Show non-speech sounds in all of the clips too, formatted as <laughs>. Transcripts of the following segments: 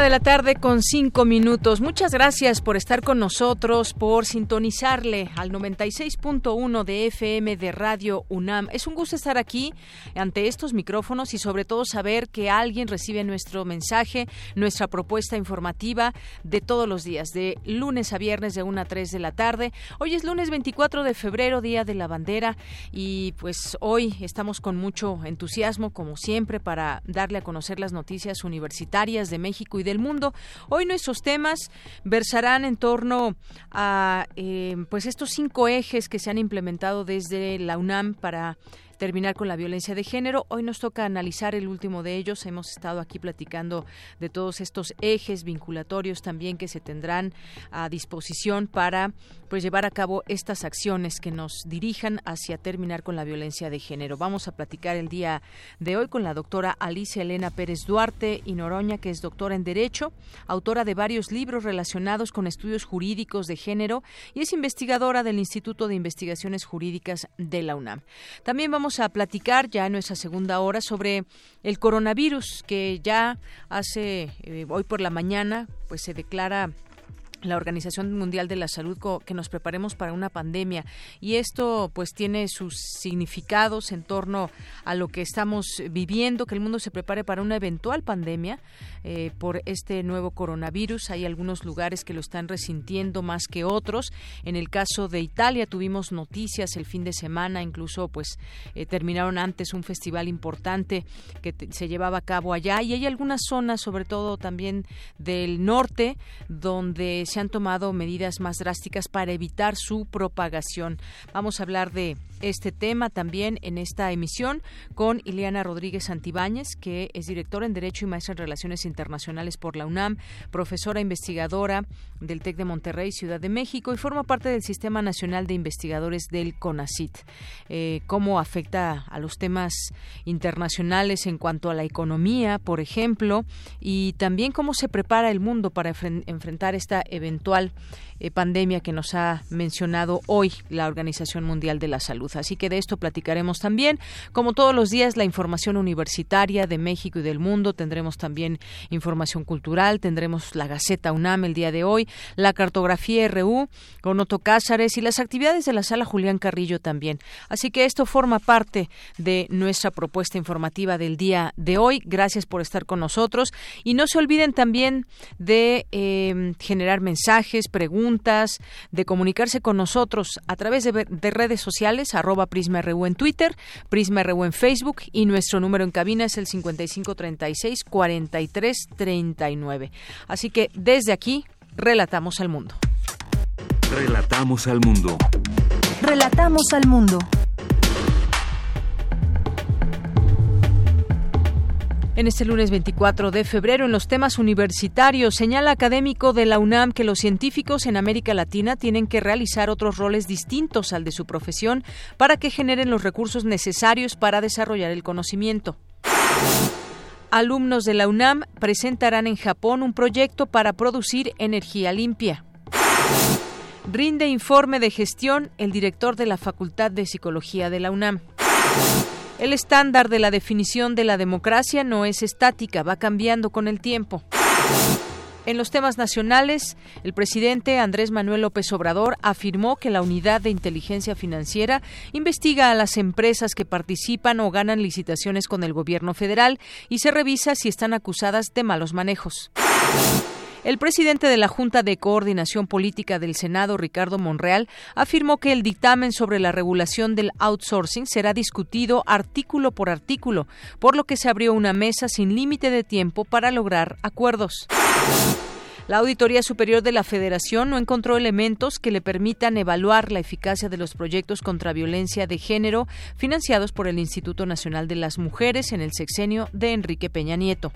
De la tarde con cinco minutos. Muchas gracias por estar con nosotros, por sintonizarle al 96.1 de FM de Radio UNAM. Es un gusto estar aquí ante estos micrófonos y sobre todo saber que alguien recibe nuestro mensaje, nuestra propuesta informativa de todos los días, de lunes a viernes de 1 a 3 de la tarde. Hoy es lunes 24 de febrero, Día de la Bandera, y pues hoy estamos con mucho entusiasmo, como siempre, para darle a conocer las noticias universitarias de México y del mundo. Hoy nuestros temas versarán en torno a eh, pues estos cinco ejes que se han implementado desde la UNAM para terminar con la violencia de género. Hoy nos toca analizar el último de ellos. Hemos estado aquí platicando de todos estos ejes vinculatorios también que se tendrán a disposición para pues llevar a cabo estas acciones que nos dirijan hacia terminar con la violencia de género. Vamos a platicar el día de hoy con la doctora Alicia Elena Pérez Duarte y Noroña, que es doctora en Derecho, autora de varios libros relacionados con estudios jurídicos de género y es investigadora del Instituto de Investigaciones Jurídicas de la UNAM. También vamos a platicar ya en nuestra segunda hora sobre el coronavirus que ya hace eh, hoy por la mañana pues se declara la Organización Mundial de la Salud que nos preparemos para una pandemia. Y esto pues tiene sus significados en torno a lo que estamos viviendo que el mundo se prepare para una eventual pandemia eh, por este nuevo coronavirus. Hay algunos lugares que lo están resintiendo más que otros. En el caso de Italia tuvimos noticias el fin de semana incluso pues eh, terminaron antes un festival importante que se llevaba a cabo allá. Y hay algunas zonas sobre todo también del norte donde se han tomado medidas más drásticas para evitar su propagación. Vamos a hablar de este tema también en esta emisión con Ileana Rodríguez Santibáñez, que es directora en Derecho y maestra en Relaciones Internacionales por la UNAM, profesora investigadora del TEC de Monterrey, Ciudad de México, y forma parte del Sistema Nacional de Investigadores del CONACIT. Eh, ¿Cómo afecta a los temas internacionales en cuanto a la economía, por ejemplo, y también cómo se prepara el mundo para enfrentar esta eventual eh, pandemia que nos ha mencionado hoy la Organización Mundial de la Salud. Así que de esto platicaremos también. Como todos los días, la información universitaria de México y del mundo. Tendremos también información cultural. Tendremos la Gaceta UNAM el día de hoy, la cartografía RU con Otto Cázares y las actividades de la Sala Julián Carrillo también. Así que esto forma parte de nuestra propuesta informativa del día de hoy. Gracias por estar con nosotros. Y no se olviden también de eh, generar mensajes, preguntas, de comunicarse con nosotros a través de, redes sociales, arroba PrismaRU en Twitter, PrismaRU en Facebook y nuestro número en cabina es el 5536-4339. Así que desde aquí, relatamos al mundo. Relatamos al mundo. Relatamos al mundo. En este lunes 24 de febrero, en los temas universitarios, señala académico de la UNAM que los científicos en América Latina tienen que realizar otros roles distintos al de su profesión para que generen los recursos necesarios para desarrollar el conocimiento. Alumnos de la UNAM presentarán en Japón un proyecto para producir energía limpia. Rinde informe de gestión el director de la Facultad de Psicología de la UNAM. El estándar de la definición de la democracia no es estática, va cambiando con el tiempo. En los temas nacionales, el presidente Andrés Manuel López Obrador afirmó que la unidad de inteligencia financiera investiga a las empresas que participan o ganan licitaciones con el gobierno federal y se revisa si están acusadas de malos manejos. El presidente de la Junta de Coordinación Política del Senado, Ricardo Monreal, afirmó que el dictamen sobre la regulación del outsourcing será discutido artículo por artículo, por lo que se abrió una mesa sin límite de tiempo para lograr acuerdos. La Auditoría Superior de la Federación no encontró elementos que le permitan evaluar la eficacia de los proyectos contra violencia de género financiados por el Instituto Nacional de las Mujeres en el sexenio de Enrique Peña Nieto.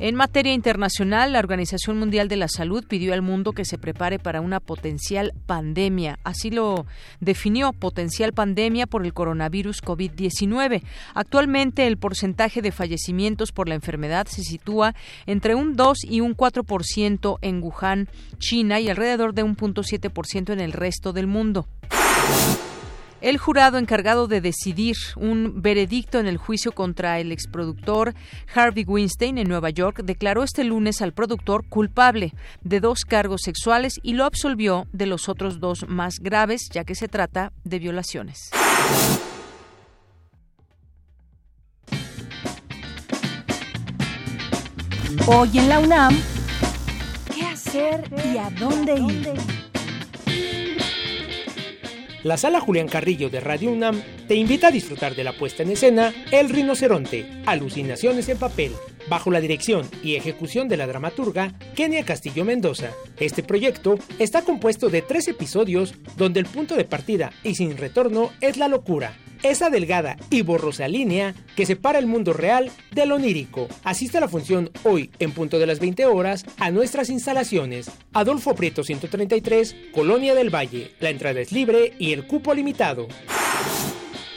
En materia internacional, la Organización Mundial de la Salud pidió al mundo que se prepare para una potencial pandemia. Así lo definió potencial pandemia por el coronavirus COVID-19. Actualmente el porcentaje de fallecimientos por la enfermedad se sitúa entre un 2 y un 4% en Wuhan, China y alrededor de un 0.7% en el resto del mundo. El jurado encargado de decidir un veredicto en el juicio contra el exproductor Harvey Weinstein en Nueva York declaró este lunes al productor culpable de dos cargos sexuales y lo absolvió de los otros dos más graves, ya que se trata de violaciones. Hoy en la UNAM, ¿qué hacer y a dónde ir? La sala Julián Carrillo de Radio UNAM te invita a disfrutar de la puesta en escena El Rinoceronte, Alucinaciones en Papel, bajo la dirección y ejecución de la dramaturga Kenia Castillo Mendoza. Este proyecto está compuesto de tres episodios donde el punto de partida y sin retorno es la locura, esa delgada y borrosa línea que separa el mundo real de lo onírico. Asiste a la función hoy en punto de las 20 horas a nuestras instalaciones. Adolfo Prieto 133, Colonia del Valle. La entrada es libre y el cupo limitado.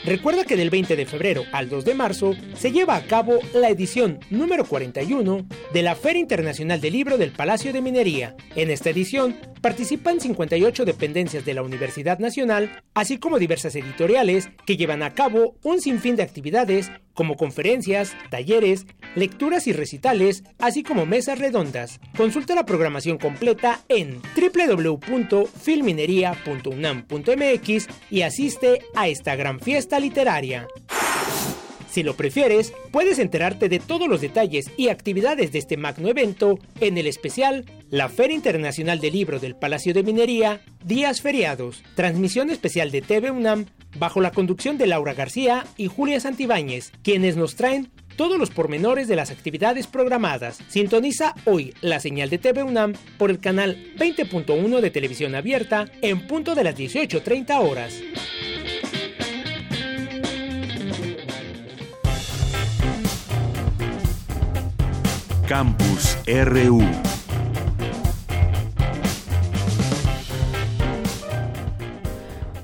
Recuerda que del 20 de febrero al 2 de marzo se lleva a cabo la edición número 41 de la Feria Internacional del Libro del Palacio de Minería. En esta edición participan 58 dependencias de la Universidad Nacional, así como diversas editoriales que llevan a cabo un sinfín de actividades como conferencias, talleres, lecturas y recitales, así como mesas redondas. Consulta la programación completa en www.filminería.unam.mx y asiste a esta gran fiesta literaria. Si lo prefieres, puedes enterarte de todos los detalles y actividades de este magno evento en el especial La Feria Internacional del Libro del Palacio de Minería, Días Feriados, transmisión especial de TV UNAM bajo la conducción de Laura García y Julia Santibáñez, quienes nos traen todos los pormenores de las actividades programadas. Sintoniza hoy la señal de TV UNAM por el canal 20.1 de televisión abierta en punto de las 18.30 horas. Campus RU.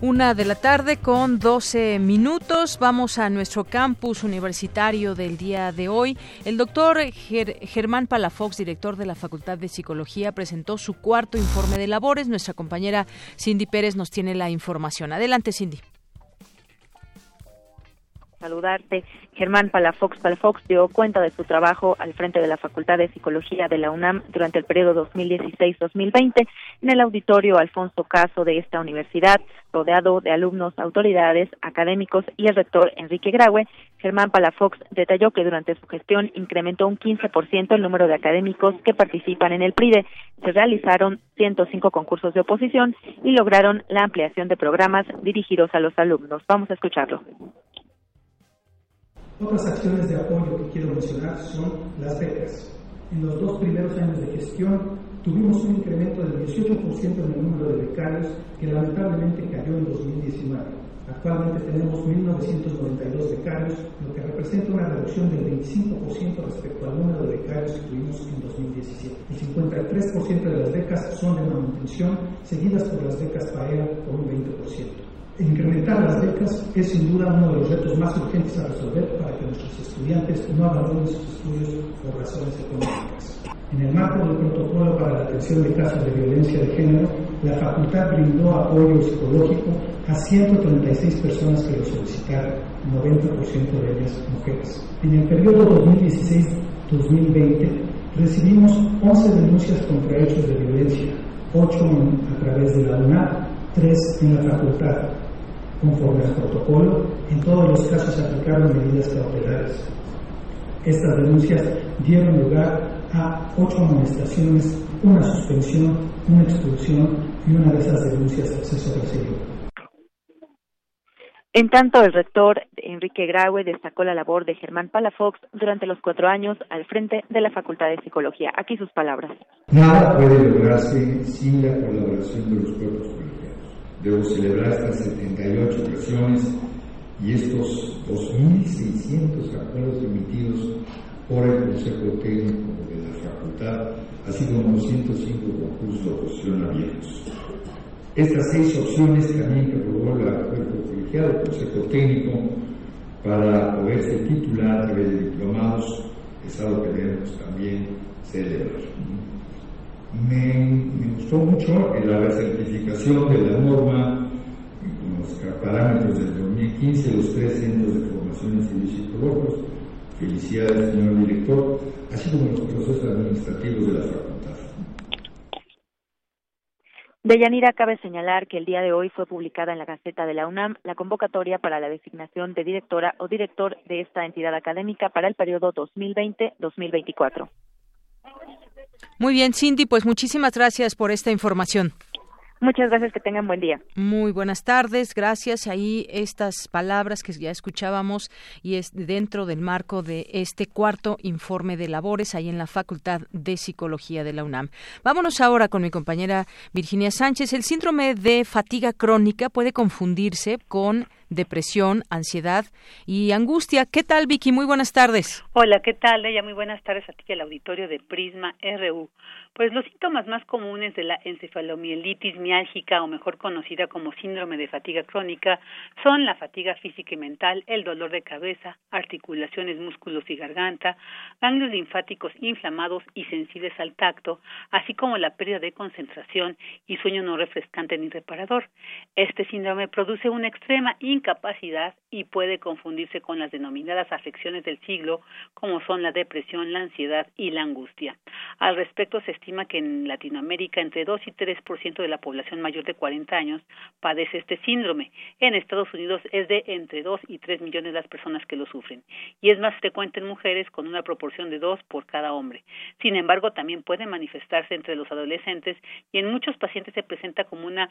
Una de la tarde con 12 minutos. Vamos a nuestro campus universitario del día de hoy. El doctor Germán Palafox, director de la Facultad de Psicología, presentó su cuarto informe de labores. Nuestra compañera Cindy Pérez nos tiene la información. Adelante, Cindy saludarte. Germán Palafox Palafox dio cuenta de su trabajo al frente de la Facultad de Psicología de la UNAM durante el periodo 2016-2020 en el auditorio Alfonso Caso de esta universidad, rodeado de alumnos, autoridades, académicos y el rector Enrique Graue. Germán Palafox detalló que durante su gestión incrementó un 15% el número de académicos que participan en el PRIDE. Se realizaron 105 concursos de oposición y lograron la ampliación de programas dirigidos a los alumnos. Vamos a escucharlo. Otras acciones de apoyo que quiero mencionar son las becas. En los dos primeros años de gestión tuvimos un incremento del 18% en el número de becarios que lamentablemente cayó en 2019. Actualmente tenemos 1.992 becarios, lo que representa una reducción del 25% respecto al número de becarios que tuvimos en 2017. El 53% de las becas son de manutención, seguidas por las becas PAEA por un 20%. Incrementar las becas es sin duda uno de los retos más urgentes a resolver para que nuestros estudiantes no abandonen sus estudios por razones económicas. En el marco del protocolo para la atención de casos de violencia de género, la facultad brindó apoyo psicológico a 136 personas que lo solicitaron, 90% de ellas mujeres. En el periodo 2016-2020 recibimos 11 denuncias contra hechos de violencia, 8 a través de la UNAP, 3 en la facultad, conforme al protocolo, en todos los casos se aplicaron medidas cautelares. Estas denuncias dieron lugar a ocho amonestaciones, una suspensión, una expulsión y una de esas denuncias se sobreseguió. En tanto, el rector Enrique Graue destacó la labor de Germán Palafox durante los cuatro años al frente de la Facultad de Psicología. Aquí sus palabras. Nada puede lograrse sin la colaboración de los cuerpos colegiados. Debo celebrar estas 78 ocasiones y estos 2.600 acuerdos emitidos por el Consejo Técnico de la Facultad, así como 205 concursos de oposición abiertos. Estas seis opciones también que aprobó el cuerpo colegiado, Consejo Técnico, para poderse titular a través de diplomados, es algo que debemos también celebrar. Me, gustó mucho la certificación de la norma parámetros del 2015 los tres centros de formación en servicios psicológicos. Felicidades, señor director, así como los procesos administrativos de la facultad. De Yanira cabe señalar que el día de hoy fue publicada en la Gaceta de la UNAM la convocatoria para la designación de directora o director de esta entidad académica para el periodo 2020-2024. Muy bien, Cindy, pues muchísimas gracias por esta información. Muchas gracias, que tengan buen día. Muy buenas tardes, gracias. Ahí estas palabras que ya escuchábamos y es dentro del marco de este cuarto informe de labores ahí en la Facultad de Psicología de la UNAM. Vámonos ahora con mi compañera Virginia Sánchez. El síndrome de fatiga crónica puede confundirse con depresión, ansiedad y angustia. ¿Qué tal, Vicky? Muy buenas tardes. Hola, ¿qué tal, Ella? Muy buenas tardes a ti y al auditorio de Prisma RU. Pues los síntomas más comunes de la encefalomielitis miálgica o mejor conocida como síndrome de fatiga crónica son la fatiga física y mental, el dolor de cabeza, articulaciones, músculos y garganta, ganglios linfáticos inflamados y sensibles al tacto, así como la pérdida de concentración y sueño no refrescante ni reparador. Este síndrome produce una extrema incapacidad y puede confundirse con las denominadas afecciones del siglo, como son la depresión, la ansiedad y la angustia. Al respecto, se estima que en Latinoamérica entre 2 y 3% de la población mayor de 40 años padece este síndrome. En Estados Unidos es de entre 2 y 3 millones las personas que lo sufren y es más frecuente en mujeres con una proporción de 2 por cada hombre. Sin embargo, también puede manifestarse entre los adolescentes y en muchos pacientes se presenta como una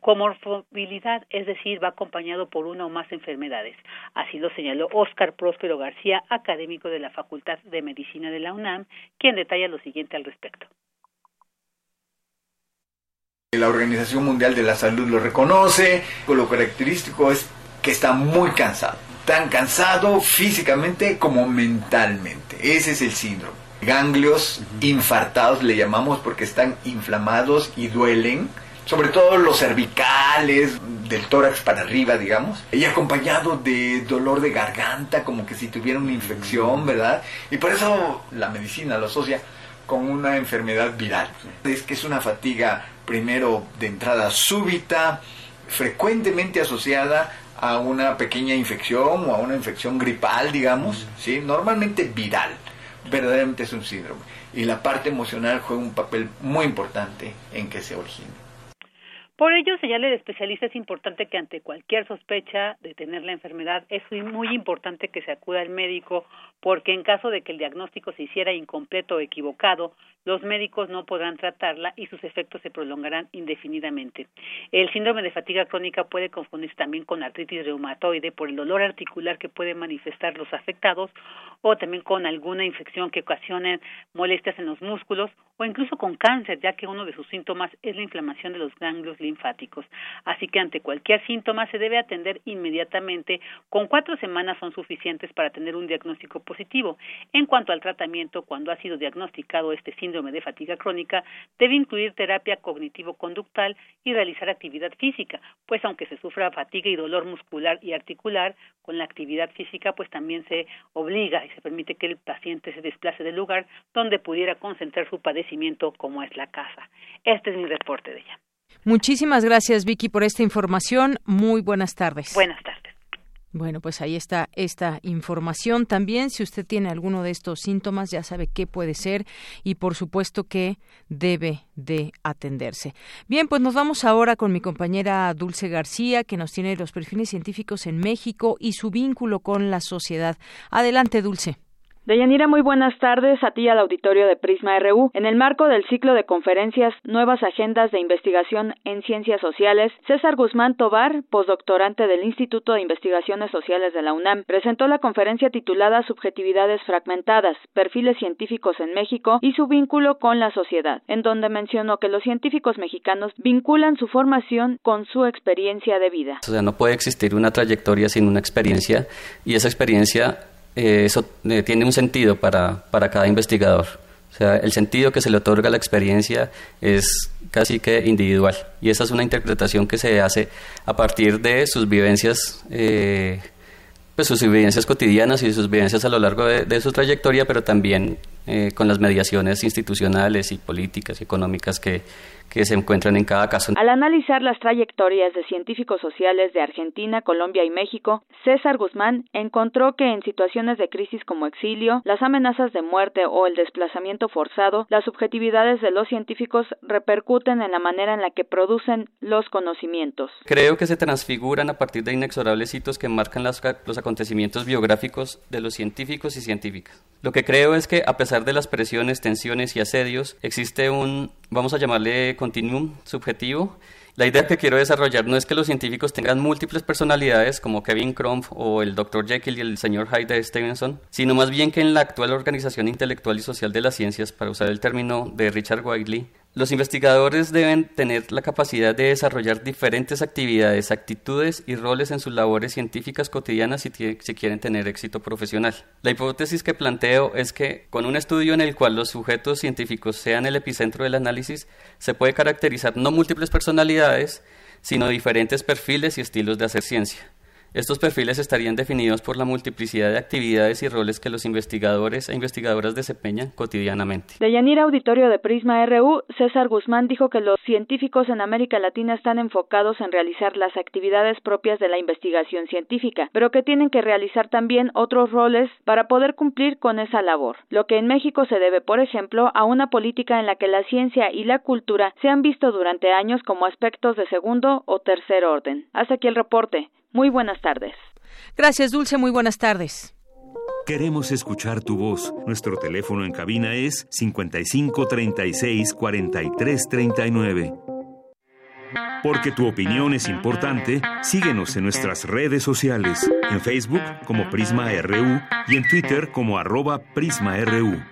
comorbilidad, es decir, va acompañado por una o más enfermedades. Así lo señaló Óscar Próspero García, académico de la Facultad de Medicina de la UNAM, quien detalla lo siguiente al respecto. La Organización Mundial de la Salud lo reconoce, lo característico es que está muy cansado, tan cansado físicamente como mentalmente. Ese es el síndrome. Ganglios infartados le llamamos porque están inflamados y duelen sobre todo los cervicales, del tórax para arriba, digamos, y acompañado de dolor de garganta, como que si tuviera una infección, ¿verdad? Y por eso la medicina lo asocia con una enfermedad viral. Es que es una fatiga, primero, de entrada súbita, frecuentemente asociada a una pequeña infección o a una infección gripal, digamos, ¿sí? Normalmente viral. Verdaderamente es un síndrome. Y la parte emocional juega un papel muy importante en que se origine. Por ello, señala el especialista, es importante que ante cualquier sospecha de tener la enfermedad, es muy importante que se acuda al médico, porque en caso de que el diagnóstico se hiciera incompleto o equivocado, los médicos no podrán tratarla y sus efectos se prolongarán indefinidamente. El síndrome de fatiga crónica puede confundirse también con artritis reumatoide por el dolor articular que pueden manifestar los afectados o también con alguna infección que ocasione molestias en los músculos o incluso con cáncer, ya que uno de sus síntomas es la inflamación de los ganglios linfáticos. Así que ante cualquier síntoma se debe atender inmediatamente. Con cuatro semanas son suficientes para tener un diagnóstico. En cuanto al tratamiento, cuando ha sido diagnosticado este síndrome de fatiga crónica, debe incluir terapia cognitivo-conductal y realizar actividad física, pues aunque se sufra fatiga y dolor muscular y articular, con la actividad física pues también se obliga y se permite que el paciente se desplace del lugar donde pudiera concentrar su padecimiento como es la casa. Este es mi reporte de ella. Muchísimas gracias, Vicky, por esta información. Muy buenas tardes. Buenas tardes. Bueno, pues ahí está esta información también. Si usted tiene alguno de estos síntomas, ya sabe qué puede ser y por supuesto que debe de atenderse. Bien, pues nos vamos ahora con mi compañera Dulce García, que nos tiene los perfiles científicos en México y su vínculo con la sociedad. Adelante, Dulce. Deyanira, muy buenas tardes a ti y al auditorio de Prisma RU. En el marco del ciclo de conferencias Nuevas Agendas de Investigación en Ciencias Sociales, César Guzmán Tobar, postdoctorante del Instituto de Investigaciones Sociales de la UNAM, presentó la conferencia titulada Subjetividades Fragmentadas, Perfiles Científicos en México y su vínculo con la sociedad, en donde mencionó que los científicos mexicanos vinculan su formación con su experiencia de vida. O sea, no puede existir una trayectoria sin una experiencia y esa experiencia eh, eso eh, tiene un sentido para, para cada investigador. O sea, el sentido que se le otorga a la experiencia es casi que individual. Y esa es una interpretación que se hace a partir de sus vivencias, eh, pues sus vivencias cotidianas y sus vivencias a lo largo de, su trayectoria, pero también con las mediaciones institucionales y políticas y económicas que, que se encuentran en cada caso. Al analizar las trayectorias de científicos sociales de Argentina, Colombia y México, César Guzmán encontró que en situaciones de crisis como exilio, las amenazas de muerte o el desplazamiento forzado, las subjetividades de los científicos repercuten en la manera en la que producen los conocimientos. Creo que se transfiguran a partir de inexorables hitos que marcan los acontecimientos biográficos de los científicos y científicas. Lo que creo es que a pesar de las presiones, tensiones y asedios, existe un, vamos a llamarle continuum subjetivo. La idea que quiero desarrollar no es que los científicos tengan múltiples personalidades como Kevin Crump o el Dr. Jekyll y el señor Hyde Stevenson, sino más bien que en la actual organización intelectual y social de las ciencias, para usar el término de Richard Wiley, los investigadores deben tener la capacidad de desarrollar diferentes actividades, actitudes y roles en sus labores científicas cotidianas si, quieren tener éxito profesional. La hipótesis que planteo es que con un estudio en el cual los sujetos científicos sean el epicentro del análisis, se puede caracterizar no múltiples personalidades, sino diferentes perfiles y estilos de hacer ciencia. Estos perfiles estarían definidos por la multiplicidad de actividades y roles que los investigadores e investigadoras desempeñan cotidianamente. De Yanira Auditorio de Prisma RU, César Guzmán dijo que los científicos en América Latina están enfocados en realizar las actividades propias de la investigación científica, pero que tienen que realizar también otros roles para poder cumplir con esa labor. Lo que en México se debe, por ejemplo, a una política en la que la ciencia y la cultura se han visto durante años como aspectos de segundo o tercer orden. Hasta aquí el reporte. Muy buenas tardes. Gracias, Dulce. Muy buenas tardes. Queremos escuchar tu voz. Nuestro teléfono en cabina es 55 36 43 39. Porque tu opinión es importante, síguenos en nuestras redes sociales, en Facebook como Prisma RU y en Twitter como arroba PrismaRU.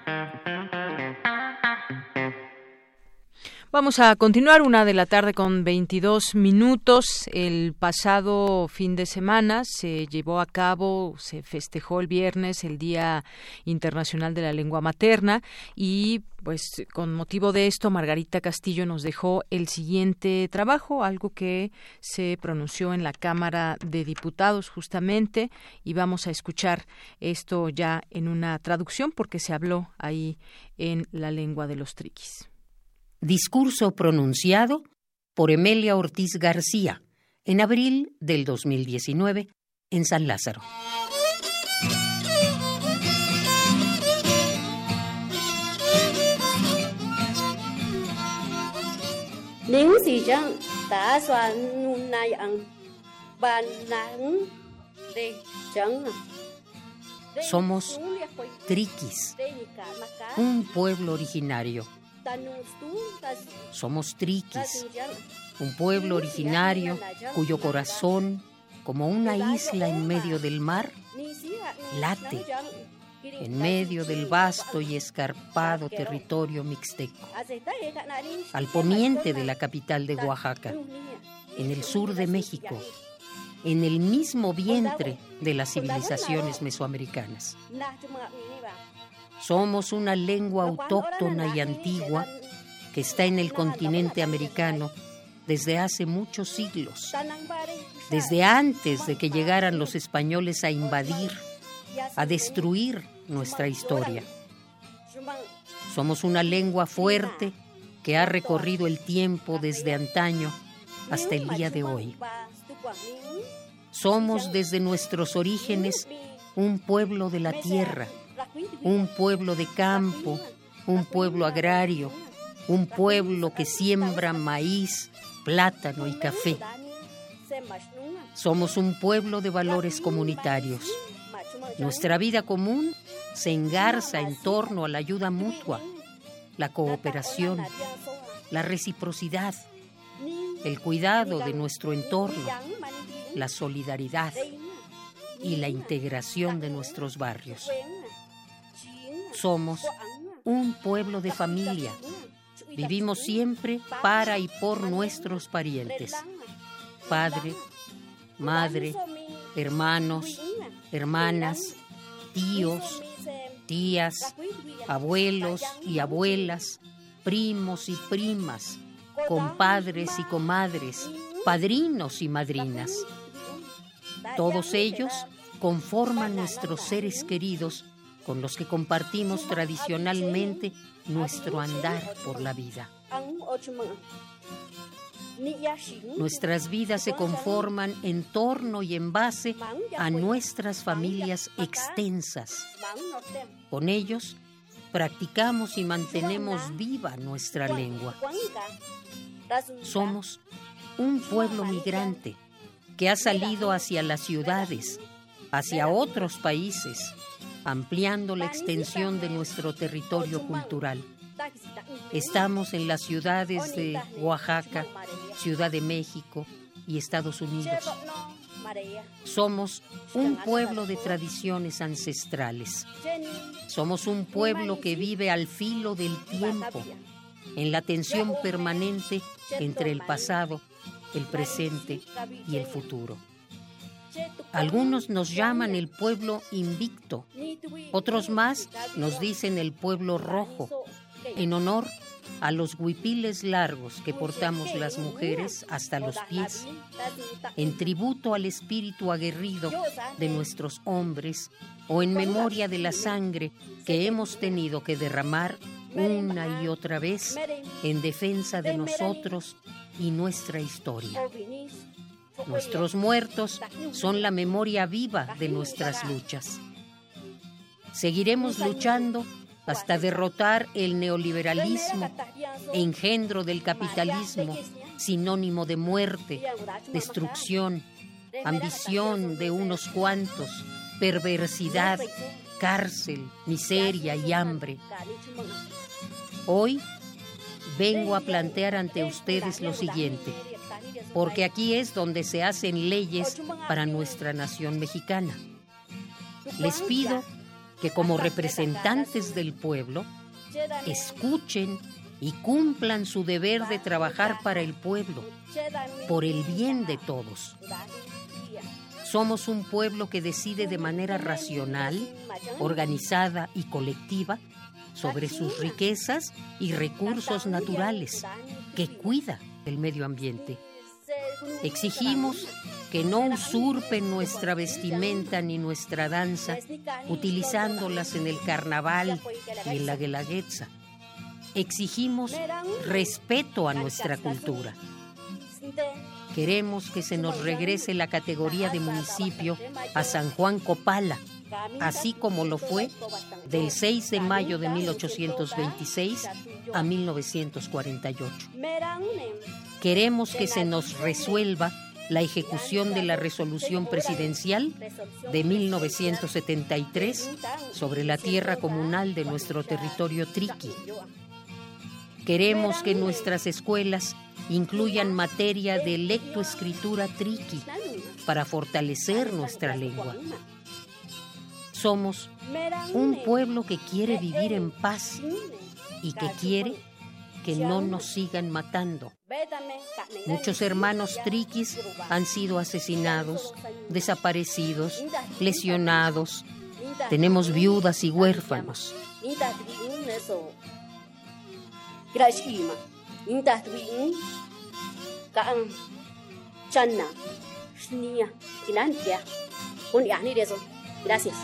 Vamos a continuar una de la tarde con 22 minutos. El pasado fin de semana se llevó a cabo, se festejó el viernes el Día Internacional de la Lengua Materna y pues con motivo de esto Margarita Castillo nos dejó el siguiente trabajo, algo que se pronunció en la Cámara de Diputados justamente y vamos a escuchar esto ya en una traducción porque se habló ahí en la lengua de los triquis. Discurso pronunciado por Emelia Ortiz García en abril del 2019 en San Lázaro. Somos triquis, un pueblo originario somos triquis, un pueblo originario cuyo corazón, como una isla en medio del mar, late en medio del vasto y escarpado territorio mixteco, al poniente de la capital de Oaxaca, en el sur de México, en el mismo vientre de las civilizaciones mesoamericanas. Somos una lengua autóctona y antigua que está en el continente americano desde hace muchos siglos, desde antes de que llegaran los españoles a invadir, a destruir nuestra historia. Somos una lengua fuerte que ha recorrido el tiempo desde antaño hasta el día de hoy. Somos desde nuestros orígenes un pueblo de la tierra, un pueblo de campo, un pueblo agrario, un pueblo que siembra maíz, plátano y café. Somos un pueblo de valores comunitarios, Nuestra vida común se engarza en torno a la ayuda mutua, la cooperación, la reciprocidad, el cuidado de nuestro entorno, la solidaridad y la integración de nuestros barrios. Somos un pueblo de familia. Vivimos siempre para y por nuestros parientes. Padre, madre, hermanos, hermanas, tíos, tías, abuelos y abuelas, primos y primas, compadres y comadres, padrinos y madrinas. Todos ellos conforman nuestros seres queridos con los que compartimos tradicionalmente nuestro andar por la vida. Nuestras vidas se conforman en torno y en base a nuestras familias extensas. Con ellos practicamos y mantenemos viva nuestra lengua. Somos un pueblo migrante que ha salido hacia las ciudades, hacia otros países, ampliando la extensión de nuestro territorio cultural. Estamos en las ciudades de Oaxaca, Ciudad de México y Estados Unidos. Somos un pueblo de tradiciones ancestrales. Somos un pueblo que vive al filo del tiempo, en la tensión permanente entre el pasado, el presente y el futuro. Algunos nos llaman el pueblo invicto, otros más nos dicen el pueblo rojo, en honor a los huipiles largos que portamos las mujeres hasta los pies, en tributo al espíritu aguerrido de nuestros hombres o en memoria de la sangre que hemos tenido que derramar una y otra vez en defensa de nosotros y nuestra historia. Nuestros muertos son la memoria viva de nuestras luchas. Seguiremos luchando hasta derrotar el neoliberalismo, engendro del capitalismo, sinónimo de muerte, destrucción, ambición de unos cuantos, perversidad, cárcel, miseria y hambre. Hoy vengo a plantear ante ustedes lo siguiente, porque aquí es donde se hacen leyes para nuestra nación mexicana. Les pido que como representantes del pueblo escuchen y cumplan su deber de trabajar para el pueblo, por el bien de todos. Somos un pueblo que decide de manera racional, organizada y colectiva sobre sus riquezas y recursos naturales, que cuida el medio ambiente. Exigimos que no usurpen nuestra vestimenta ni nuestra danza, utilizándolas en el carnaval y en la guelaguetza. Exigimos respeto a nuestra cultura. Queremos que se nos regrese la categoría de municipio a San Juan Copala, así como lo fue del 6 de mayo de 1826 a 1948. Queremos que se nos resuelva la ejecución de la resolución presidencial de 1973 sobre la tierra comunal de nuestro territorio triqui. Queremos que nuestras escuelas incluyan materia de lectoescritura triqui para fortalecer nuestra lengua. Somos un pueblo que quiere vivir en paz y que quiere que no nos sigan matando. Muchos hermanos triquis han sido asesinados, desaparecidos, lesionados. Tenemos viudas y huérfanos. Gracias.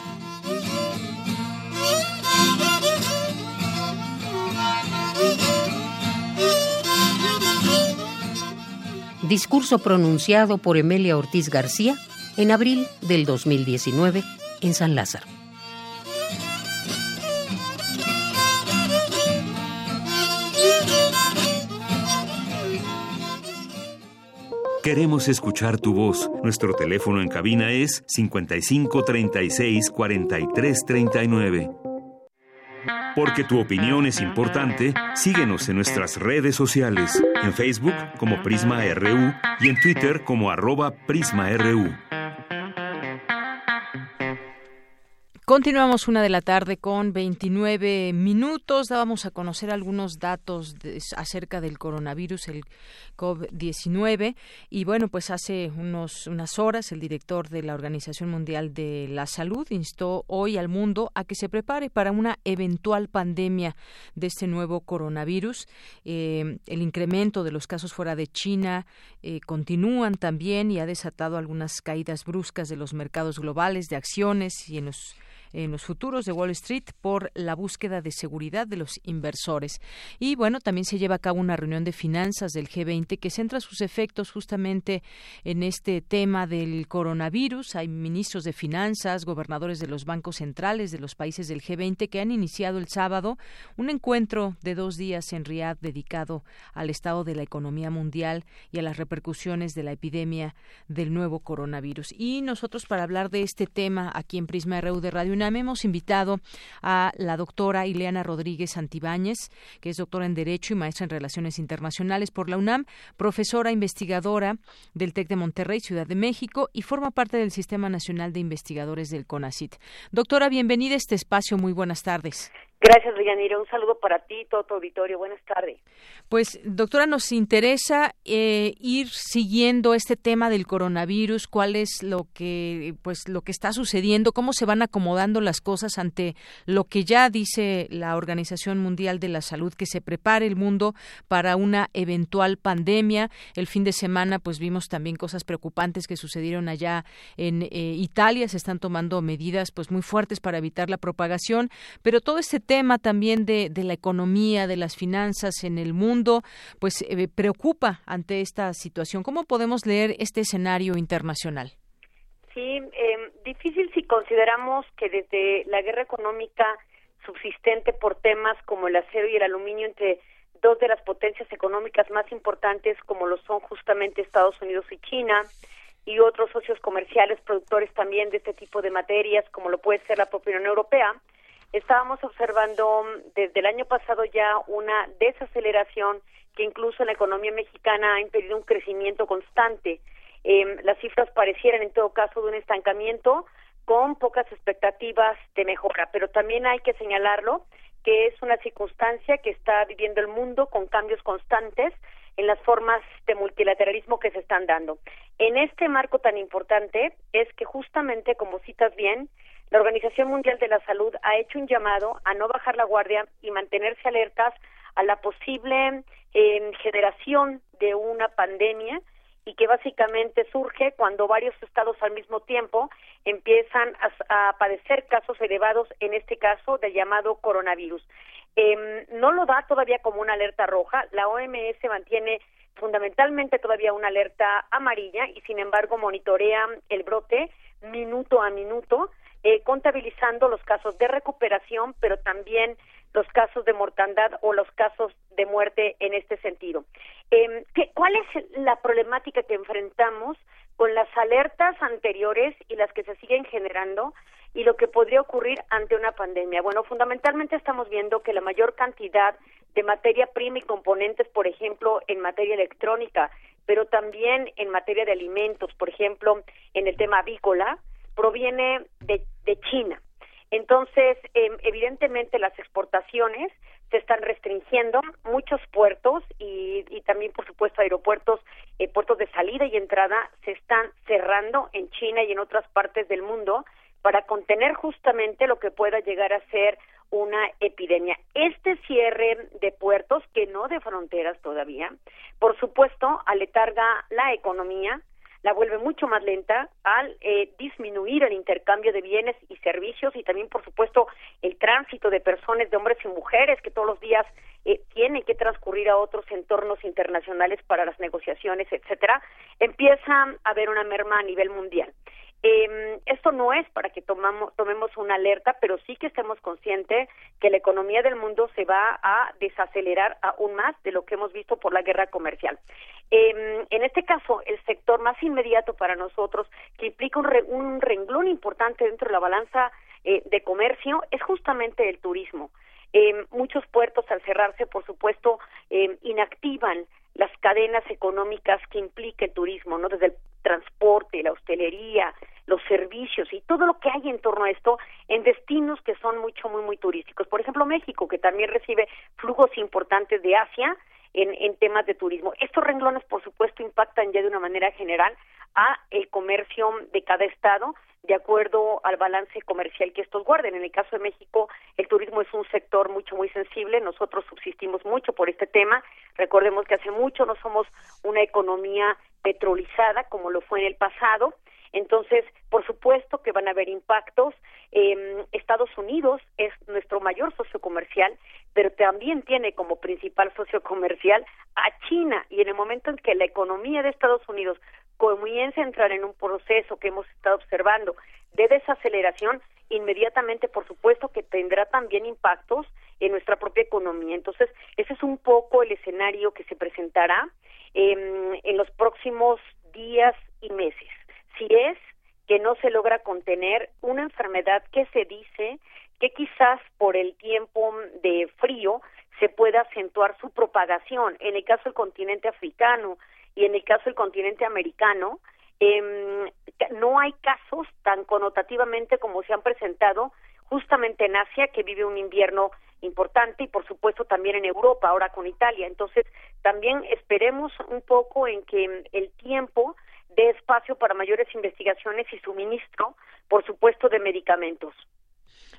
Discurso pronunciado por Emelia Ortiz García en abril del 2019 en San Lázaro. Queremos escuchar tu voz. Nuestro teléfono en cabina es 55 36 43 39. Porque tu opinión es importante, síguenos en nuestras redes sociales, en Facebook como Prisma RU y en Twitter como arroba PrismaRU. Continuamos una de la tarde con 29 minutos. Dábamos a conocer algunos datos acerca del coronavirus, COVID-19. Y bueno, pues hace unos, unas horas el director de la Organización Mundial de la Salud instó hoy al mundo a que se prepare para una eventual pandemia de este nuevo coronavirus. Eh, el incremento de los casos fuera de China eh, continúan también y ha desatado algunas caídas bruscas de los mercados globales de acciones y en los en los futuros de Wall Street por la búsqueda de seguridad de los inversores. Y bueno, también se lleva a cabo una reunión de finanzas del G20 que centra sus efectos justamente en este tema del coronavirus. Hay ministros de finanzas, gobernadores de los bancos centrales de los países del G20 que han iniciado el sábado un encuentro de dos días en Riyadh dedicado al estado de la economía mundial y a las repercusiones de la epidemia del nuevo coronavirus. Y nosotros para hablar de este tema aquí en Prisma RU de Radio hemos invitado a la doctora Ileana Rodríguez Antibáñez, que es doctora en Derecho y maestra en Relaciones Internacionales por la UNAM, profesora investigadora del TEC de Monterrey, Ciudad de México, y forma parte del Sistema Nacional de Investigadores del CONACIT. Doctora, bienvenida a este espacio. Muy buenas tardes. Gracias, Villanira. Un saludo para ti y todo tu auditorio. Buenas tardes. Pues, doctora, nos interesa eh, ir siguiendo este tema del coronavirus, cuál es lo que, pues, lo que está sucediendo, cómo se van acomodando las cosas ante lo que ya dice la Organización Mundial de la Salud, que se prepare el mundo para una eventual pandemia. El fin de semana, pues, vimos también cosas preocupantes que sucedieron allá en eh, Italia. Se están tomando medidas, pues, muy fuertes para evitar la propagación, pero todo este tema también de, la economía, de las finanzas en el mundo, pues eh, preocupa ante esta situación. ¿Cómo podemos leer este escenario internacional? Sí, em, difícil si consideramos que desde la guerra económica subsistente por temas como el acero y el aluminio entre dos de las potencias económicas más importantes como lo son justamente Estados Unidos y China y otros socios comerciales productores también de este tipo de materias como lo puede ser la propia Unión Europea, estábamos observando desde el año pasado ya una desaceleración que incluso en la economía mexicana ha impedido un crecimiento constante. Eh, las cifras parecieran en todo caso de un estancamiento con pocas expectativas de mejora, pero también hay que señalarlo que es una circunstancia que está viviendo el mundo con cambios constantes en las formas de multilateralismo que se están dando. En este marco tan importante es que justamente, como citas bien, la Organización Mundial de la Salud ha hecho un llamado a no bajar la guardia y mantenerse alertas a la posible eh, generación de una pandemia y que básicamente surge cuando varios estados al mismo tiempo empiezan a, padecer casos elevados, en este caso del llamado coronavirus. Em, no lo da todavía como una alerta roja, la OMS mantiene fundamentalmente todavía una alerta amarilla y sin embargo monitorea el brote minuto a minuto eh, contabilizando los casos de recuperación, pero también los casos de mortandad o los casos de muerte en este sentido. Eh, ¿qué, ¿Cuál es la problemática que enfrentamos con las alertas anteriores y las que se siguen generando y lo que podría ocurrir ante una pandemia? Bueno, fundamentalmente estamos viendo que la mayor cantidad de materia prima y componentes, por ejemplo, en materia electrónica, pero también en materia de alimentos, por ejemplo, en el tema avícola, proviene de, China. Entonces, em, evidentemente las exportaciones se están restringiendo, muchos puertos y, también, por supuesto, aeropuertos, eh, puertos de salida y entrada se están cerrando en China y en otras partes del mundo para contener justamente lo que pueda llegar a ser una epidemia. Este cierre de puertos, que no de fronteras todavía, por supuesto, aletarga la economía, la vuelve mucho más lenta al eh, disminuir el intercambio de bienes y servicios y también, por supuesto, el tránsito de personas, de hombres y mujeres que todos los días eh, tienen que transcurrir a otros entornos internacionales para las negociaciones, etcétera, empieza a haber una merma a nivel mundial. Eh, esto no es para que tomamos, tomemos una alerta, pero sí que estemos conscientes que la economía del mundo se va a desacelerar aún más de lo que hemos visto por la guerra comercial. Eh, en este caso, el sector más inmediato para nosotros, que implica un, un renglón importante dentro de la balanza eh, de comercio, es justamente el turismo. Eh, muchos puertos, al cerrarse, por supuesto, inactivan las cadenas económicas que implica el turismo, ¿no? Desde el transporte, la hostelería, los servicios y todo lo que hay en torno a esto en destinos que son mucho, muy, muy turísticos. Por ejemplo, México, que también recibe flujos importantes de Asia en, en temas de turismo. Estos renglones, por supuesto, impactan ya de una manera general a el comercio de cada estado de acuerdo al balance comercial que estos guarden. En el caso de México, el turismo es un sector mucho, muy sensible. Nosotros subsistimos mucho por este tema. Recordemos que hace mucho no somos una economía petrolizada como lo fue en el pasado. Entonces, por supuesto que van a haber impactos. Eh, Estados Unidos es nuestro mayor socio comercial, pero también tiene como principal socio comercial a China. Y en el momento en que la economía de Estados Unidos comience a entrar en un proceso que hemos estado observando de desaceleración, inmediatamente, por supuesto, que tendrá también impactos en nuestra propia economía. Entonces, ese es un poco el escenario que se presentará eh, en los próximos días y meses. Si es que no se logra contener una enfermedad que se dice que quizás por el tiempo de frío se pueda acentuar su propagación. En el caso del continente africano y en el caso del continente americano, eh, no hay casos tan connotativamente como se han presentado justamente en Asia, que vive un invierno importante, y por supuesto también en Europa, ahora con Italia. Entonces, también esperemos un poco en que el tiempo dé espacio para mayores investigaciones y suministro, por supuesto, de medicamentos.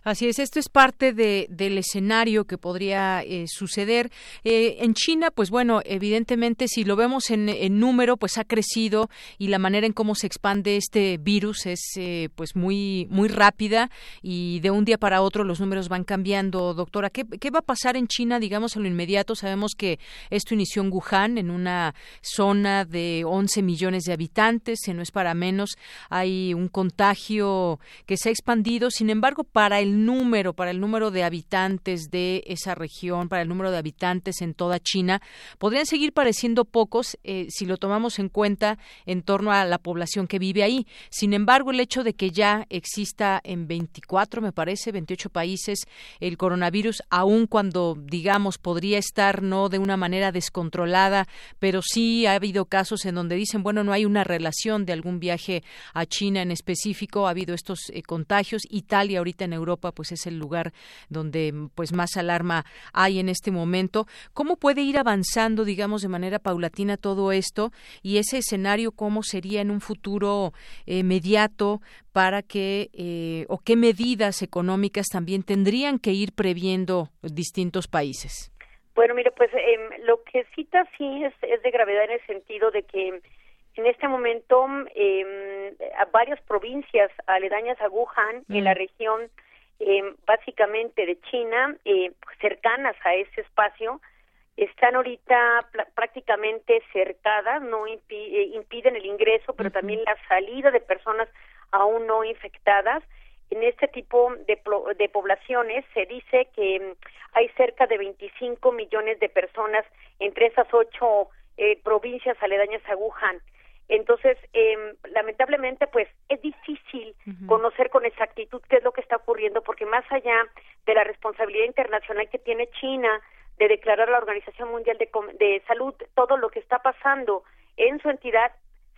Así es, esto es parte de, del escenario que podría eh, suceder. Eh, en China, pues bueno, evidentemente si lo vemos en, en, número, pues ha crecido y la manera en cómo se expande este virus es eh, pues muy, muy rápida y de un día para otro los números van cambiando. Doctora, ¿qué, ¿qué va a pasar en China, digamos, en lo inmediato? Sabemos que esto inició en Wuhan, en una zona de 11 millones de habitantes, no es para menos. Hay un contagio que se ha expandido, sin embargo, para el número, para el número de habitantes de esa región, para el número de habitantes en toda China, podrían seguir pareciendo pocos eh, si lo tomamos en cuenta en torno a la población que vive ahí. Sin embargo, el hecho de que ya exista en 24, me parece, 28 países el coronavirus, aun cuando, digamos, podría estar no de una manera descontrolada, pero sí ha habido casos en donde dicen, bueno, no hay una relación de algún viaje a China en específico, ha habido estos eh, contagios. Italia ahorita en Europa pues es el lugar donde pues más alarma hay en este momento. ¿Cómo puede ir avanzando, digamos, de manera paulatina todo esto y ese escenario cómo sería en un futuro eh, inmediato para que eh, o qué medidas económicas también tendrían que ir previendo distintos países? Bueno, mire, pues eh, lo que cita sí es, es de gravedad en el sentido de que en este momento eh, varias provincias aledañas a Wuhan, en la región eh, básicamente de China, eh, cercanas a ese espacio, están ahorita prácticamente cercadas, no eh, impiden el ingreso, pero también la salida de personas aún no infectadas. En este tipo de, de poblaciones se dice que mm, hay cerca de 25 millones de personas entre esas ocho eh, provincias aledañas a Wuhan. Entonces, eh, lamentablemente, pues es difícil conocer con exactitud qué es lo que está ocurriendo, porque más allá de la responsabilidad internacional que tiene China de declarar a la Organización Mundial de, de Salud todo lo que está pasando en su entidad,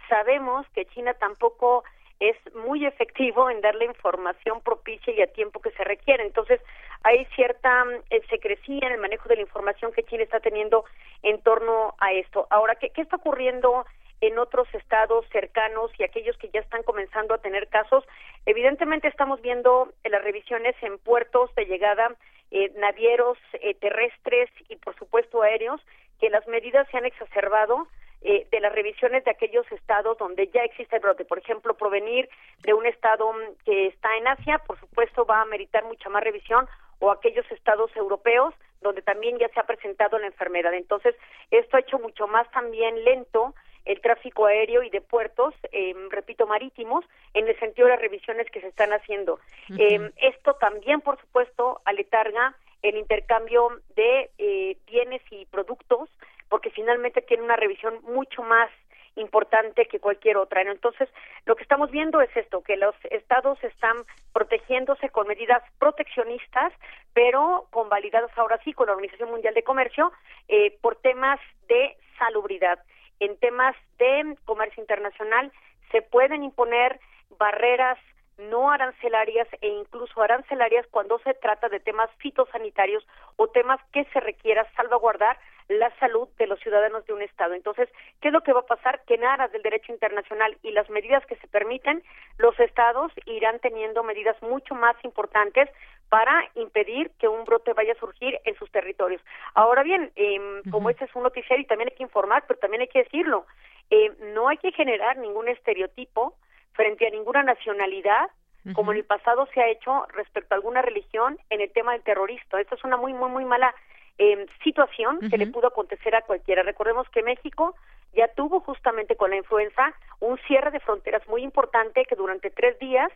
sabemos que China tampoco es muy efectivo en darle información propicia y a tiempo que se requiere. Entonces, hay cierta eh, secrecía en el manejo de la información que China está teniendo en torno a esto. Ahora, ¿qué, qué está ocurriendo en otros estados cercanos y aquellos que ya están comenzando a tener casos. Evidentemente estamos viendo las revisiones en puertos de llegada, eh, navieros eh, terrestres y por supuesto aéreos, que las medidas se han exacerbado eh, de las revisiones de aquellos estados donde ya existe el brote. Por ejemplo, provenir de un estado mm, que está en Asia, por supuesto, va a meritar mucha más revisión o aquellos estados europeos donde también ya se ha presentado la enfermedad. Entonces, esto ha hecho mucho más también lento el tráfico aéreo y de puertos, eh, repito, marítimos, en el sentido de las revisiones que se están haciendo. eh, esto también, por supuesto, aletarga el intercambio de eh, bienes y productos, porque finalmente tiene una revisión mucho más importante que cualquier otra. Entonces, lo que estamos viendo es esto, que los estados están protegiéndose con medidas proteccionistas, pero convalidadas ahora sí con la Organización Mundial de Comercio eh, por temas de salubridad. En temas de comercio internacional se pueden imponer barreras no arancelarias e incluso arancelarias cuando se trata de temas fitosanitarios o temas que se requiera salvaguardar la salud de los ciudadanos de un Estado. Entonces, ¿qué es lo que va a pasar? Que en aras del derecho internacional y las medidas que se permiten, los Estados irán teniendo medidas mucho más importantes para impedir que un brote vaya a surgir en sus territorios. Ahora bien, eh, como este es un noticiario y también hay que informar, pero también hay que decirlo, eh, no hay que generar ningún estereotipo frente a ninguna nacionalidad como en el pasado se ha hecho respecto a alguna religión en el tema del terrorista. Esto es una muy, muy, muy mala eh, situación que le pudo acontecer a cualquiera. Recordemos que México ya tuvo justamente con la influenza un cierre de fronteras muy importante que durante tres días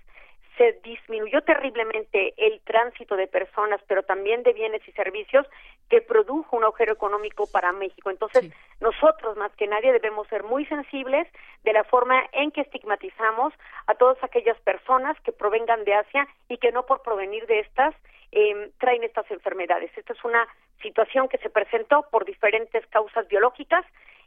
se disminuyó terriblemente el tránsito de personas, pero también de bienes y servicios, que produjo un agujero económico para México. Entonces, nosotros más que nadie debemos ser muy sensibles de la forma en que estigmatizamos a todas aquellas personas que provengan de Asia y que no por provenir de estas eh, traen estas enfermedades. Esta es una situación que se presentó por diferentes causas biológicas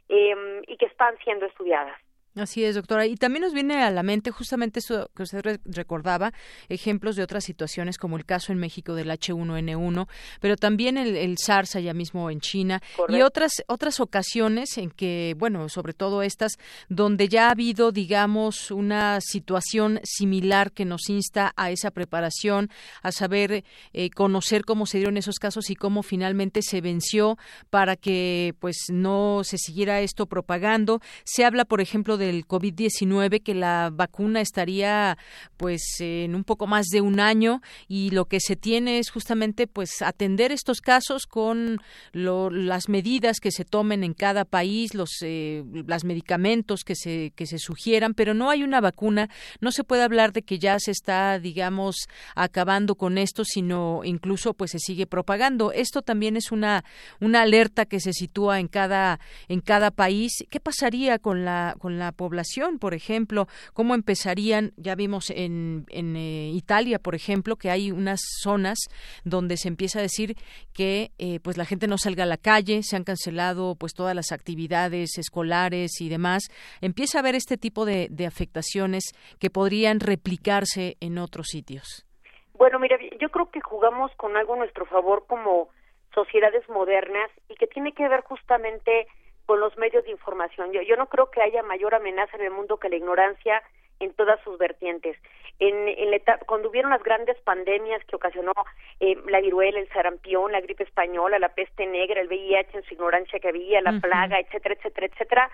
eh, y que están siendo estudiadas. Así es, doctora. Y también nos viene a la mente justamente eso que usted recordaba, ejemplos de otras situaciones como el caso en México del H1N1, pero también el, el SARS allá mismo en China y otras otras ocasiones en que, bueno, sobre todo estas, donde ya ha habido, digamos, una situación similar que nos insta a esa preparación, a saber eh, conocer cómo se dieron esos casos y cómo finalmente se venció para que, pues, no se siguiera esto propagando. Se habla, por ejemplo, del COVID-19 que la vacuna estaría pues en un poco más de un año y lo que se tiene es justamente pues atender estos casos con lo, las medidas que se tomen en cada país, los eh, las medicamentos que se que se sugieran, pero no hay una vacuna, no se puede hablar de que ya se está digamos acabando con esto, sino incluso pues se sigue propagando. Esto también es una una alerta que se sitúa en cada en cada país. ¿Qué pasaría con la con la población, por ejemplo, cómo empezarían, ya vimos en, eh, Italia, por ejemplo, que hay unas zonas donde se empieza a decir que eh, pues la gente no salga a la calle, se han cancelado pues todas las actividades escolares y demás, empieza a haber este tipo de, de afectaciones que podrían replicarse en otros sitios. Bueno, mira, yo creo que jugamos con algo a nuestro favor como sociedades modernas y que tiene que ver justamente con los medios de información. Yo, yo no creo que haya mayor amenaza en el mundo que la ignorancia en todas sus vertientes. En, en la cuando hubieron las grandes pandemias que ocasionó eh, la viruela, el sarampión, la gripe española, la peste negra, el VIH en su ignorancia que había, la plaga, etcétera, etcétera, etcétera,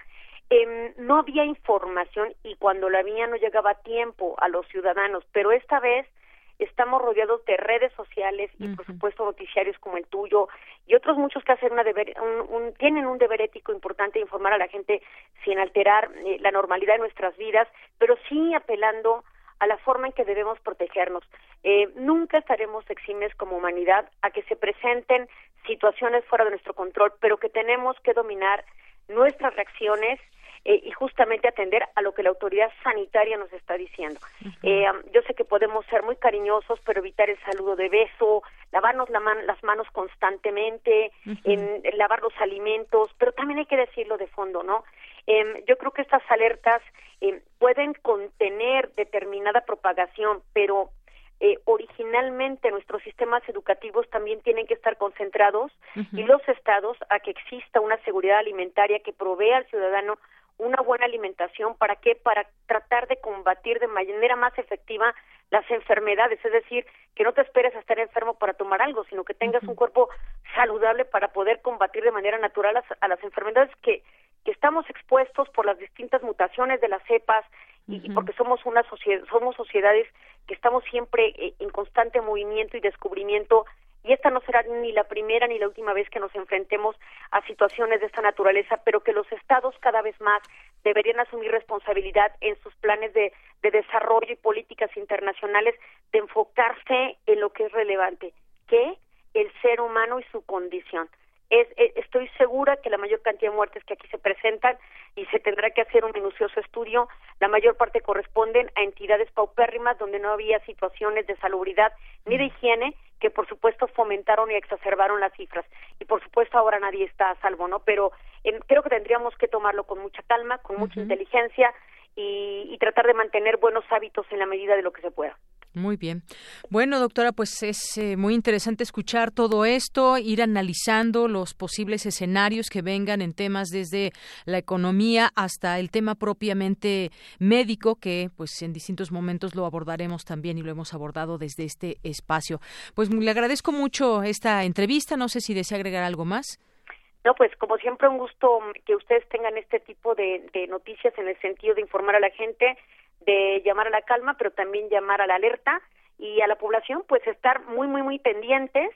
eh, no había información y cuando la había no llegaba a tiempo a los ciudadanos. Pero esta vez estamos rodeados de redes sociales y por supuesto noticiarios como el tuyo y otros muchos que hacen una deber, un, tienen un deber ético importante de informar a la gente sin alterar eh, la normalidad de nuestras vidas, pero sí apelando a la forma en que debemos protegernos. Eh, nunca estaremos eximes como humanidad a que se presenten situaciones fuera de nuestro control, pero que tenemos que dominar nuestras reacciones eh, y justamente atender a lo que la autoridad sanitaria nos está diciendo. eh, yo sé que podemos ser muy cariñosos, pero evitar el saludo de beso, lavarnos la man las manos constantemente, en, en lavar los alimentos, pero también hay que decirlo de fondo, ¿no? Eh, yo creo que estas alertas eh, pueden contener determinada propagación, pero eh, originalmente nuestros sistemas educativos también tienen que estar concentrados y los estados a que exista una seguridad alimentaria que provea al ciudadano una buena alimentación para qué para tratar de combatir de manera más efectiva las enfermedades es decir que no te esperes a estar enfermo para tomar algo sino que tengas un cuerpo saludable para poder combatir de manera natural a, a las enfermedades que que estamos expuestos por las distintas mutaciones de las cepas y, porque somos una sociedad somos sociedades que estamos siempre eh, en constante movimiento y descubrimiento y esta no será ni la primera ni la última vez que nos enfrentemos a situaciones de esta naturaleza, pero que los estados cada vez más deberían asumir responsabilidad en sus planes de, de desarrollo y políticas internacionales de enfocarse en lo que es relevante, que el ser humano y su condición. Es, eh, estoy segura que la mayor cantidad de muertes que aquí se presentan y se tendrá que hacer un minucioso estudio, la mayor parte corresponden a entidades paupérrimas donde no había situaciones de salubridad ni de higiene que por supuesto fomentaron y exacerbaron las cifras y por supuesto ahora nadie está a salvo, ¿no? Pero em, creo que tendríamos que tomarlo con mucha calma, con mucha inteligencia y tratar de mantener buenos hábitos en la medida de lo que se pueda. Muy bien. Bueno, doctora, pues es eh, muy interesante escuchar todo esto, ir analizando los posibles escenarios que vengan en temas desde la economía hasta el tema propiamente médico, que pues en distintos momentos lo abordaremos también y lo hemos abordado desde este espacio. Pues le agradezco mucho esta entrevista. No sé si desea agregar algo más. No, pues como siempre un gusto que ustedes tengan este tipo de noticias en el sentido de informar a la gente de llamar a la calma, pero también llamar a la alerta y a la población pues estar muy muy muy pendientes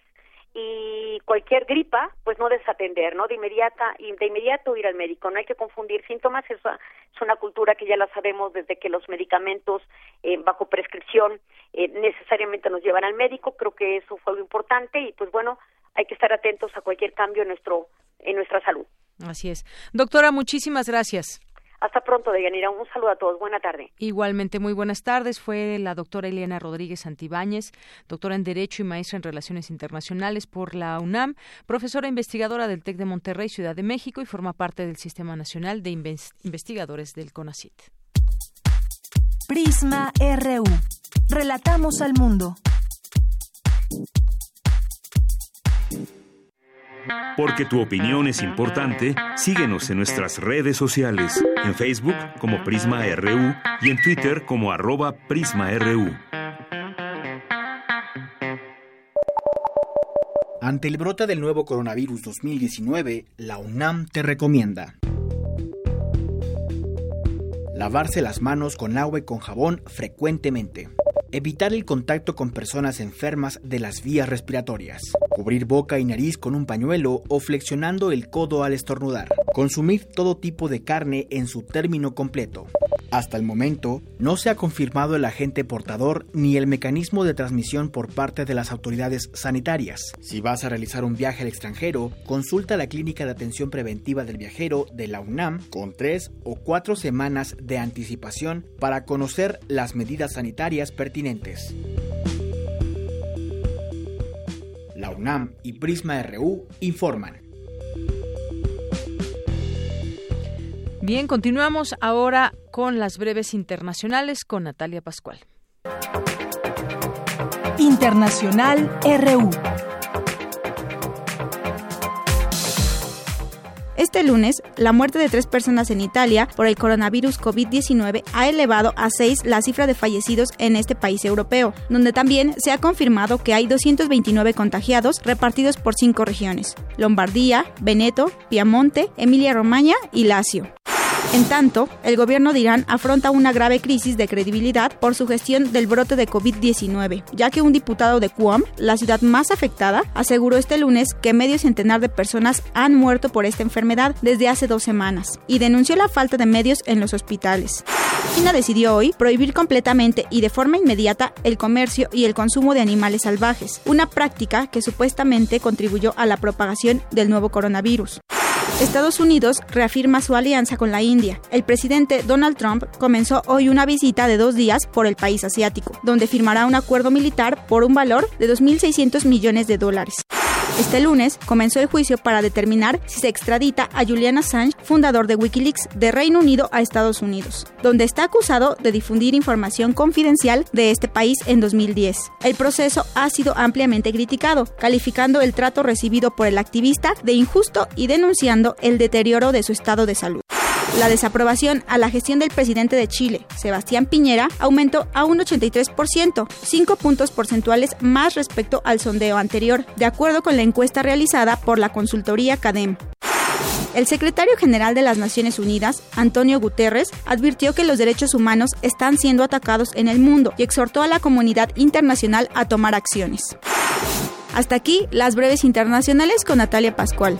y cualquier gripa pues no desatender, ¿no? De inmediata de inmediato ir al médico, no hay que confundir síntomas, es es una cultura que ya la sabemos desde que los medicamentos eh, bajo prescripción eh, necesariamente nos llevan al médico, creo que eso fue algo importante y pues bueno, hay que estar atentos a cualquier cambio en nuestro en nuestra salud. Así es. Doctora, muchísimas gracias. Hasta pronto, Deyanira. Un saludo a todos. Buena tarde. Igualmente, muy buenas tardes. Fue la doctora Eliana Rodríguez Santibáñez, doctora en Derecho y maestra en Relaciones Internacionales por la UNAM, profesora investigadora del TEC de Monterrey, Ciudad de México, y forma parte del Sistema Nacional de Investigadores del CONACIT. Prisma RU. Relatamos al mundo. Porque tu opinión es importante, síguenos en nuestras redes sociales, en Facebook como Prisma RU y en Twitter como arroba PrismaRU. Ante el brote del nuevo coronavirus 2019, la UNAM te recomienda lavarse las manos con agua y con jabón frecuentemente Evitar el contacto con personas enfermas de las vías respiratorias. Cubrir boca y nariz con un pañuelo o flexionando el codo al estornudar. Consumir todo tipo de carne en su término completo. Hasta el momento, no se ha confirmado el agente portador ni el mecanismo de transmisión por parte de las autoridades sanitarias. Si vas a realizar un viaje al extranjero, consulta la Clínica de Atención Preventiva del Viajero de la UNAM con tres o cuatro semanas de anticipación para conocer las medidas sanitarias pertinentes. La UNAM y Prisma RU informan. Bien, continuamos ahora con las breves internacionales con Natalia Pascual. Internacional RU. Este lunes, la muerte de tres personas en Italia por el coronavirus COVID-19 ha elevado a seis la cifra de fallecidos en este país europeo, donde también se ha confirmado que hay 229 contagiados repartidos por cinco regiones: Lombardía, Veneto, Piamonte, Emilia-Romagna y Lazio. En tanto, el gobierno de Irán afronta una grave crisis de credibilidad por su gestión del brote de COVID-19, ya que un diputado de Qom, la ciudad más afectada, aseguró este lunes que medio centenar de personas han muerto por esta enfermedad desde hace dos semanas y denunció la falta de medios en los hospitales. China decidió hoy prohibir completamente y de forma inmediata el comercio y el consumo de animales salvajes, una práctica que supuestamente contribuyó a la propagación del nuevo coronavirus. Estados Unidos reafirma su alianza con la India. El presidente Donald Trump comenzó hoy una visita de dos días por el país asiático, donde firmará un acuerdo militar por un valor de 2.600 millones de dólares. Este lunes comenzó el juicio para determinar si se extradita a Julian Assange, fundador de Wikileaks, de Reino Unido a Estados Unidos, donde está acusado de difundir información confidencial de este país en 2010. El proceso ha sido ampliamente criticado, calificando el trato recibido por el activista de injusto y denunciando el deterioro de su estado de salud. La desaprobación a la gestión del presidente de Chile, Sebastián Piñera, aumentó a un 83%, 5 puntos porcentuales más respecto al sondeo anterior, de acuerdo con la encuesta realizada por la consultoría CADEM. El secretario general de las Naciones Unidas, Antonio Guterres, advirtió que los derechos humanos están siendo atacados en el mundo y exhortó a la comunidad internacional a tomar acciones. Hasta aquí las breves internacionales con Natalia Pascual.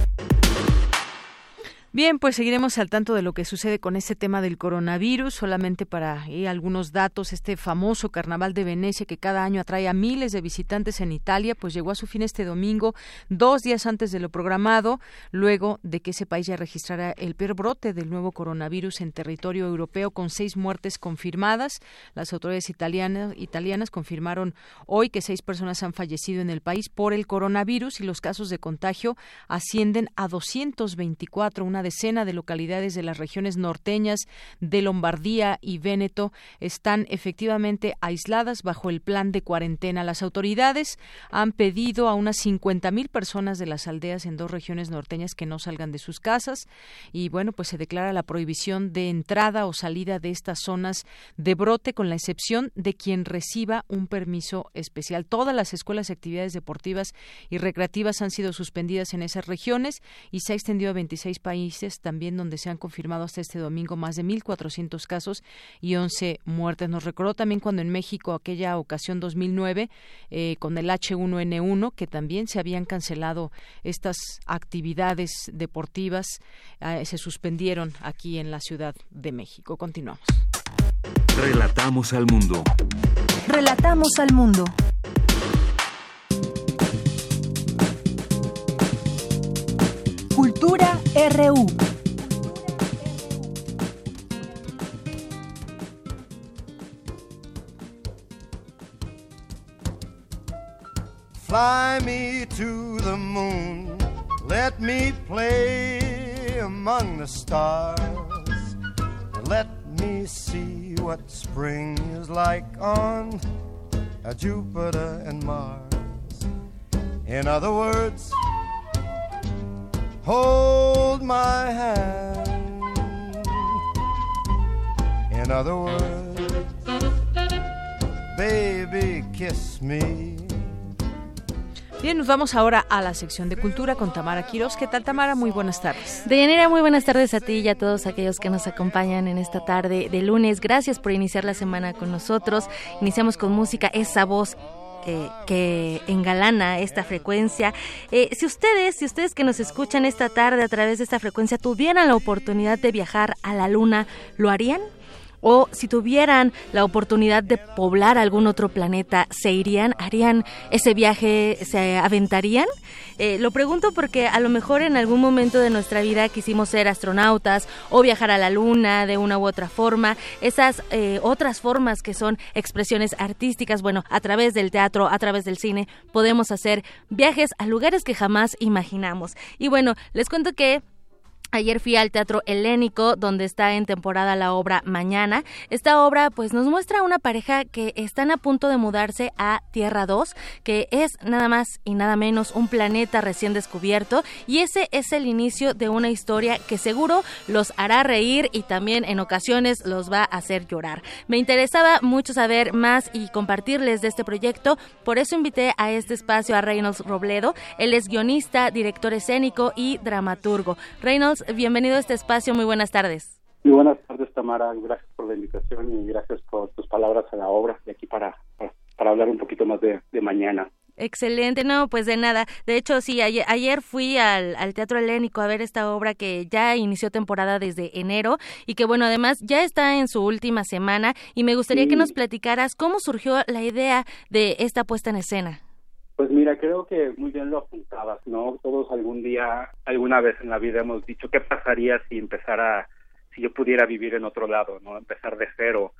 Bien, pues seguiremos al tanto de lo que sucede con este tema del coronavirus. Solamente para eh, algunos datos, este famoso carnaval de Venecia que cada año atrae a miles de visitantes en Italia, pues llegó a su fin este domingo, dos días antes de lo programado, luego de que ese país ya registrara el peor brote del nuevo coronavirus en territorio europeo con seis muertes confirmadas. Las autoridades italianas, italianas confirmaron hoy que seis personas han fallecido en el país por el coronavirus y los casos de contagio ascienden a 224, una decena de localidades de las regiones norteñas de Lombardía y Véneto están efectivamente aisladas bajo el plan de cuarentena. Las autoridades han pedido a unas 50.000 personas de las aldeas en dos regiones norteñas que no salgan de sus casas y bueno, pues se declara la prohibición de entrada o salida de estas zonas de brote con la excepción de quien reciba un permiso especial. Todas las escuelas y actividades deportivas y recreativas han sido suspendidas en esas regiones y se ha extendido a 26 países también donde se han confirmado hasta este domingo más de 1.400 casos y 11 muertes. Nos recordó también cuando en México, aquella ocasión 2009, eh, con el H1N1, que también se habían cancelado estas actividades deportivas, eh, se suspendieron aquí en la Ciudad de México. Continuamos. Relatamos al mundo. Relatamos al mundo. RU. Fly me to the moon, let me play among the stars, let me see what spring is like on Jupiter and Mars. In other words, hold my hand. In other words, baby, kiss me. Bien, nos vamos ahora a la sección de cultura con Tamara Quiroz. ¿Qué tal, Tamara? Muy buenas tardes. Deyanira, muy buenas tardes a ti y a todos aquellos que nos acompañan en esta tarde de lunes. Gracias por iniciar la semana con nosotros. Iniciamos con música, esa voz que, engalana esta frecuencia. Eh, si ustedes, si ustedes que nos escuchan esta tarde a través de esta frecuencia tuvieran la oportunidad de viajar a la luna, ¿lo harían? O si tuvieran la oportunidad de poblar algún otro planeta, ¿se irían? ¿Harían ese viaje? ¿Se aventarían? Eh, lo pregunto porque a lo mejor en algún momento de nuestra vida quisimos ser astronautas o viajar a la luna de una u otra forma. Esas eh, otras formas que son expresiones artísticas, bueno, a través del teatro, a través del cine, podemos hacer viajes a lugares que jamás imaginamos. Y bueno, les cuento que Ayer fui al Teatro Helénico, donde está en temporada la obra Mañana. Esta obra pues nos muestra una pareja que están a punto de mudarse a Tierra 2, que es nada más y nada menos un planeta recién descubierto y ese es el inicio de una historia que seguro los hará reír y también en ocasiones los va a hacer llorar. Me interesaba mucho saber más y compartirles de este proyecto, por eso invité a este espacio a Reynolds Robledo. Él es guionista, director escénico y dramaturgo. Reynolds bienvenido a este espacio, muy buenas tardes. Muy buenas tardes, Tamara, gracias por la invitación y gracias por tus palabras a la obra y aquí para, para, hablar un poquito más de, mañana. Excelente, no, pues de nada. De hecho, sí, ayer, fui al, al, Teatro Helénico a ver esta obra que ya inició temporada desde enero y que, bueno, además ya está en su última semana y me gustaría que nos platicaras cómo surgió la idea de esta puesta en escena. Pues mira, creo que muy bien lo apuntabas, ¿no? Todos algún día, alguna vez en la vida hemos dicho, ¿qué pasaría si empezara, si yo pudiera vivir en otro lado, ¿no? Empezar de cero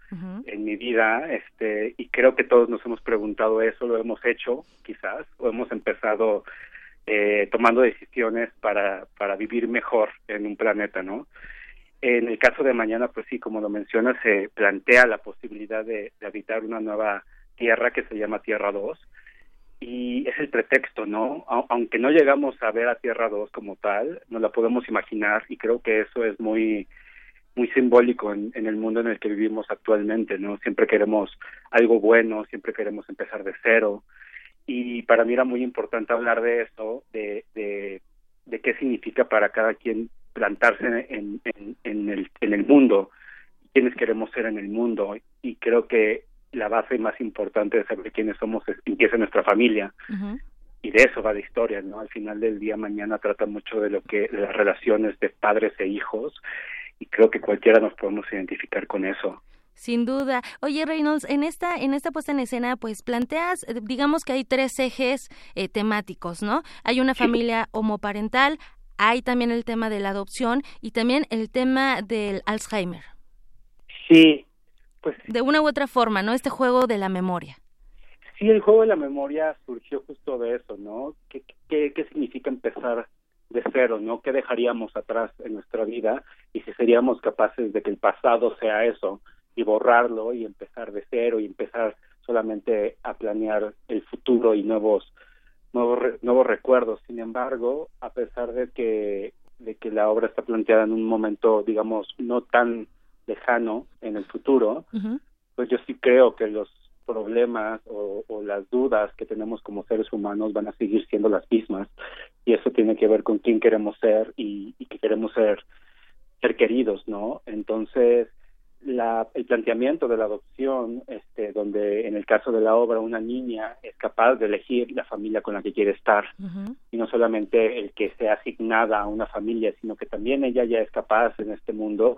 en mi vida, este, y creo que todos nos hemos preguntado eso, lo hemos hecho, quizás, o hemos empezado eh, tomando decisiones para, para vivir mejor en un planeta, ¿no? En el caso de mañana, pues sí, como lo mencionas, se plantea la posibilidad de, de habitar una nueva tierra que se llama Tierra 2, y es el pretexto, ¿no? Aunque no llegamos a ver a Tierra 2 como tal, nos la podemos imaginar y creo que eso es muy muy simbólico en, el mundo en el que vivimos actualmente, ¿no? Siempre queremos algo bueno, siempre queremos empezar de cero y para mí era muy importante hablar de eso, de, de, de qué significa para cada quien plantarse en, en, en, el, en el mundo, quiénes queremos ser en el mundo y creo que la base más importante de saber quiénes somos empieza en nuestra familia. y de eso va la historia, ¿no? Al final del día mañana trata mucho de lo que de las relaciones de padres e hijos y creo que cualquiera nos podemos identificar con eso. Sin duda. Oye, Reynolds, en esta, en esta puesta en escena, pues planteas, eh, digamos que hay tres ejes eh, temáticos, ¿no? Hay una familia homoparental, hay también el tema de la adopción y también el tema del Alzheimer. Sí, pues. De una u otra forma, ¿no? Este juego de la memoria. Sí, el juego de la memoria surgió justo de eso, ¿no? ¿Qué, qué, qué significa empezar de cero, ¿no? ¿Qué dejaríamos atrás en nuestra vida? Y si seríamos capaces de que el pasado sea eso y borrarlo y empezar de cero y empezar solamente a planear el futuro y nuevos nuevos nuevos recuerdos. Sin embargo, a pesar de que de que la obra está planteada en un momento, digamos, no tan lejano en el futuro, pues yo sí creo que los problemas o, las dudas que tenemos como seres humanos van a seguir siendo las mismas. Y eso tiene que ver con quién queremos ser y, y que queremos ser ser queridos, ¿no? Entonces, la, el planteamiento de la adopción, este, donde en el caso de la obra una niña es capaz de elegir la familia con la que quiere estar. Y no solamente el que sea asignada a una familia, sino que también ella ya es capaz en este mundo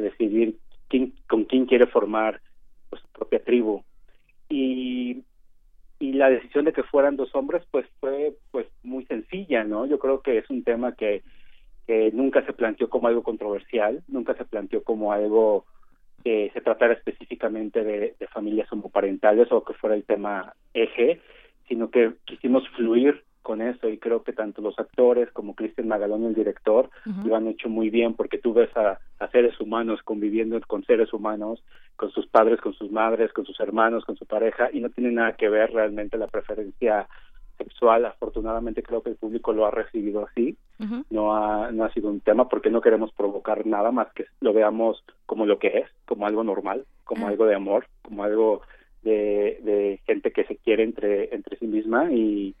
decidir quién, con quién quiere formar pues, su propia tribu. Y y la decisión de que fueran dos hombres pues fue pues muy sencilla no yo creo que es un tema que que nunca se planteó como algo controversial nunca se planteó como algo que se tratara específicamente de, de familias homoparentales o que fuera el tema eje sino que quisimos fluir con eso y creo que tanto los actores como Cristian Magalón, el director, lo han hecho muy bien porque tú ves a, seres humanos conviviendo con seres humanos, con sus padres, con sus madres, con sus hermanos, con su pareja y no tiene nada que ver realmente la preferencia sexual. Afortunadamente creo que el público lo ha recibido así, no, ha, no ha sido un tema porque no queremos provocar nada más que lo veamos como lo que es, como algo normal, como algo de amor, como algo de, de gente que se quiere entre, entre sí misma y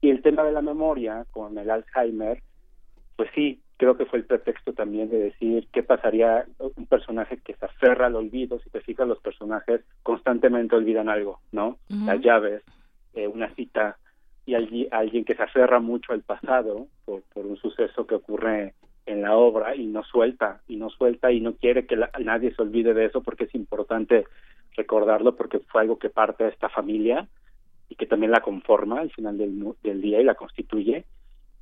y el tema de la memoria con el Alzheimer, pues sí, creo que fue el pretexto también de decir qué pasaría un personaje que se aferra al olvido, si te fijas los personajes constantemente olvidan algo, ¿no? Las llaves, eh, una cita y alguien, alguien que se aferra mucho al pasado por, por un suceso que ocurre en la obra y no suelta y no suelta y no quiere que nadie se olvide de eso porque es importante recordarlo porque fue algo que parte de esta familia y que también la conforma al final del, del día y la constituye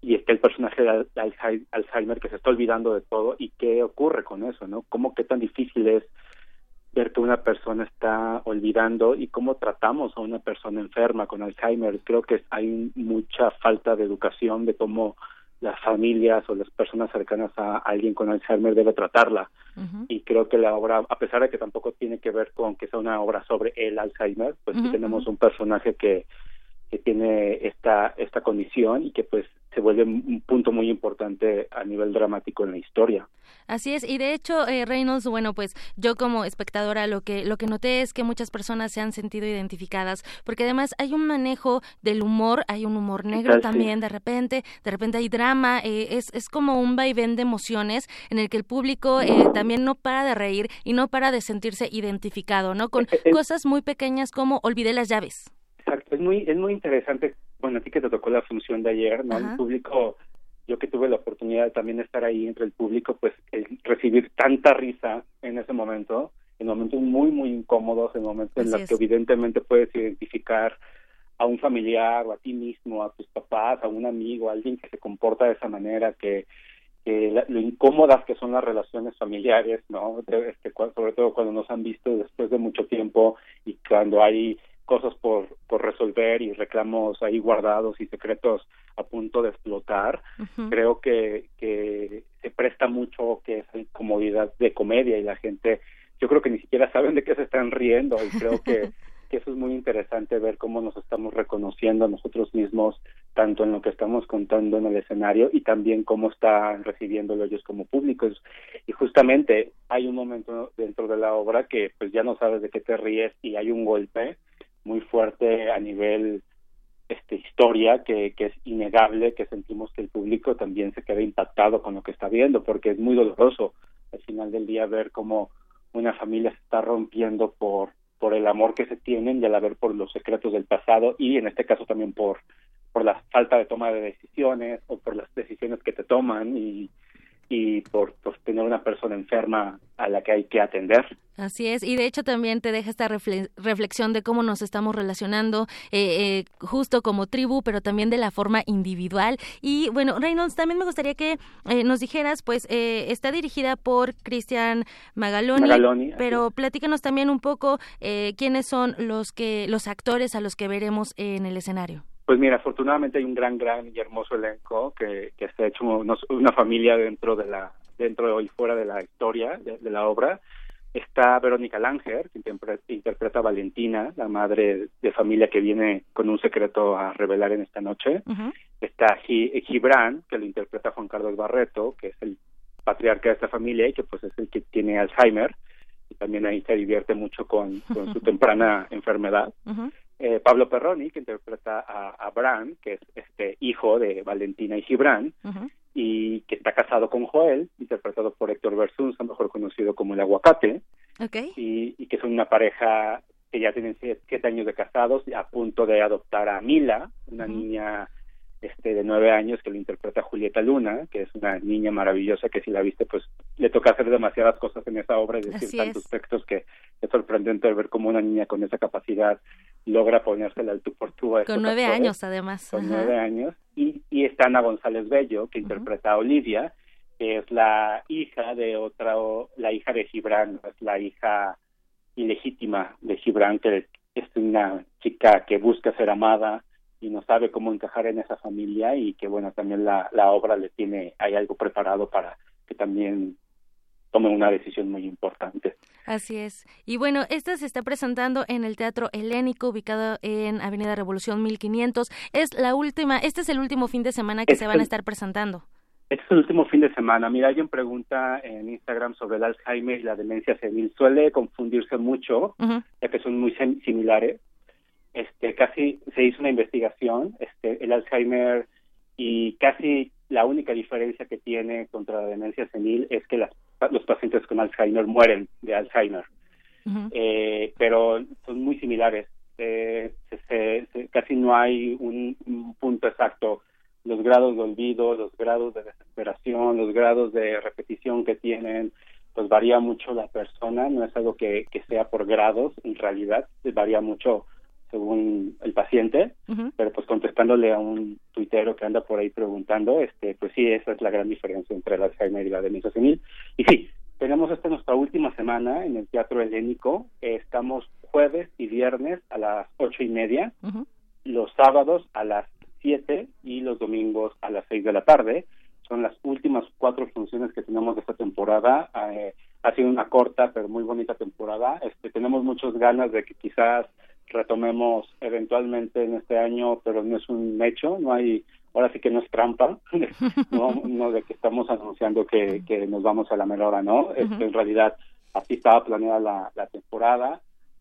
y está el personaje de Alzheimer que se está olvidando de todo y qué ocurre con eso, ¿no? Cómo qué tan difícil es ver que una persona está olvidando y cómo tratamos a una persona enferma con Alzheimer. Creo que hay mucha falta de educación de cómo las familias o las personas cercanas a alguien con Alzheimer debe tratarla. Y creo que la obra, a pesar de que tampoco tiene que ver con que sea una obra sobre el Alzheimer, pues sí tenemos un personaje que, que tiene esta, esta condición y que pues se vuelve un punto muy importante a nivel dramático en la historia. Así es, y de hecho, eh, Reynolds, bueno, pues yo como espectadora lo que, lo que noté es que muchas personas se han sentido identificadas, porque además hay un manejo del humor, hay un humor negro también de repente, de repente hay drama, eh, es, es como un vaivén de emociones en el que el público eh, también no para de reír y no para de sentirse identificado, ¿no? Con cosas muy pequeñas como olvidé las llaves. Exacto, es muy, es muy interesante, bueno, a ti que te tocó la función de ayer, ¿no? El público yo que tuve la oportunidad también de estar ahí entre el público, pues el recibir tanta risa en ese momento, en momentos muy, muy incómodos, en momentos en los que evidentemente puedes identificar a un familiar o a ti mismo, a tus papás, a un amigo, a alguien que se comporta de esa manera, que, que lo incómodas que son las relaciones familiares, ¿no? Este, sobre todo cuando nos han visto después de mucho tiempo y cuando hay cosas por, por resolver y reclamos ahí guardados y secretos a punto de explotar. Creo que, que se presta mucho que esa incomodidad de comedia y la gente, yo creo que ni siquiera saben de qué se están riendo y creo que, <laughs> que eso es muy interesante ver cómo nos estamos reconociendo a nosotros mismos, tanto en lo que estamos contando en el escenario y también cómo están recibiéndolo ellos como públicos. Y justamente hay un momento dentro de la obra que pues ya no sabes de qué te ríes y hay un golpe muy fuerte a nivel este, historia que, que es innegable, que sentimos que el público también se queda impactado con lo que está viendo, porque es muy doloroso al final del día ver cómo una familia se está rompiendo por, por el amor que se tienen y a la ver por los secretos del pasado y en este caso también por, por la falta de toma de decisiones o por las decisiones que te toman y, y por, tener una persona enferma a la que hay que atender. Así es, y de hecho también te deja esta reflexión de cómo nos estamos relacionando eh, eh, justo como tribu, pero también de la forma individual. Y bueno, Reynolds, también me gustaría que eh, nos dijeras, pues está dirigida por Cristian Magaloni, pero platícanos también un poco quiénes son los que los actores a los que veremos en el escenario. Pues mira, afortunadamente hay un gran, gran y hermoso elenco que, que se ha hecho una familia dentro de la, dentro y fuera de la historia de, la obra. Está Verónica Langer, que interpreta, a Valentina, la madre de familia que viene con un secreto a revelar en esta noche. Está Gibran, que lo interpreta Juan Carlos Barreto, que es el patriarca de esta familia y que pues es el que tiene Alzheimer y también ahí se divierte mucho con, con su <laughs> temprana enfermedad. Eh, Pablo Perroni, que interpreta a, a, Bran, que es este hijo de Valentina y Gibran, y que está casado con Joel, interpretado por Héctor Bersunza, mejor conocido como el Aguacate, y, y, que son una pareja que ya tienen siete, años de casados y a punto de adoptar a Mila, una niña este de nueve años que lo interpreta Julieta Luna, que es una niña maravillosa que si la viste pues le toca hacer demasiadas cosas en esa obra y decir tantos textos que es sorprendente ver cómo una niña con esa capacidad logra ponérsela al tú por tú a Con nueve años además. Con nueve años. Y, y está Ana González Bello, que interpreta a Olivia, que es la hija de otra, la hija de Gibran, es la hija ilegítima de Gibran, que es una chica que busca ser amada, y no sabe cómo encajar en esa familia y que bueno también la, la obra le tiene hay algo preparado para que también tome una decisión muy importante. Así es. Y bueno, esta se está presentando en el Teatro Helénico, ubicado en Avenida Revolución 1500. Es la última, este es el último fin de semana que se van a estar presentando. Este es el último fin de semana. Mira, alguien pregunta en Instagram sobre el Alzheimer y la demencia senil. Suele confundirse mucho, ya que son muy similares este casi se hizo una investigación este el Alzheimer y casi la única diferencia que tiene contra la demencia senil es que los pacientes con Alzheimer mueren de Alzheimer. Eh, pero son muy similares. Eh, casi no hay un, punto exacto. Los grados de olvido los grados de desesperación los grados de repetición que tienen pues varía mucho la persona. No es algo que, que sea por grados en realidad varía mucho según el paciente, pero pues contestándole a un tuitero que anda por ahí preguntando, este, pues sí, esa es la gran diferencia entre el Alzheimer y la demencia senil. Y sí, tenemos esta nuestra última semana en el Teatro Helénico, estamos jueves y viernes a las ocho y media, los sábados a las siete y los domingos a las seis de la tarde. Son las últimas cuatro funciones que tenemos de esta temporada. Eh, ha sido una corta pero muy bonita temporada. Este, tenemos muchas ganas de que quizás retomemos eventualmente en este año, pero no es un hecho, no hay, ahora sí que no es trampa, <laughs> no, no de que estamos anunciando que, que nos vamos a la menor ¿no? en realidad así estaba planeada la, la temporada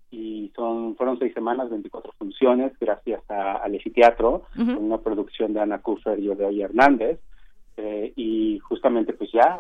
y son fueron seis semanas, 24 funciones, gracias a, al Teatro, con una producción de Ana Kuffer y Odeoy Hernández, eh, y justamente pues ya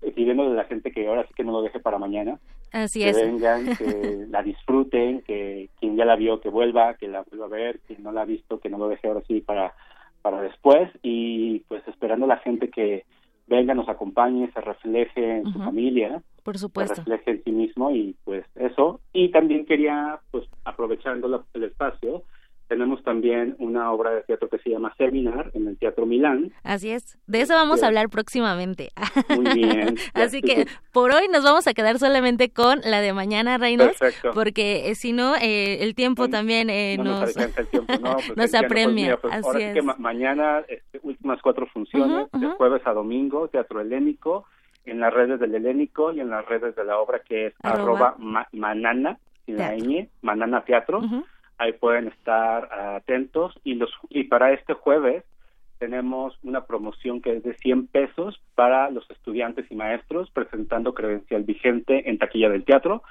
pidiendo de la gente que ahora sí que no lo deje para mañana. Así que es. vengan, que <laughs> la disfruten, que quien ya la vio que vuelva, que la vuelva a ver, quien no la ha visto que no lo deje ahora sí para para después y pues esperando a la gente que venga, nos acompañe, se refleje en su familia, por supuesto, se refleje en sí mismo y pues eso. Y también quería pues aprovechando el espacio tenemos también una obra de teatro que se llama Seminar en el Teatro Milán. Así es, de eso vamos a hablar próximamente. Muy bien. <laughs> Así que por hoy nos vamos a quedar solamente con la de mañana, Reynolds, Perfecto. porque eh, si no, eh, el tiempo también eh, nos, nos, apremia. Así ahora es. que mañana, este, últimas cuatro funciones, de jueves a domingo, Teatro Helénico, en las redes del Helénico y en las redes de la obra que es arroba, manana, manana teatro ahí pueden estar atentos. Y los y para este jueves tenemos una promoción que es de 100 pesos para los estudiantes y maestros presentando credencial vigente en taquilla del teatro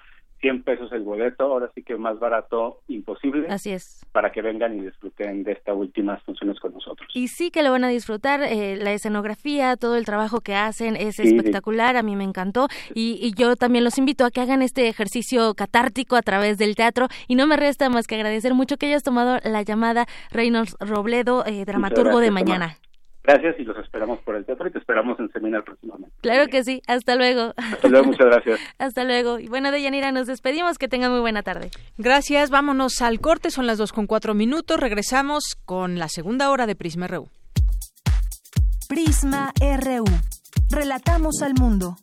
100 pesos el boleto, ahora sí que más barato imposible. Así es. Para que vengan y disfruten de estas últimas funciones con nosotros. Y sí que lo van a disfrutar, eh, la escenografía, todo el trabajo que hacen es espectacular, a mí me encantó. Y, y, yo también los invito a que hagan este ejercicio catártico a través del teatro. Y no me resta más que agradecer mucho que hayas tomado la llamada Reynolds Robledo, eh, dramaturgo de mañana. Gracias y los esperamos por el teatro y te esperamos en Seminar próximamente. Claro que sí. Hasta luego. Hasta luego, muchas gracias. <laughs> Hasta luego. Y bueno, Deyanira, nos despedimos. Que tengan muy buena tarde. Gracias. Vámonos al corte. Son las dos con cuatro minutos. Regresamos con la segunda hora de Prisma RU. Prisma RU. Relatamos al mundo.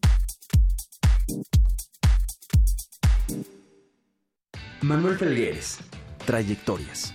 Manuel Felgueres. Trayectorias.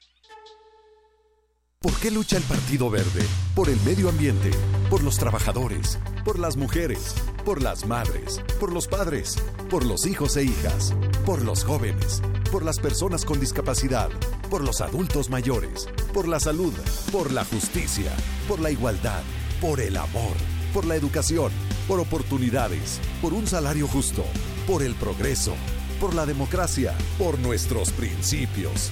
¿Por qué lucha el Partido Verde? Por el medio ambiente, por los trabajadores, por las mujeres, por las madres, por los padres, por los hijos e hijas, por los jóvenes, por las personas con discapacidad, por los adultos mayores, por la salud, por la justicia, por la igualdad, por el amor, por la educación, por oportunidades, por un salario justo, por el progreso, por la democracia, por nuestros principios.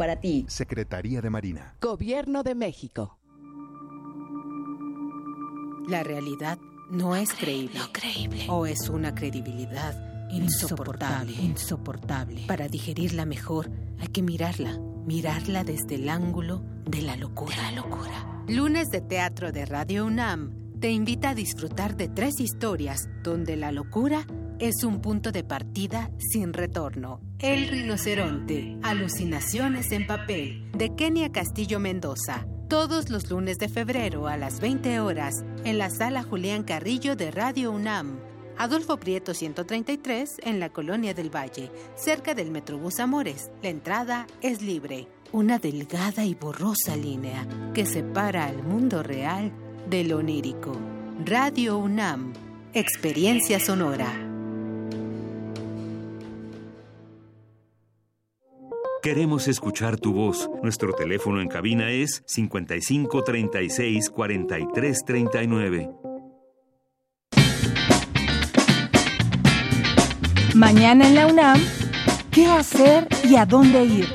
para ti. Secretaría de Marina. Gobierno de México. La realidad no, es creíble. No creíble. O es una credibilidad insoportable. Insoportable. Para digerirla mejor hay que mirarla. Mirarla desde el ángulo de la locura. De la locura. Lunes de Teatro de Radio UNAM te invita a disfrutar de tres historias donde la locura es un punto de partida sin retorno. El rinoceronte, alucinaciones en papel, de Kenia Castillo Mendoza. Todos los lunes de febrero a las 20 horas en la sala Julián Carrillo de Radio UNAM. Adolfo Prieto 133 en la Colonia del Valle, cerca del Metrobús Amores. La entrada es libre. Una delgada y borrosa línea que separa al mundo real de lo onírico. Radio UNAM. Experiencia sonora. Queremos escuchar tu voz. Nuestro teléfono en cabina es 55 36 43 39. Mañana en la UNAM, ¿qué hacer y a dónde ir?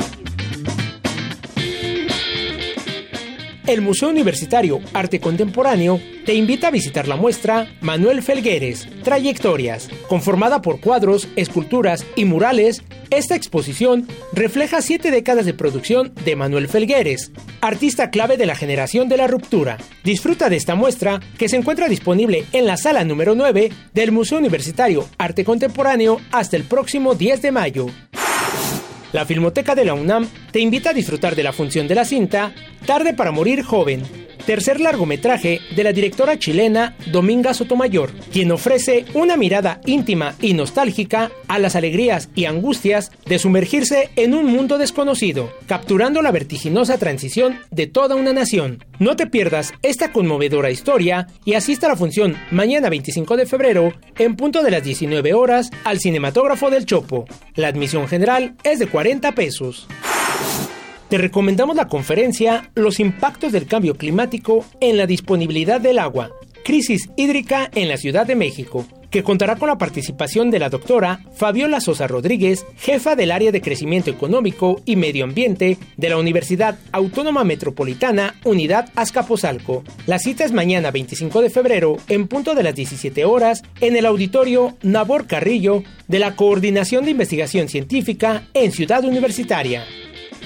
El Museo Universitario Arte Contemporáneo te invita a visitar la muestra Manuel Felgueres, Trayectorias. Conformada por cuadros, esculturas y murales, esta exposición refleja siete décadas de producción de Manuel Felgueres, artista clave de la generación de la ruptura. Disfruta de esta muestra que se encuentra disponible en la sala número 9 del Museo Universitario Arte Contemporáneo hasta el próximo 10 de mayo. La Filmoteca de la UNAM te invita a disfrutar de la función de la cinta Tarde para Morir Joven, tercer largometraje de la directora chilena Dominga Sotomayor, quien ofrece una mirada íntima y nostálgica a las alegrías y angustias de sumergirse en un mundo desconocido, capturando la vertiginosa transición de toda una nación. No te pierdas esta conmovedora historia y asista a la función mañana 25 de febrero en punto de las 19 horas al Cinematógrafo del Chopo. La admisión general es de 40 pesos. Te recomendamos la conferencia Los impactos del cambio climático en la disponibilidad del agua, crisis hídrica en la Ciudad de México, que contará con la participación de la doctora Fabiola Sosa Rodríguez, jefa del área de crecimiento económico y medio ambiente de la Universidad Autónoma Metropolitana Unidad Azcapotzalco. La cita es mañana 25 de febrero en punto de las 17 horas en el auditorio Nabor Carrillo de la Coordinación de Investigación Científica en Ciudad Universitaria.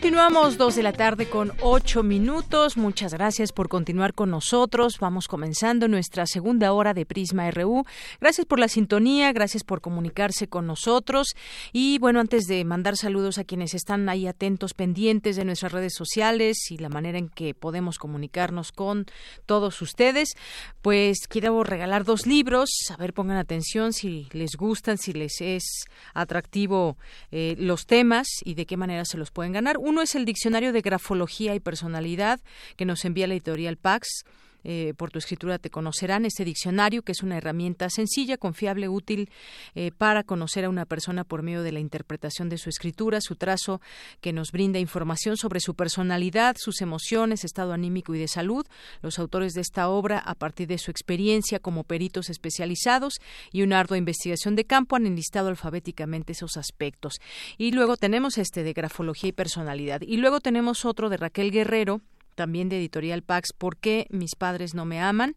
Continuamos dos de la tarde con ocho minutos. Muchas gracias por continuar con nosotros. Vamos comenzando nuestra segunda hora de Prisma RU. Gracias por la sintonía, gracias por comunicarse con nosotros. Y bueno, antes de mandar saludos a quienes están ahí atentos, pendientes de nuestras redes sociales y la manera en que podemos comunicarnos con todos ustedes, pues quiero regalar dos libros. A ver, pongan atención si les gustan, si les es atractivo eh, los temas y de qué manera se los pueden ganar. Uno es el Diccionario de Grafología y Personalidad que nos envía la editorial Pax. Eh, por tu escritura te conocerán este diccionario que es una herramienta sencilla, confiable, útil eh, para conocer a una persona por medio de la interpretación de su escritura, su trazo que nos brinda información sobre su personalidad, sus emociones, estado anímico y de salud. Los autores de esta obra, a partir de su experiencia como peritos especializados y una ardua investigación de campo, han enlistado alfabéticamente esos aspectos. Y luego tenemos este de grafología y personalidad. Y luego tenemos otro de Raquel Guerrero, también de Editorial Pax, ¿Por qué mis padres no me aman?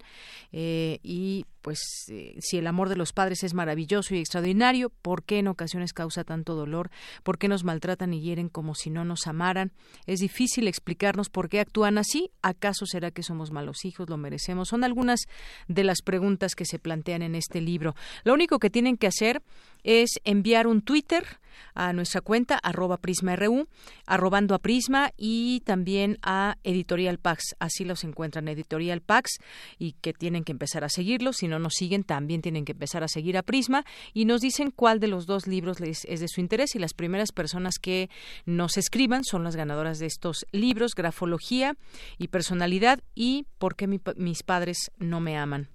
Eh, y pues eh, si el amor de los padres es maravilloso y extraordinario, ¿por qué en ocasiones causa tanto dolor? ¿Por qué nos maltratan y hieren como si no nos amaran? Es difícil explicarnos por qué actúan así. ¿Acaso será que somos malos hijos? ¿Lo merecemos? Son algunas de las preguntas que se plantean en este libro. Lo único que tienen que hacer es enviar un Twitter a nuestra cuenta arroba prisma.ru, arrobando a Prisma y también a Editorial Pax. Así los encuentran Editorial Pax y que tienen que empezar a seguirlos. Si no nos siguen, también tienen que empezar a seguir a Prisma y nos dicen cuál de los dos libros les es de su interés y las primeras personas que nos escriban son las ganadoras de estos libros, Grafología y Personalidad y ¿Por qué mis padres no me aman?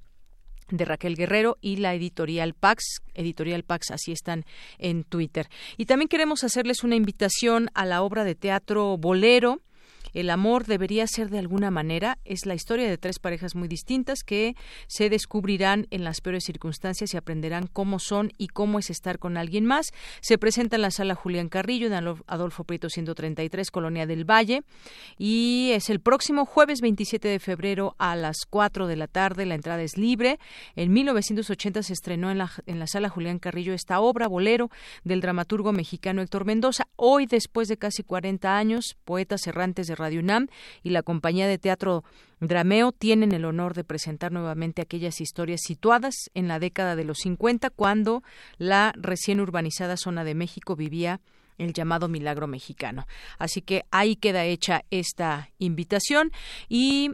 De Raquel Guerrero y la editorial Pax, editorial Pax, así están en Twitter. Y también queremos hacerles una invitación a la obra de teatro Bolero, el amor debería ser de alguna manera es la historia de tres parejas muy distintas que se descubrirán en las peores circunstancias y aprenderán cómo son y cómo es estar con alguien más. Se presenta en la sala Julián Carrillo en Adolfo Prieto 133, Colonia del Valle, y es el próximo jueves 27 de febrero a las 4 de la tarde. La entrada es libre. En 1980 se estrenó en la, en la sala Julián Carrillo esta obra, Bolero, del dramaturgo mexicano Héctor Mendoza. Hoy, después de casi 40 años, poetas errantes de Radio UNAM y la compañía de teatro Drameo tienen el honor de presentar nuevamente aquellas historias situadas en la década de los 50 cuando la recién urbanizada zona de México vivía el llamado milagro mexicano. Así que ahí queda hecha esta invitación y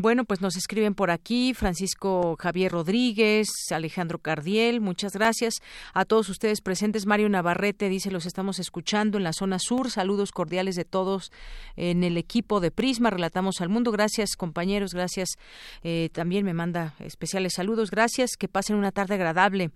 bueno, pues nos escriben por aquí Francisco Javier Rodríguez, Alejandro Cardiel, muchas gracias a todos ustedes presentes. Mario Navarrete dice, los estamos escuchando en la zona sur. Saludos cordiales de todos en el equipo de Prisma, relatamos al mundo. Gracias compañeros, gracias. Eh, también me manda especiales saludos. Gracias, que pasen una tarde agradable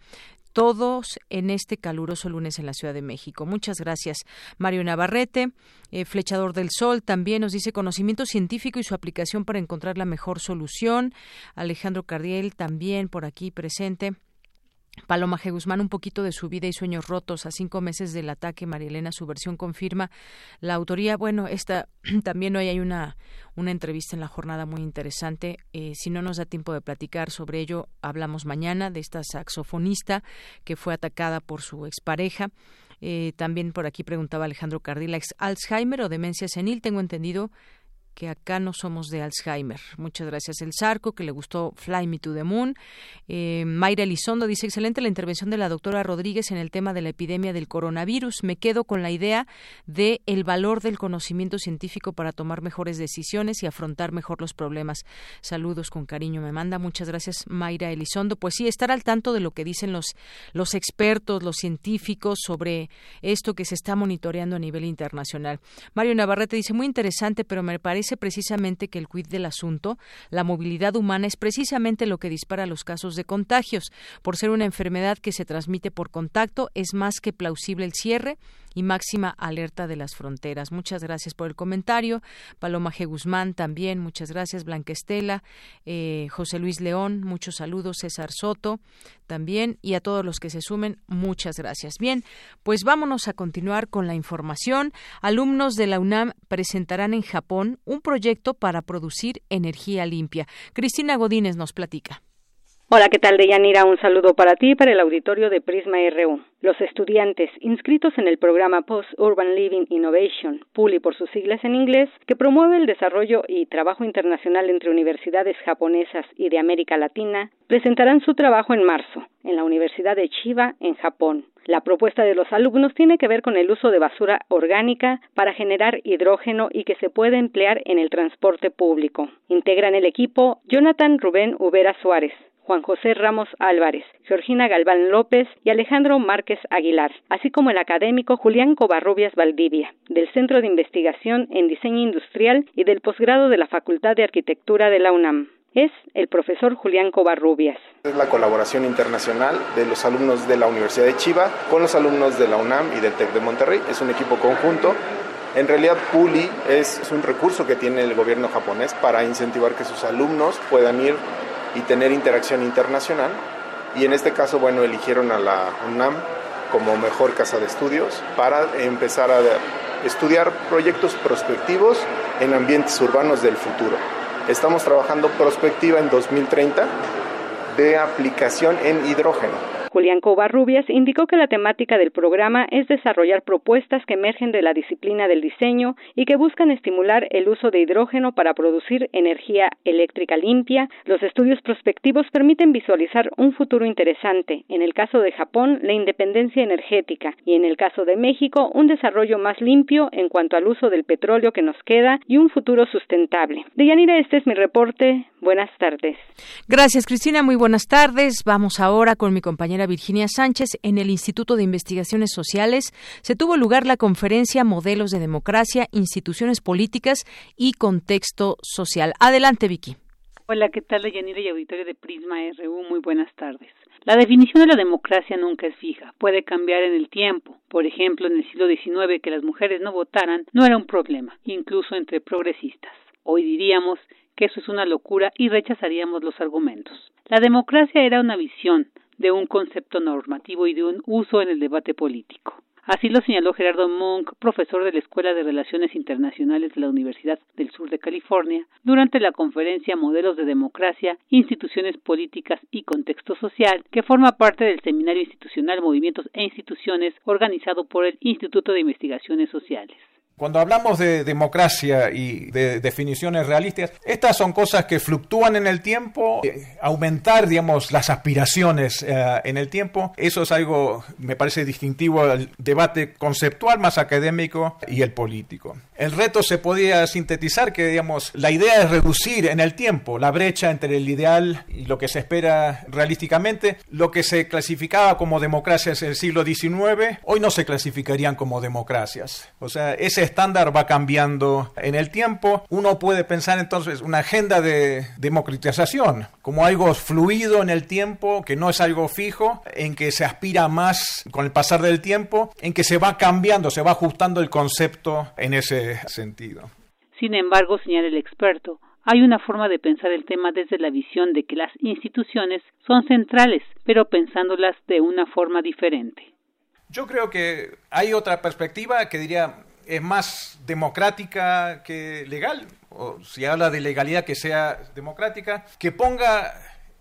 todos en este caluroso lunes en la Ciudad de México. Muchas gracias, Mario Navarrete. Eh, Flechador del Sol también nos dice conocimiento científico y su aplicación para encontrar la mejor solución. Alejandro Cardiel también por aquí presente. Paloma G. Guzmán, un poquito de su vida y sueños rotos a cinco meses del ataque. María Elena, su versión confirma la autoría. Bueno, esta <clears throat> también hoy hay una, una entrevista en la jornada muy interesante. Eh, si no nos da tiempo de platicar sobre ello, hablamos mañana de esta saxofonista que fue atacada por su expareja. Eh, también por aquí preguntaba Alejandro Cardila, ¿Alzheimer o demencia senil? Tengo entendido que acá no somos de Alzheimer. Muchas gracias. El Zarco, que le gustó Fly Me to the Moon. Eh, Mayra Elizondo dice, excelente la intervención de la doctora Rodríguez en el tema de la epidemia del coronavirus. Me quedo con la idea de el valor del conocimiento científico para tomar mejores decisiones y afrontar mejor los problemas. Saludos con cariño. Me manda. Muchas gracias, Mayra Elizondo. Pues sí, estar al tanto de lo que dicen los, los expertos, los científicos sobre esto que se está monitoreando a nivel internacional. Mario Navarrete dice, muy interesante, pero me parece dice precisamente que el quid del asunto, la movilidad humana, es precisamente lo que dispara los casos de contagios. Por ser una enfermedad que se transmite por contacto, es más que plausible el cierre y máxima alerta de las fronteras. Muchas gracias por el comentario. Paloma G. Guzmán también, muchas gracias. Blanca Estela, eh, José Luis León, muchos saludos. César Soto también y a todos los que se sumen, muchas gracias. Bien, pues vámonos a continuar con la información. Alumnos de la UNAM presentarán en Japón un proyecto para producir energía limpia. Cristina Godínez nos platica. Hola, ¿qué tal, Deyanira? Un saludo para ti y para el auditorio de Prisma RU. Los estudiantes inscritos en el programa Post Urban Living Innovation, PULI por sus siglas en inglés, que promueve el desarrollo y trabajo internacional entre universidades japonesas y de América Latina, presentarán su trabajo en marzo en la Universidad de Chiba, en Japón. La propuesta de los alumnos tiene que ver con el uso de basura orgánica para generar hidrógeno y que se puede emplear en el transporte público. Integran el equipo Jonathan Rubén Ubera Suárez, Juan José Ramos Álvarez, Georgina Galván López y Alejandro Márquez Aguilar, así como el académico Julián Covarrubias Valdivia, del Centro de Investigación en Diseño Industrial y del posgrado de la Facultad de Arquitectura de la UNAM es el profesor Julián Covarrubias. Es la colaboración internacional de los alumnos de la Universidad de Chiva con los alumnos de la UNAM y del TEC de Monterrey. Es un equipo conjunto. En realidad, PULI es un recurso que tiene el gobierno japonés para incentivar que sus alumnos puedan ir y tener interacción internacional. Y en este caso, bueno, eligieron a la UNAM como mejor casa de estudios para empezar a estudiar proyectos prospectivos en ambientes urbanos del futuro. Estamos trabajando prospectiva en 2030 de aplicación en hidrógeno. Julián Covarrubias indicó que la temática del programa es desarrollar propuestas que emergen de la disciplina del diseño y que buscan estimular el uso de hidrógeno para producir energía eléctrica limpia. Los estudios prospectivos permiten visualizar un futuro interesante, en el caso de Japón, la independencia energética y en el caso de México, un desarrollo más limpio en cuanto al uso del petróleo que nos queda y un futuro sustentable. Deyanira, este es mi reporte. Buenas tardes. Gracias, Cristina. Muy buenas tardes. Vamos ahora con mi compañera Virginia Sánchez. En el Instituto de Investigaciones Sociales se tuvo lugar la conferencia Modelos de Democracia, Instituciones Políticas y Contexto Social. Adelante, Vicky. Hola, ¿qué tal, Yanira y auditorio de Prisma RU? Muy buenas tardes. La definición de la democracia nunca es fija, puede cambiar en el tiempo. Por ejemplo, en el siglo XIX que las mujeres no votaran no era un problema, incluso entre progresistas. Hoy diríamos que eso es una locura y rechazaríamos los argumentos. La democracia era una visión de un concepto normativo y de un uso en el debate político. Así lo señaló Gerardo Monk, profesor de la Escuela de Relaciones Internacionales de la Universidad del Sur de California, durante la conferencia Modelos de Democracia, Instituciones Políticas y Contexto Social, que forma parte del Seminario Institucional Movimientos e Instituciones organizado por el Instituto de Investigaciones Sociales. Cuando hablamos de democracia y de definiciones realistas, estas son cosas que fluctúan en el tiempo, eh, aumentar, digamos, las aspiraciones eh, en el tiempo, eso es algo, me parece distintivo al debate conceptual más académico y el político. El reto se podía sintetizar que, digamos, la idea es reducir en el tiempo la brecha entre el ideal y lo que se espera realísticamente. Lo que se clasificaba como democracias en el siglo XIX, hoy no se clasificarían como democracias. O sea, ese estándar va cambiando en el tiempo. Uno puede pensar entonces una agenda de democratización como algo fluido en el tiempo, que no es algo fijo, en que se aspira más con el pasar del tiempo, en que se va cambiando, se va ajustando el concepto en ese sentido. Sin embargo, señala el experto, hay una forma de pensar el tema desde la visión de que las instituciones son centrales, pero pensándolas de una forma diferente. Yo creo que hay otra perspectiva que diría es más democrática que legal, o si habla de legalidad que sea democrática, que ponga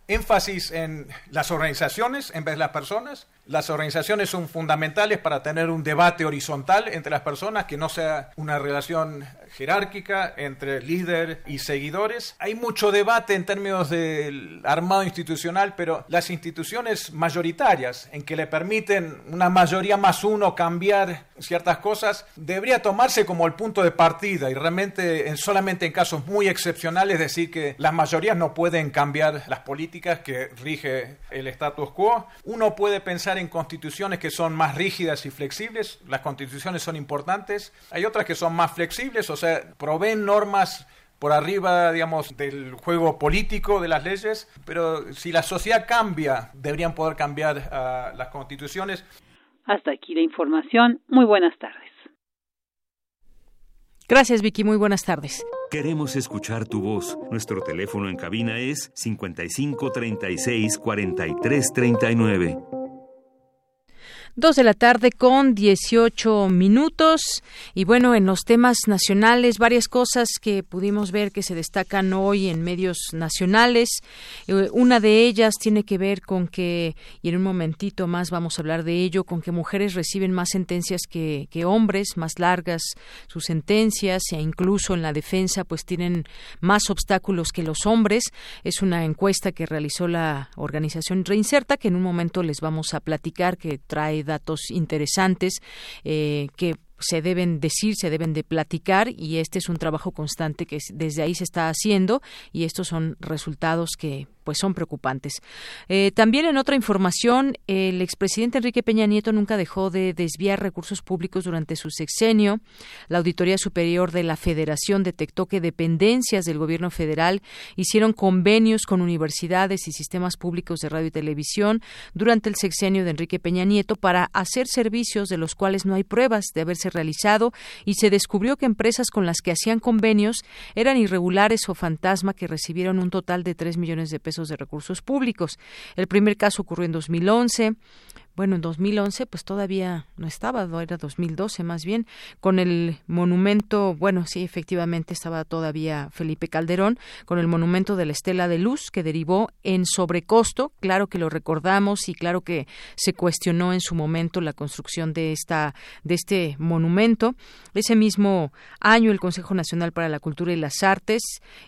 énfasis en las organizaciones en vez de las personas. Las organizaciones son fundamentales para tener un debate horizontal entre las personas, que no sea una relación jerárquica entre líder y seguidores. Hay mucho debate en términos del armado institucional, pero las instituciones mayoritarias, en que le permiten una mayoría más uno cambiar ciertas cosas, debería tomarse como el punto de partida y realmente en, solamente en casos muy excepcionales decir que las mayorías no pueden cambiar las políticas que rige el status quo. Uno puede pensar en constituciones que son más rígidas y flexibles, las constituciones son importantes. Hay otras que son más flexibles, o sea, proveen normas por arriba, digamos, del juego político de las leyes, pero si la sociedad cambia, deberían poder cambiar uh, las constituciones. Hasta aquí la información. Muy buenas tardes. Gracias, Vicky. Muy buenas tardes. Queremos escuchar tu voz. Nuestro teléfono en cabina es 55 36 43 39. Dos de la tarde con 18 minutos. Y bueno, en los temas nacionales, varias cosas que pudimos ver que se destacan hoy en medios nacionales. Eh, una de ellas tiene que ver con que, y en un momentito más vamos a hablar de ello, con que mujeres reciben más sentencias que, que hombres, más largas sus sentencias, e incluso en la defensa, pues tienen más obstáculos que los hombres. Es una encuesta que realizó la organización Reinserta, que en un momento les vamos a platicar, que trae datos interesantes eh, que se deben decir, se deben de platicar y este es un trabajo constante que desde ahí se está haciendo y estos son resultados que pues son preocupantes. Eh, también en otra información, el expresidente Enrique Peña Nieto nunca dejó de desviar recursos públicos durante su sexenio. La Auditoría Superior de la Federación detectó que dependencias del gobierno federal hicieron convenios con universidades y sistemas públicos de radio y televisión durante el sexenio de Enrique Peña Nieto para hacer servicios de los cuales no hay pruebas de haberse realizado y se descubrió que empresas con las que hacían convenios eran irregulares o fantasma que recibieron un total de tres millones de pesos de recursos públicos. El primer caso ocurrió en 2011 bueno, en 2011 pues todavía no estaba, era 2012 más bien, con el monumento, bueno, sí, efectivamente estaba todavía Felipe Calderón, con el monumento de la Estela de Luz que derivó en sobrecosto, claro que lo recordamos y claro que se cuestionó en su momento la construcción de esta de este monumento. Ese mismo año el Consejo Nacional para la Cultura y las Artes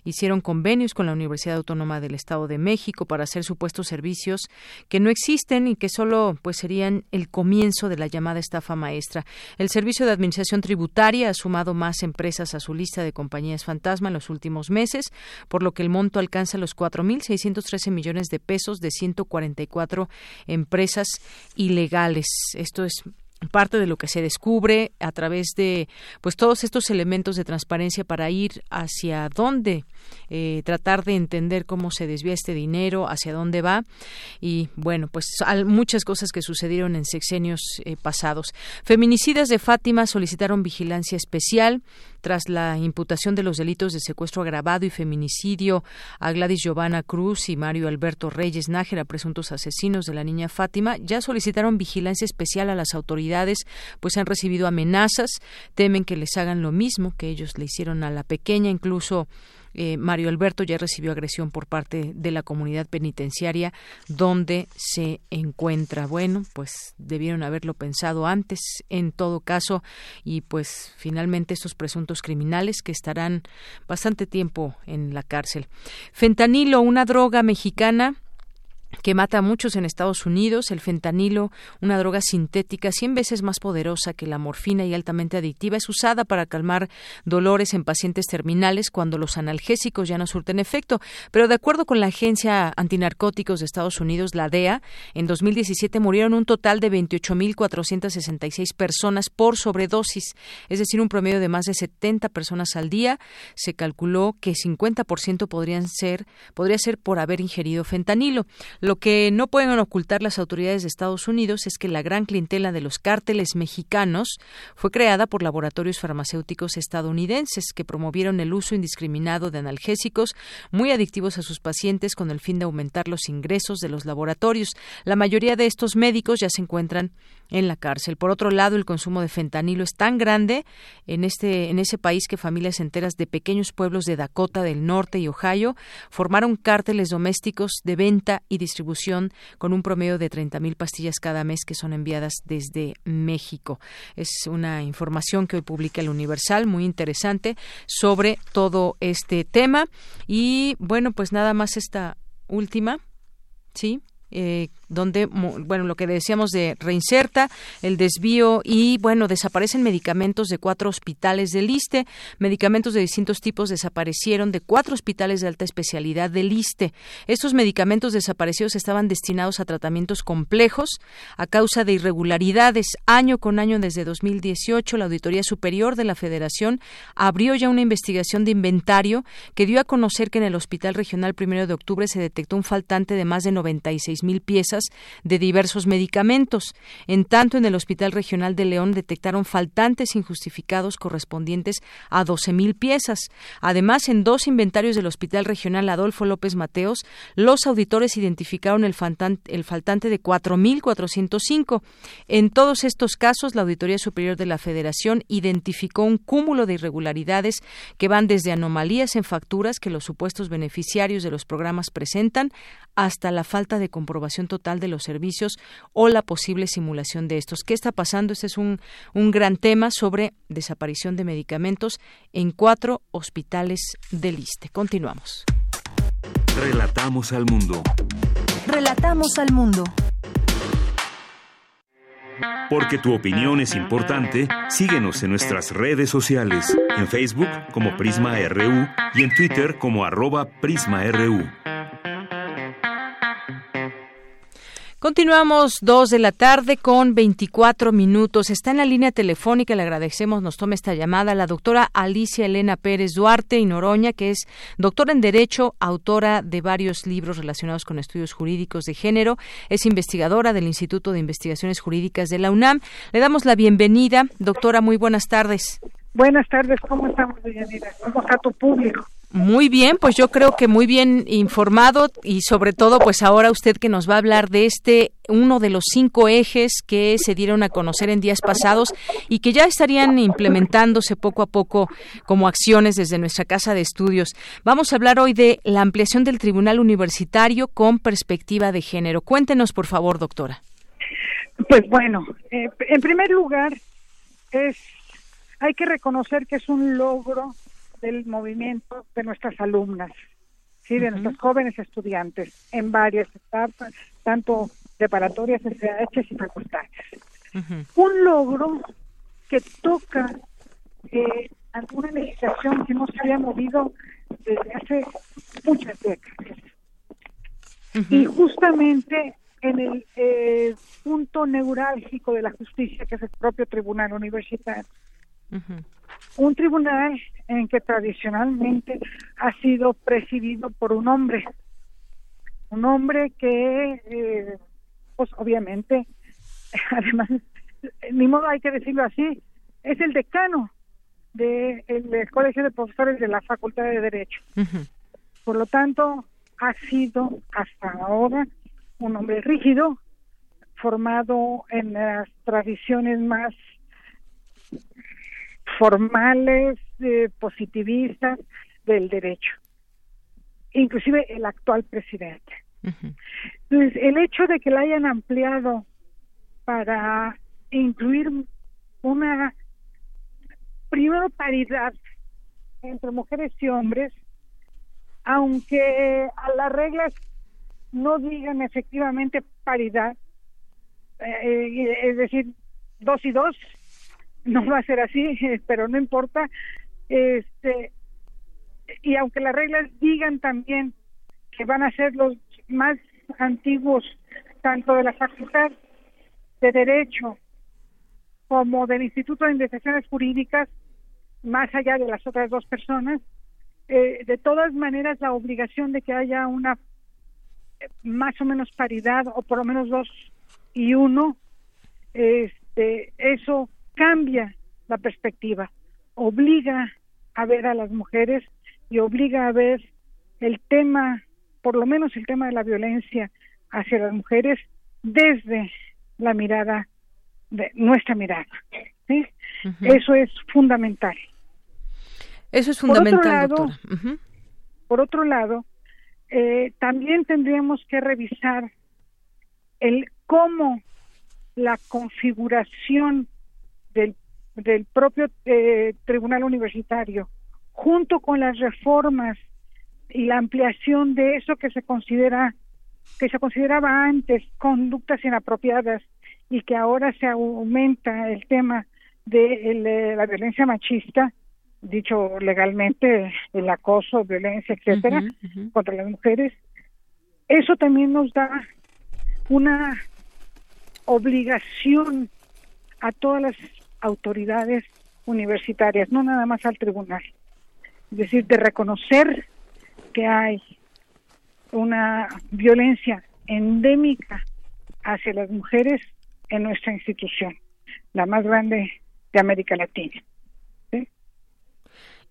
hicieron convenios con la Universidad Autónoma del Estado de México para hacer supuestos servicios que no existen y que solo pues serían el comienzo de la llamada estafa maestra. El Servicio de Administración Tributaria ha sumado más empresas a su lista de compañías fantasma en los últimos meses, por lo que el monto alcanza los 4.613 millones de pesos de 144 empresas ilegales. Esto es parte de lo que se descubre a través de pues todos estos elementos de transparencia para ir hacia dónde eh, tratar de entender cómo se desvía este dinero hacia dónde va. Y bueno pues hay muchas cosas que sucedieron en sexenios eh, pasados. Feminicidas de Fátima solicitaron vigilancia especial tras la imputación de los delitos de secuestro agravado y feminicidio a Gladys Giovanna Cruz y Mario Alberto Reyes Nájera, presuntos asesinos de la niña Fátima, ya solicitaron vigilancia especial a las autoridades, pues han recibido amenazas, temen que les hagan lo mismo que ellos le hicieron a la pequeña, incluso eh, Mario Alberto ya recibió agresión por parte de la comunidad penitenciaria donde se encuentra. Bueno, pues debieron haberlo pensado antes, en todo caso, y pues finalmente estos presuntos criminales que estarán bastante tiempo en la cárcel. Fentanilo, una droga mexicana que mata a muchos en Estados Unidos, el fentanilo, una droga sintética 100 veces más poderosa que la morfina y altamente adictiva, es usada para calmar dolores en pacientes terminales cuando los analgésicos ya no surten efecto. Pero de acuerdo con la Agencia Antinarcóticos de Estados Unidos, la DEA, en 2017 murieron un total de 28.466 personas por sobredosis, es decir, un promedio de más de 70 personas al día. Se calculó que 50% podrían ser, podría ser por haber ingerido fentanilo. Lo que no pueden ocultar las autoridades de Estados Unidos es que la gran clientela de los cárteles mexicanos fue creada por laboratorios farmacéuticos estadounidenses que promovieron el uso indiscriminado de analgésicos muy adictivos a sus pacientes con el fin de aumentar los ingresos de los laboratorios. La mayoría de estos médicos ya se encuentran en la cárcel. Por otro lado, el consumo de fentanilo es tan grande en este en ese país que familias enteras de pequeños pueblos de Dakota del Norte y Ohio formaron cárteles domésticos de venta y distribución con un promedio de 30.000 pastillas cada mes que son enviadas desde México. Es una información que hoy publica el Universal, muy interesante sobre todo este tema. Y bueno, pues nada más esta última, ¿sí? Eh, donde, bueno, lo que decíamos de reinserta, el desvío y, bueno, desaparecen medicamentos de cuatro hospitales del ISTE. Medicamentos de distintos tipos desaparecieron de cuatro hospitales de alta especialidad del ISTE. Estos medicamentos desaparecidos estaban destinados a tratamientos complejos a causa de irregularidades. Año con año, desde 2018, la Auditoría Superior de la Federación abrió ya una investigación de inventario que dio a conocer que en el Hospital Regional Primero de Octubre se detectó un faltante de más de 96 mil piezas de diversos medicamentos. En tanto, en el Hospital Regional de León detectaron faltantes injustificados correspondientes a 12 mil piezas. Además, en dos inventarios del Hospital Regional Adolfo López Mateos, los auditores identificaron el el faltante de 4.405. En todos estos casos, la Auditoría Superior de la Federación identificó un cúmulo de irregularidades que van desde anomalías en facturas que los supuestos beneficiarios de los programas presentan hasta la falta de comprobación total de los servicios o la posible simulación de estos. ¿Qué está pasando? Este es un, un gran tema sobre desaparición de medicamentos en cuatro hospitales del ISTE. Continuamos. Relatamos al mundo. Relatamos al mundo. Porque tu opinión es importante, síguenos en nuestras redes sociales, en Facebook como Prisma RU y en Twitter como arroba PrismaRU. Continuamos dos de la tarde con 24 minutos. Está en la línea telefónica, le agradecemos, nos tome esta llamada la doctora Alicia Elena Pérez Duarte y Noroña, que es doctora en Derecho, autora de varios libros relacionados con estudios jurídicos de género, es investigadora del Instituto de Investigaciones Jurídicas de la UNAM. Le damos la bienvenida. Doctora, muy buenas tardes. Buenas tardes, ¿cómo estamos, Deyanira? ¿Cómo está tu público? Muy bien, pues yo creo que muy bien informado y sobre todo pues ahora usted que nos va a hablar de este uno de los cinco ejes que se dieron a conocer en días pasados y que ya estarían implementándose poco a poco como acciones desde nuestra casa de estudios. Vamos a hablar hoy de la ampliación del Tribunal Universitario con perspectiva de género. Cuéntenos, por favor, doctora. Pues bueno, eh, en primer lugar es hay que reconocer que es un logro del movimiento de nuestras alumnas, sí, de nuestros jóvenes estudiantes en varias etapas, tanto preparatorias, SH y facultades. Un logro que toca eh, alguna legislación que no se había movido desde hace muchas décadas. Y justamente en el eh, punto neurálgico de la justicia, que es el propio tribunal universitario, un tribunal en que tradicionalmente ha sido presidido por un hombre, un hombre que, eh, pues obviamente, <laughs> además, ni modo hay que decirlo así, es el decano del Colegio de Profesores de la Facultad de Derecho. Por lo tanto, ha sido hasta ahora un hombre rígido, formado en las tradiciones más formales, eh, positivistas del derecho, inclusive el actual presidente. Entonces, el hecho de que la hayan ampliado para incluir una, primero, paridad entre mujeres y hombres, aunque a las reglas no digan efectivamente paridad, eh, es decir, dos y dos, no va a ser así, <laughs> pero no importa. Este, y aunque las reglas digan también que van a ser los más antiguos, tanto de la Facultad de Derecho como del Instituto de Investigaciones Jurídicas, más allá de las otras dos personas, eh, de todas maneras la obligación de que haya una eh, más o menos paridad o por lo menos dos y uno, este, eso cambia la perspectiva, obliga a ver a las mujeres y obliga a ver el tema, por lo menos el tema de la violencia hacia las mujeres desde la mirada de nuestra mirada. ¿sí? Eso es fundamental. Eso es fundamental, por otro lado, Por otro lado eh, también tendríamos que revisar el cómo la configuración del, del propio eh, Tribunal Universitario, junto con las reformas y la ampliación de eso que se considera que se consideraba antes conductas inapropiadas y que ahora se aumenta el tema de la violencia machista, dicho legalmente el acoso, violencia, etcétera, contra las mujeres. Eso también nos da una obligación a todas las autoridades universitarias, no nada más al tribunal. Es decir, de reconocer que hay una violencia endémica hacia las mujeres en nuestra institución, la más grande de América Latina.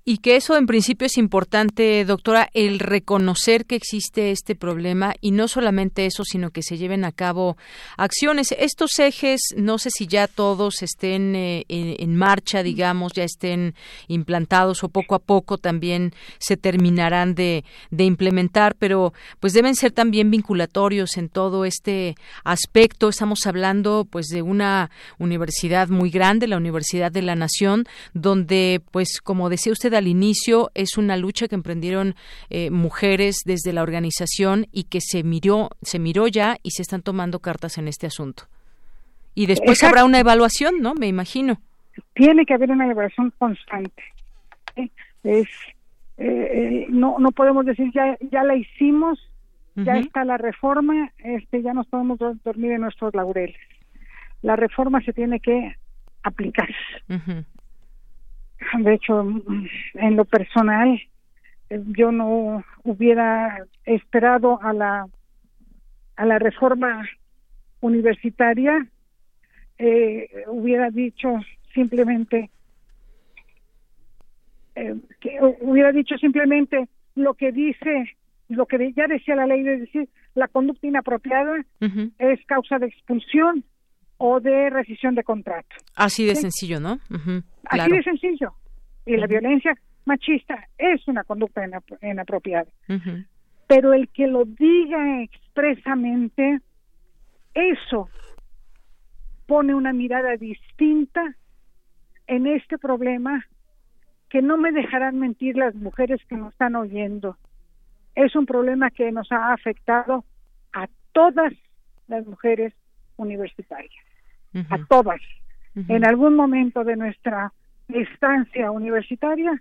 Y que eso en principio es importante, doctora, el reconocer que existe este problema y no solamente eso, sino que se lleven a cabo acciones. Estos ejes, no sé si ya todos estén eh, en, marcha, digamos, ya estén implantados o poco a poco también se terminarán de, de implementar, pero pues deben ser también vinculatorios en todo este aspecto. Estamos hablando pues de una universidad muy grande, la Universidad de la Nación, donde pues como decía usted al inicio es una lucha que emprendieron eh, mujeres desde la organización y que se miró, se miró ya y se están tomando cartas en este asunto. Y después habrá una evaluación, ¿no? Me imagino. Tiene que haber una evaluación constante. ¿eh? Es eh, no no podemos decir ya ya la hicimos, ya está la reforma, este ya nos podemos dormir en nuestros laureles. La reforma se tiene que aplicar. De hecho, en lo personal, yo no hubiera esperado a la a la reforma universitaria, eh, hubiera dicho simplemente eh, que hubiera dicho simplemente lo que dice lo que ya decía la ley de decir la conducta inapropiada es causa de expulsión o de rescisión de contrato. Así de sencillo, ¿no? Así de sencillo. Y la violencia machista es una conducta inapropiada. Pero el que lo diga expresamente, eso pone una mirada distinta en este problema que no me dejarán mentir las mujeres que nos están oyendo. Es un problema que nos ha afectado a todas las mujeres universitarias, a todas. En algún momento de nuestra estancia universitaria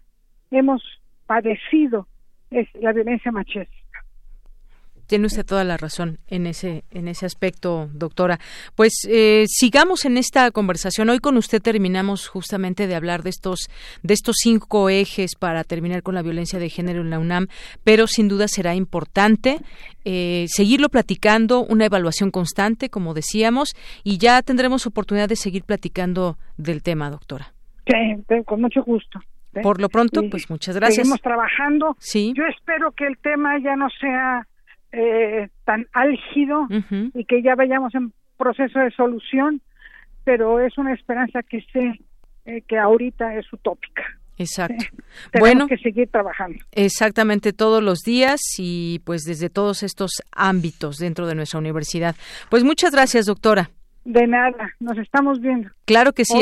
hemos padecido la violencia machista. Tiene usted toda la razón en ese en ese aspecto, doctora. Pues eh, sigamos en esta conversación. Hoy con usted terminamos justamente de hablar de estos de estos cinco ejes para terminar con la violencia de género en la UNAM, pero sin duda será importante eh, seguirlo platicando, una evaluación constante, como decíamos, y ya tendremos oportunidad de seguir platicando del tema, doctora. Sí, con mucho gusto. Por lo pronto, pues muchas gracias. Seguimos trabajando. Sí. Yo espero que el tema ya no sea eh, tan álgido y que ya vayamos en proceso de solución, pero es una esperanza que sé eh, que ahorita es utópica. Exacto. bueno, que seguir trabajando. Exactamente todos los días y pues desde todos estos ámbitos dentro de nuestra universidad. Pues muchas gracias, doctora. De nada, nos estamos viendo. Claro que sí.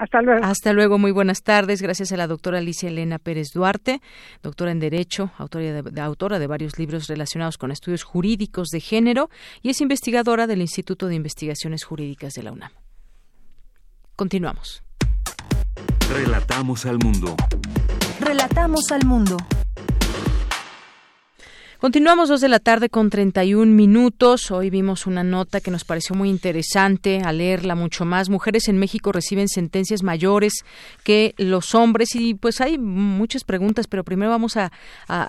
Hasta luego. Hasta luego, muy buenas tardes. Gracias a la doctora Alicia Elena Pérez Duarte, doctora en Derecho, autora de, autora de varios libros relacionados con estudios jurídicos de género y es investigadora del Instituto de Investigaciones Jurídicas de la UNAM. Continuamos. Relatamos al mundo. Relatamos al mundo. Continuamos dos de la tarde con 31 minutos. Hoy vimos una nota que nos pareció muy interesante al leerla mucho más. Mujeres en México reciben sentencias mayores que los hombres y pues hay muchas preguntas, pero primero vamos a,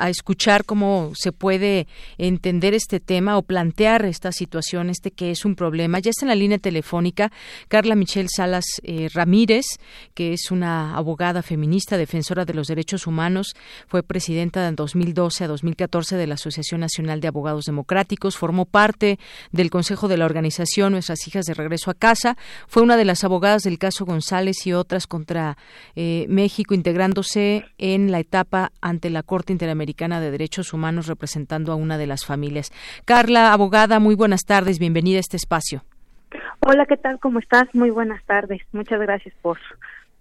escuchar cómo se puede entender este tema o plantear esta situación, este que es un problema. Ya está en la línea telefónica Carla Michelle Salas eh, Ramírez, que es una abogada feminista, defensora de los derechos humanos, fue presidenta en 2012 a 2014 de la Asociación Nacional de Abogados Democráticos, formó parte del Consejo de la organización Nuestras Hijas de Regreso a Casa, fue una de las abogadas del caso González y otras contra eh, México, integrándose en la etapa ante la Corte Interamericana de Derechos Humanos representando a una de las familias. Carla, abogada, muy buenas tardes, bienvenida a este espacio. Hola, ¿qué tal? ¿Cómo estás? Muy buenas tardes. Muchas gracias por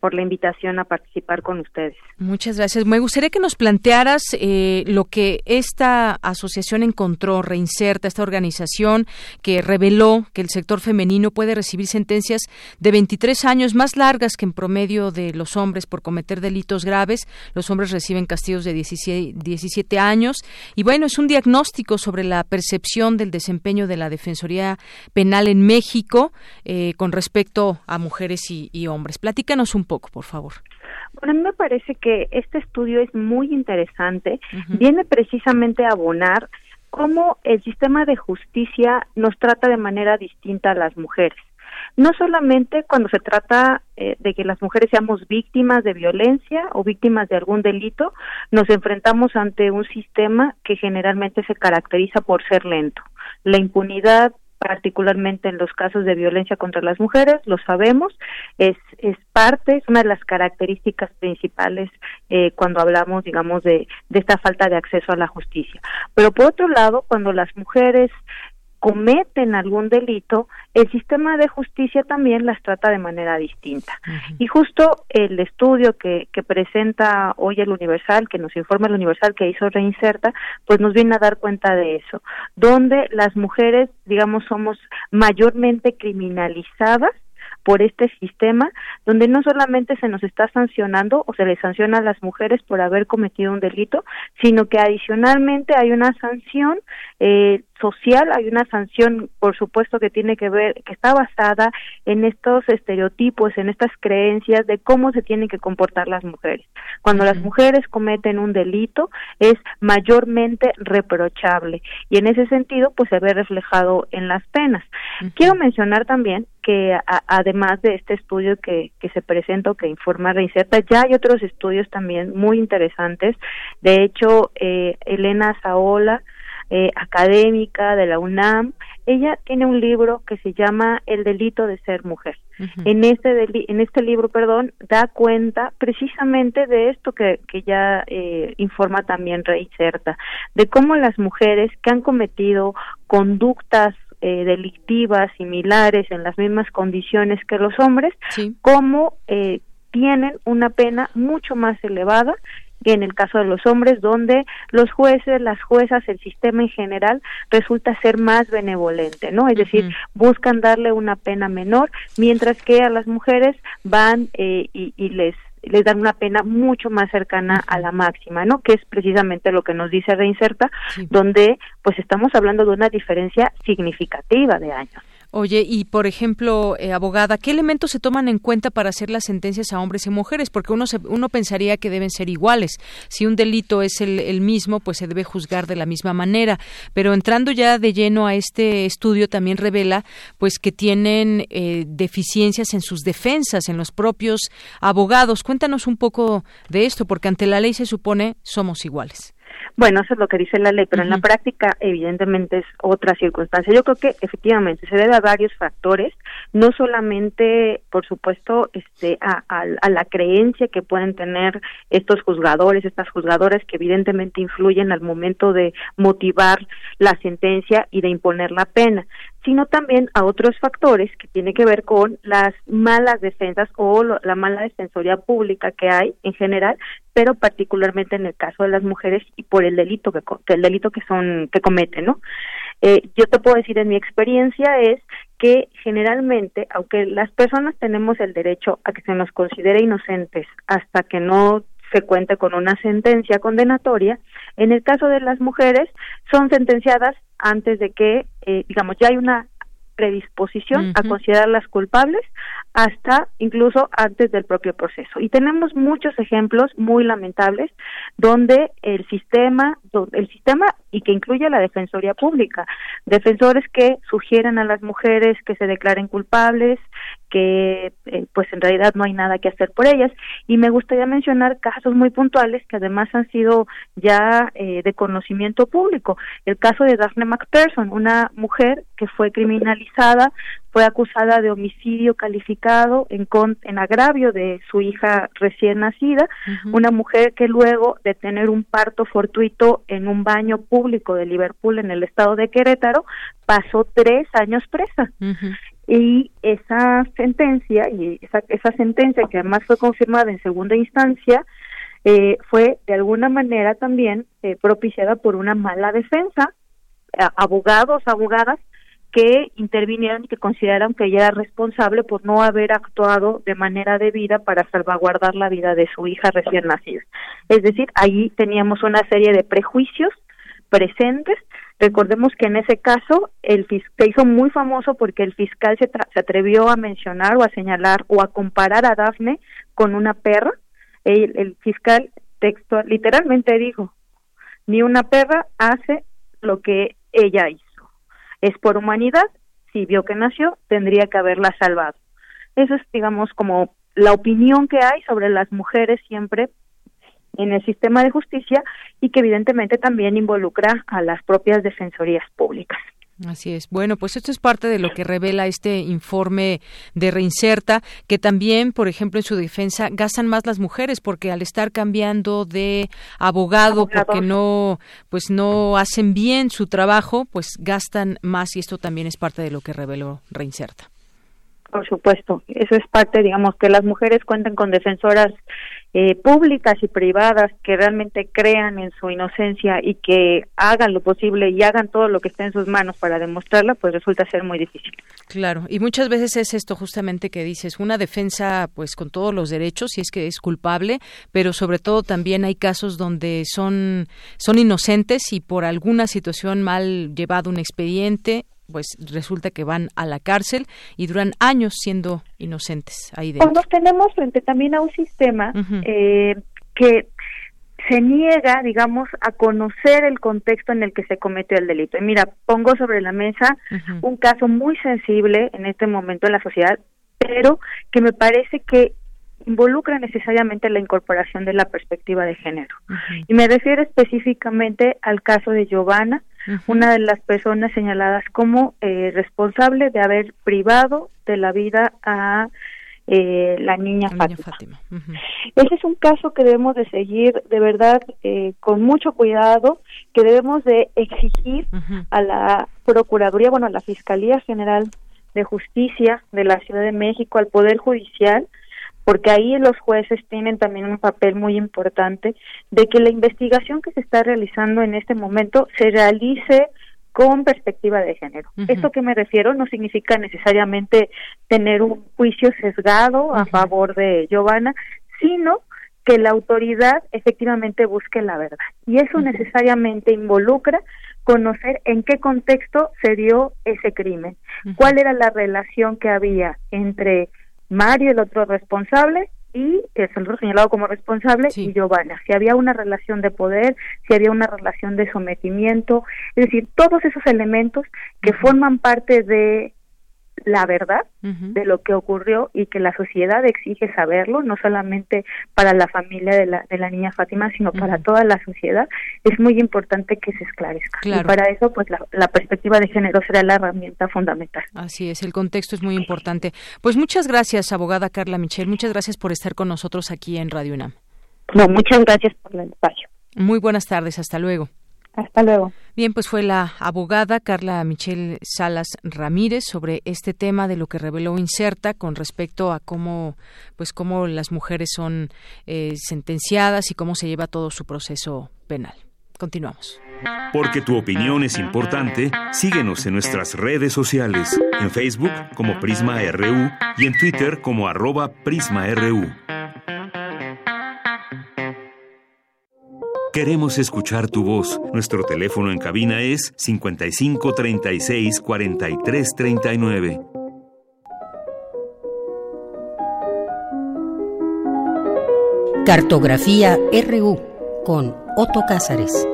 por la invitación a participar con ustedes. Muchas gracias. Me gustaría que nos plantearas eh, lo que esta asociación encontró, reinserta, esta organización que reveló que el sector femenino puede recibir sentencias de 23 años más largas que en promedio de los hombres por cometer delitos graves. Los hombres reciben castigos de 17, años. Y bueno, es un diagnóstico sobre la percepción del desempeño de la Defensoría Penal en México eh, con respecto a mujeres y, y hombres. Platícanos un poco, por favor. Bueno, a mí me parece que este estudio es muy interesante, viene precisamente a abonar cómo el sistema de justicia nos trata de manera distinta a las mujeres. No solamente cuando se trata eh, de que las mujeres seamos víctimas de violencia o víctimas de algún delito, nos enfrentamos ante un sistema que generalmente se caracteriza por ser lento. La impunidad particularmente en los casos de violencia contra las mujeres, lo sabemos, es, es parte, es una de las características principales eh, cuando hablamos, digamos, de, de esta falta de acceso a la justicia. Pero por otro lado, cuando las mujeres cometen algún delito, el sistema de justicia también las trata de manera distinta. Y justo el estudio que, que presenta hoy el Universal, que nos informa el Universal que hizo Reinserta, pues nos viene a dar cuenta de eso, donde las mujeres, digamos, somos mayormente criminalizadas por este sistema donde no solamente se nos está sancionando o se le sanciona a las mujeres por haber cometido un delito, sino que adicionalmente hay una sanción eh, social, hay una sanción, por supuesto, que tiene que ver, que está basada en estos estereotipos, en estas creencias de cómo se tienen que comportar las mujeres. Cuando las mujeres cometen un delito, es mayormente reprochable y en ese sentido, pues se ve reflejado en las penas. Quiero mencionar también que además de este estudio que, que se presenta o que informa Reinserta, ya hay otros estudios también muy interesantes. De hecho, eh, Elena Saola, eh, académica de la UNAM, ella tiene un libro que se llama El delito de ser mujer. En este en este libro, perdón, da cuenta precisamente de esto que, que ya eh, informa también Reinserta, de cómo las mujeres que han cometido conductas eh, delictivas similares en las mismas condiciones que los hombres, cómo eh, tienen una pena mucho más elevada que en el caso de los hombres, donde los jueces, las juezas, el sistema en general resulta ser más benevolente, ¿no? Es decir, buscan darle una pena menor, mientras que a las mujeres van eh, y, y les les dan una pena mucho más cercana a la máxima, ¿no? Que es precisamente lo que nos dice Reinserta, donde pues estamos hablando de una diferencia significativa de años. Oye, y por ejemplo, eh, abogada, ¿qué elementos se toman en cuenta para hacer las sentencias a hombres y mujeres? Porque uno, uno pensaría que deben ser iguales. Si un delito es el, mismo, pues se debe juzgar de la misma manera. Pero entrando ya de lleno a este estudio, también revela pues que tienen eh, deficiencias en sus defensas, en los propios abogados. Cuéntanos un poco de esto, porque ante la ley se supone somos iguales. Bueno, eso es lo que dice la ley, pero en la práctica evidentemente es otra circunstancia. Yo creo que efectivamente se debe a varios factores, no solamente, por supuesto, este, a, a, la creencia que pueden tener estos juzgadores, estas juzgadoras que evidentemente influyen al momento de motivar la sentencia y de imponer la pena, sino también a otros factores que tienen que ver con las malas defensas o la mala defensoría pública que hay en general, pero particularmente en el caso de las mujeres y por el delito que, el delito que son que cometen, ¿no? Eh, yo te puedo decir en mi experiencia es que generalmente, aunque las personas tenemos el derecho a que se nos considere inocentes hasta que no se cuente con una sentencia condenatoria, en el caso de las mujeres son sentenciadas antes de que, eh, digamos, ya hay una predisposición a considerarlas culpables hasta incluso antes del propio proceso. Y tenemos muchos ejemplos muy lamentables donde el sistema, el sistema y que incluye la Defensoría Pública, defensores que sugieren a las mujeres que se declaren culpables, que eh, pues en realidad no hay nada que hacer por ellas. Y me gustaría mencionar casos muy puntuales que además han sido ya eh, de conocimiento público. El caso de Daphne McPherson una mujer que fue criminalizada fue acusada de homicidio calificado en, en agravio de su hija recién nacida, una mujer que luego de tener un parto fortuito en un baño público de Liverpool en el estado de Querétaro, pasó tres años presa y esa sentencia y esa, esa sentencia que además fue confirmada en segunda instancia eh, fue de alguna manera también eh, propiciada por una mala defensa abogados abogadas que intervinieron y que consideraron que ella era responsable por no haber actuado de manera debida para salvaguardar la vida de su hija recién nacida. Es decir, ahí teníamos una serie de prejuicios presentes Recordemos que en ese caso el se hizo muy famoso porque el fiscal se, se atrevió a mencionar o a señalar o a comparar a Dafne con una perra. El, el fiscal textual literalmente dijo, ni una perra hace lo que ella hizo. Es por humanidad, si vio que nació, tendría que haberla salvado. Eso es, digamos, como la opinión que hay sobre las mujeres siempre en el sistema de justicia y que evidentemente también involucra a las propias defensorías públicas. Así es. Bueno, pues esto es parte de lo que revela este informe de Reinserta, que también, por ejemplo, en su defensa gastan más las mujeres porque al estar cambiando de abogado porque no pues no hacen bien su trabajo, pues gastan más y esto también es parte de lo que reveló Reinserta. Por supuesto, eso es parte, digamos, que las mujeres cuenten con defensoras eh, públicas y privadas que realmente crean en su inocencia y que hagan lo posible y hagan todo lo que esté en sus manos para demostrarla, pues resulta ser muy difícil. Claro, y muchas veces es esto justamente que dices, una defensa pues con todos los derechos, si es que es culpable, pero sobre todo también hay casos donde son, son inocentes y por alguna situación mal llevado un expediente pues resulta que van a la cárcel y duran años siendo inocentes ahí dentro. Pues nos tenemos frente también a un sistema eh, que se niega, digamos, a conocer el contexto en el que se cometió el delito. Y mira, pongo sobre la mesa un caso muy sensible en este momento en la sociedad, pero que me parece que involucra necesariamente la incorporación de la perspectiva de género. Y me refiero específicamente al caso de Giovanna, una de las personas señaladas como eh, responsable de haber privado de la vida a eh, la niña Fátima. Ese es un caso que debemos de seguir de verdad eh, con mucho cuidado, que debemos de exigir a la Procuraduría, bueno, a la Fiscalía General de Justicia de la Ciudad de México, al Poder Judicial, porque ahí los jueces tienen también un papel muy importante de que la investigación que se está realizando en este momento se realice con perspectiva de género. Esto que me refiero no significa necesariamente tener un juicio sesgado a favor de Giovanna, sino que la autoridad efectivamente busque la verdad. Y eso necesariamente involucra conocer en qué contexto se dio ese crimen, cuál era la relación que había entre Mario, el otro responsable, y el otro señalado como responsable, y Giovanna. Si había una relación de poder, si había una relación de sometimiento, es decir, todos esos elementos que forman parte de la verdad de lo que ocurrió y que la sociedad exige saberlo, no solamente para la familia de la, de la niña Fátima, sino para toda la sociedad, es muy importante que se esclarezca. Y para eso, pues la, la, perspectiva de género será la herramienta fundamental. Así es, el contexto es muy importante. Pues muchas gracias, abogada Carla Michel, muchas gracias por estar con nosotros aquí en Radio UNAM. No, muchas gracias por el espacio. Muy buenas tardes, hasta luego. Hasta luego. Bien, pues fue la abogada Carla Michelle Salas Ramírez sobre este tema de lo que reveló Inserta con respecto a cómo, pues cómo las mujeres son eh, sentenciadas y cómo se lleva todo su proceso penal. Continuamos. Porque tu opinión es importante, síguenos en nuestras redes sociales, en Facebook como Prisma RU y en Twitter como arroba PrismaRU. Queremos escuchar tu voz. Nuestro teléfono en cabina es 55 36 43 39. Cartografía RU con Otto Cázares.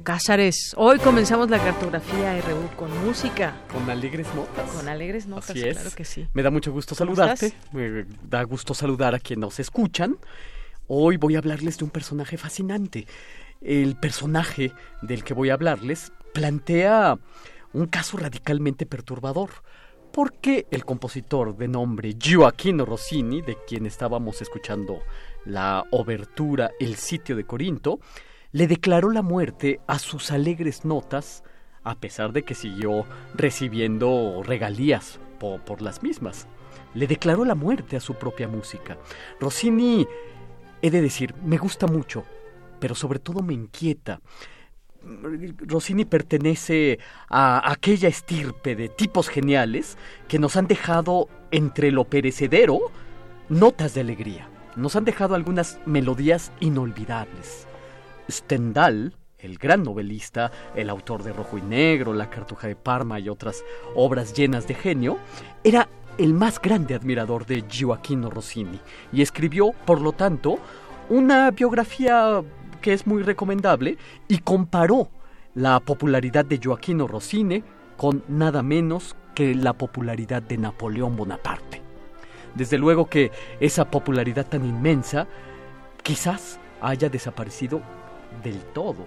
Cázares. Hoy comenzamos la cartografía RU con música. Con alegres notas. Con alegres notas, claro que sí. Me da mucho gusto saludarte. Me da gusto saludar a quienes nos escuchan. Hoy voy a hablarles de un personaje fascinante. El personaje del que voy a hablarles plantea un caso radicalmente perturbador. Porque el compositor de nombre Gioacchino Rossini, de quien estábamos escuchando la obertura El sitio de Corinto, le declaró la muerte a sus alegres notas, a pesar de que siguió recibiendo regalías por, las mismas. Le declaró la muerte a su propia música. Rossini, he de decir, me gusta mucho, pero sobre todo me inquieta. Rossini pertenece a aquella estirpe de tipos geniales que nos han dejado entre lo perecedero, notas de alegría. Nos han dejado algunas melodías inolvidables. Stendhal, el gran novelista, el autor de Rojo y Negro, La Cartuja de Parma y otras obras llenas de genio, era el más grande admirador de Gioacchino Rossini y escribió, por lo tanto, una biografía que es muy recomendable y comparó la popularidad de Gioacchino Rossini con nada menos que la popularidad de Napoleón Bonaparte. Desde luego que esa popularidad tan inmensa quizás haya desaparecido del todo.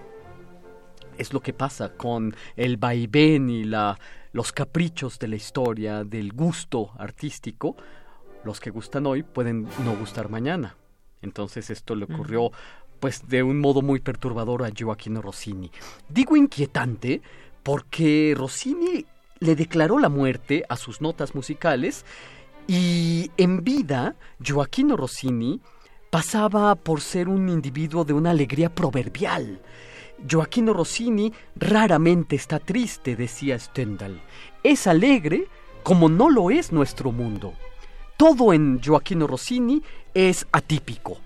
Es lo que pasa con el vaivén y la, los caprichos de la historia, del gusto artístico. Los que gustan hoy pueden no gustar mañana. Entonces esto le ocurrió pues de un modo muy perturbador a Gioacchino Rossini. Digo inquietante porque Rossini le declaró la muerte a sus notas musicales y en vida Gioacchino Rossini pasaba por ser un individuo de una alegría proverbial. Gioacchino Rossini raramente está triste, decía Stendhal. Es alegre como no lo es nuestro mundo. Todo en Gioacchino Rossini es atípico.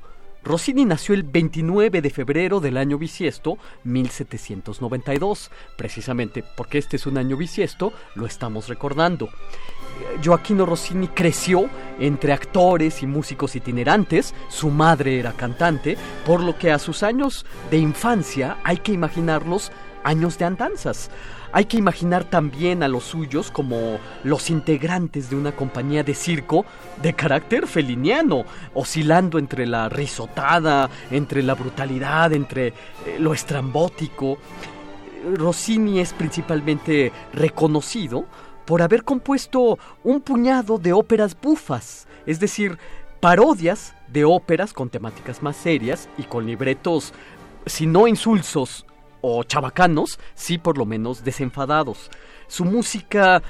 Rossini nació el 29 de febrero del año bisiesto 1792, precisamente porque este es un año bisiesto, lo estamos recordando. Gioacchino Rossini creció entre actores y músicos itinerantes, su madre era cantante, por lo que a sus años de infancia hay que imaginarlos años de andanzas. Hay que imaginar también a los suyos como los integrantes de una compañía de circo de carácter feliniano, oscilando entre la risotada, entre la brutalidad, entre eh, lo estrambótico. Rossini es principalmente reconocido por haber compuesto un puñado de óperas bufas, es decir, parodias de óperas con temáticas más serias y con libretos, si no insulsos, o chabacanos, sí por lo menos desenfadados. Su música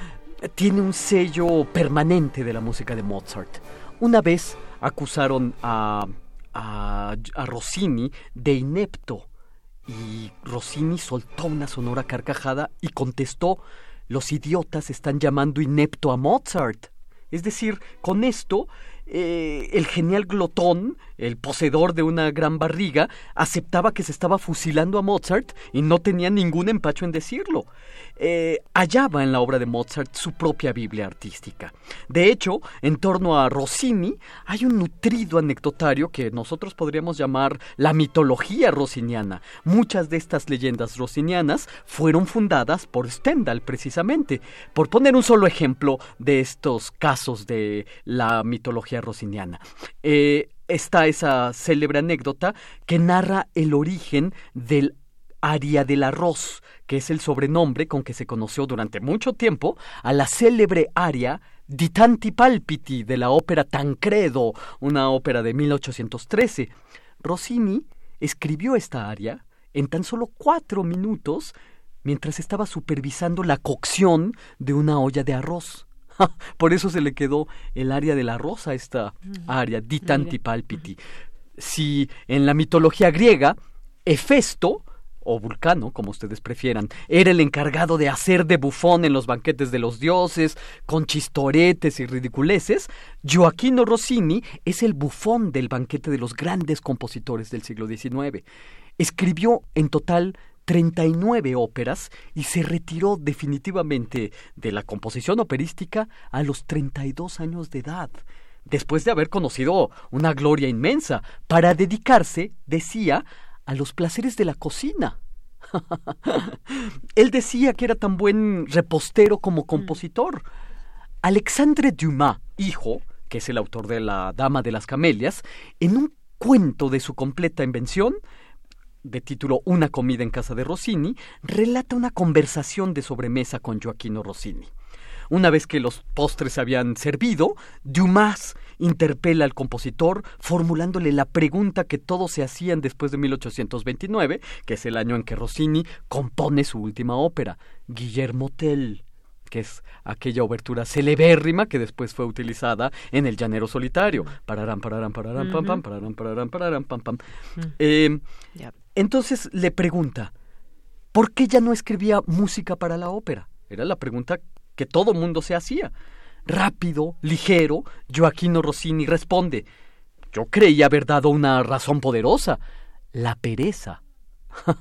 tiene un sello permanente de la música de Mozart. Una vez acusaron a, a, a Rossini de inepto y Rossini soltó una sonora carcajada y contestó, los idiotas están llamando inepto a Mozart. Es decir, con esto eh, el genial glotón, el poseedor de una gran barriga, aceptaba que se estaba fusilando a Mozart y no tenía ningún empacho en decirlo. Eh, hallaba en la obra de Mozart su propia Biblia artística. De hecho, en torno a Rossini hay un nutrido anecdotario que nosotros podríamos llamar la mitología rossiniana. Muchas de estas leyendas rossinianas fueron fundadas por Stendhal precisamente. Por poner un solo ejemplo de estos casos de la mitología rossiniana. Eh, está esa célebre anécdota que narra el origen del aria del arroz, que es el sobrenombre con que se conoció durante mucho tiempo a la célebre aria Di tanti palpiti de la ópera Tancredo, una ópera de 1813. Rossini escribió esta aria en tan solo cuatro minutos mientras estaba supervisando la cocción de una olla de arroz. <laughs> Por eso se le quedó el área de la rosa, esta área, di tanti palpiti. Si en la mitología griega, Hefesto o Vulcano, como ustedes prefieran, era el encargado de hacer de bufón en los banquetes de los dioses, con chistoretes y ridiculeces, Gioacchino Rossini es el bufón del banquete de los grandes compositores del siglo XIX. Escribió en total 39 óperas y se retiró definitivamente de la composición operística a los 32 años de edad después de haber conocido una gloria inmensa, para dedicarse, decía, a los placeres de la cocina. <laughs> Él decía que era tan buen repostero como compositor. Alexandre Dumas, hijo, que es el autor de La Dama de las Camelias, en un cuento de su completa invención, de título Una comida en casa de Rossini, relata una conversación de sobremesa con Joaquino Rossini. Una vez que los postres se habían servido, Dumas interpela al compositor formulándole la pregunta que todos se hacían después de 1829, que es el año en que Rossini compone su última ópera, Guillermo Tell que es aquella obertura celebérrima que después fue utilizada en El Llanero Solitario. Pararán, pararán, pararán, pam, pam, pararán, pararán, pararán, pam, pam. Eh, entonces le pregunta, ¿por qué ya no escribía música para la ópera? Era la pregunta que todo mundo se hacía. Rápido, ligero, Joaquino Rossini responde, yo creí haber dado una razón poderosa, la pereza. <laughs>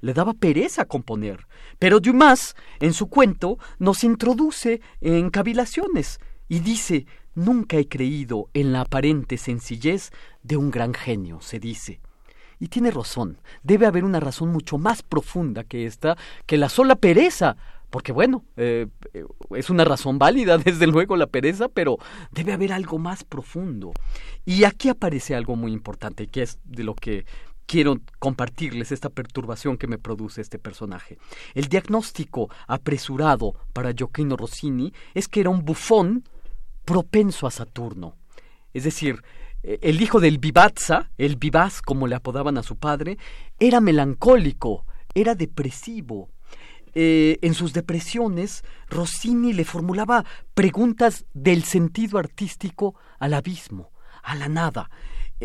Le daba pereza componer. Pero Dumas, en su cuento, nos introduce en cavilaciones y dice, nunca he creído en la aparente sencillez de un gran genio, se dice. Y tiene razón, debe haber una razón mucho más profunda que esta, que la sola pereza porque bueno, eh, eh, es una razón válida, <laughs> desde luego, la pereza, pero debe haber algo más profundo. Y aquí aparece algo muy importante, que es de lo que quiero compartirles esta perturbación que me produce este personaje. El diagnóstico apresurado para Gioacchino Rossini es que era un bufón propenso a Saturno. Es decir, eh, el hijo del vivazza, el vivaz como le apodaban a su padre, era melancólico, era depresivo, eh, en sus depresiones, Rossini le formulaba preguntas del sentido artístico al abismo, a la nada.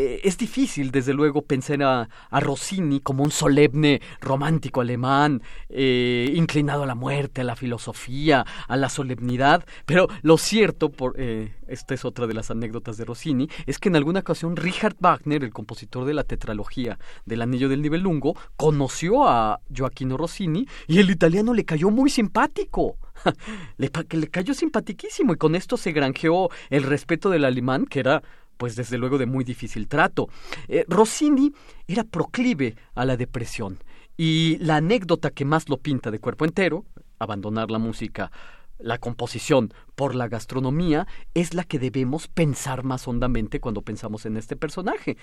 Eh, es difícil, desde luego, pensar a, Rossini como un solemne romántico alemán, eh, inclinado a la muerte, a la filosofía, a la solemnidad, pero lo cierto, por, eh, esta es otra de las anécdotas de Rossini, es que en alguna ocasión Richard Wagner, el compositor de la tetralogía del Anillo del Nibelungo, conoció a Joaquino Rossini y el italiano le cayó muy simpático. <laughs> le, le cayó simpatiquísimo y con esto se granjeó el respeto del alemán, que era pues desde luego de muy difícil trato. Eh, Rossini era proclive a la depresión y la anécdota que más lo pinta de cuerpo entero, abandonar la música, la composición por la gastronomía, es la que debemos pensar más hondamente cuando pensamos en este personaje.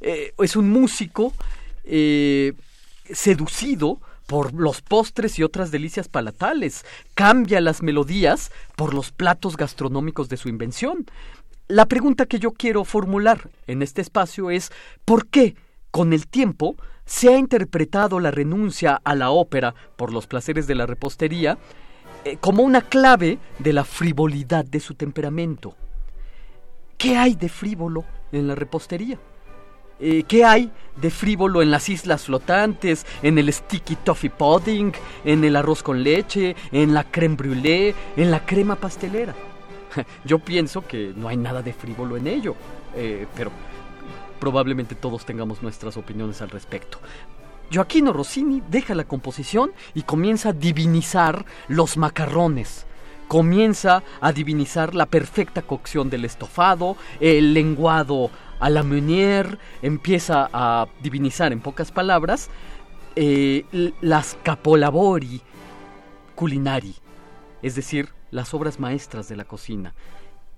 Eh, es un músico eh, seducido por los postres y otras delicias palatales, cambia las melodías por los platos gastronómicos de su invención. La pregunta que yo quiero formular en este espacio es ¿por qué con el tiempo se ha interpretado la renuncia a la ópera por los placeres de la repostería eh, como una clave de la frivolidad de su temperamento? ¿Qué hay de frívolo en la repostería? Eh, ¿Qué hay de frívolo en las islas flotantes, en el sticky toffee pudding, en el arroz con leche, en la creme brûlée, en la crema pastelera? <laughs> Yo pienso que no hay nada de frívolo en ello, eh, pero probablemente todos tengamos nuestras opiniones al respecto. Joaquino Rossini deja la composición y comienza a divinizar los macarrones. Comienza a divinizar la perfecta cocción del estofado, el lenguado a la meunier, empieza a divinizar en pocas palabras eh, las capolabori culinari, es decir, las obras maestras de la cocina,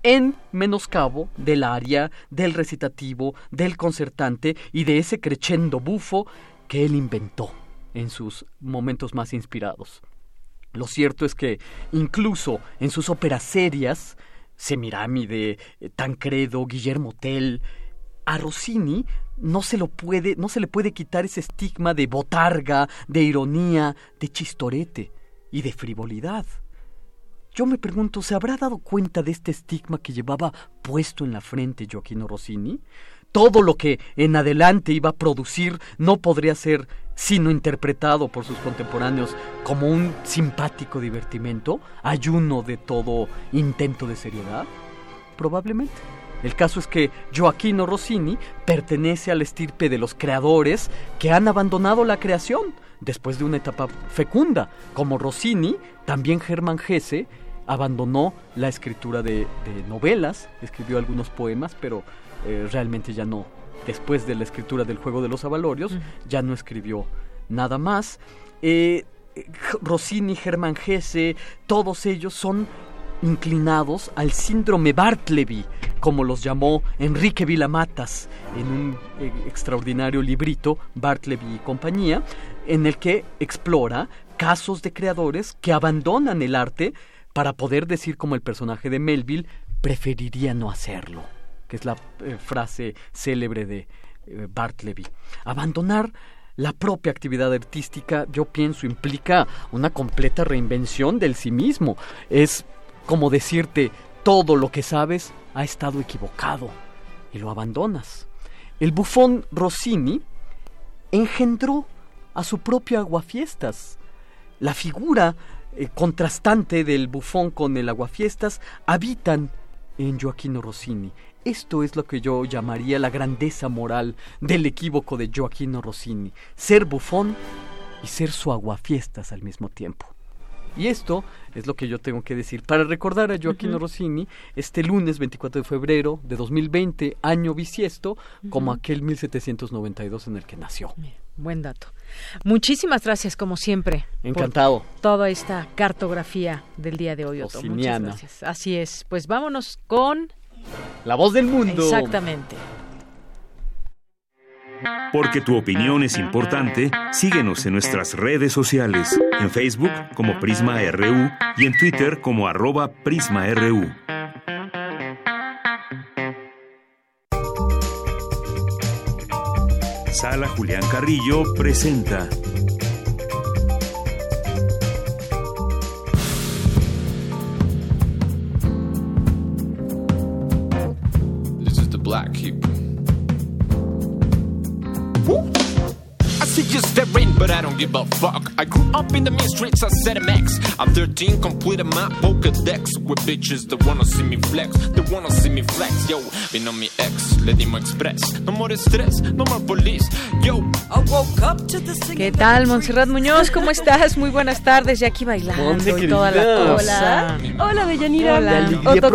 en menoscabo del aria, del recitativo, del concertante y de ese crescendo bufo que él inventó en sus momentos más inspirados. Lo cierto es que incluso en sus óperas serias, Semiramide, Tancredo, Guillermo Tell, a Rossini no se lo puede, no se le puede quitar ese estigma de botarga, de ironía, de chistorete y de frivolidad. Yo me pregunto, ¿se habrá dado cuenta de este estigma que llevaba puesto en la frente Joaquino Rossini? Todo lo que en adelante iba a producir no podría ser sino interpretado por sus contemporáneos como un simpático divertimento, ayuno de todo intento de seriedad? Probablemente. El caso es que Joaquino Rossini pertenece al estirpe de los creadores que han abandonado la creación después de una etapa fecunda, como Rossini, también Germán Gese abandonó la escritura de, novelas, escribió algunos poemas, pero eh, realmente ya no, después de la escritura del Juego de los Avalorios, ya no escribió nada más. Eh, Rossini, Germán Gese, todos ellos son inclinados al síndrome Bartleby, como los llamó Enrique Vilamatas en un eh, extraordinario librito, Bartleby y compañía, en el que explora casos de creadores que abandonan el arte para poder decir como el personaje de Melville, preferiría no hacerlo, que es la eh, frase célebre de eh, Bartleby. Abandonar la propia actividad artística, yo pienso, implica una completa reinvención del sí mismo. Es como decirte, todo lo que sabes ha estado equivocado y lo abandonas. El bufón Rossini engendró a su propio aguafiestas. La figura eh, contrastante del bufón con el aguafiestas habitan en Joaquino Rossini. Esto es lo que yo llamaría la grandeza moral del equívoco de Joaquino Rossini, ser bufón y ser su aguafiestas al mismo tiempo. Y esto es lo que yo tengo que decir. Para recordar a Joaquino Rossini, este lunes 24 de febrero de 2020, año bisiesto, como aquel 1792 en el que nació. Buen dato. Muchísimas gracias, como siempre. Encantado. toda esta cartografía del día de hoy, Otto. Muchas gracias. Así es. Pues vámonos con... La voz del mundo. Exactamente. Porque tu opinión es importante, síguenos en nuestras redes sociales, en Facebook como Prisma RU y en Twitter como arroba PrismaRU. Sala Julián Carrillo presenta This is the Black Keep. See you staring, but I don't give a fuck. I grew up in the mean streets of ZMX. At 13, completed my Pokedex with bitches that wanna see me flex. They wanna see me flex. Yo, ex, le dimos express. No more stress, no more police. Yo, I woke up to the ¿Qué tal, Montserrat Muñoz? ¿Cómo estás? Muy buenas tardes, ya aquí bailando y toda la cosa. Hola, Hola Deyanira. Hola. Otto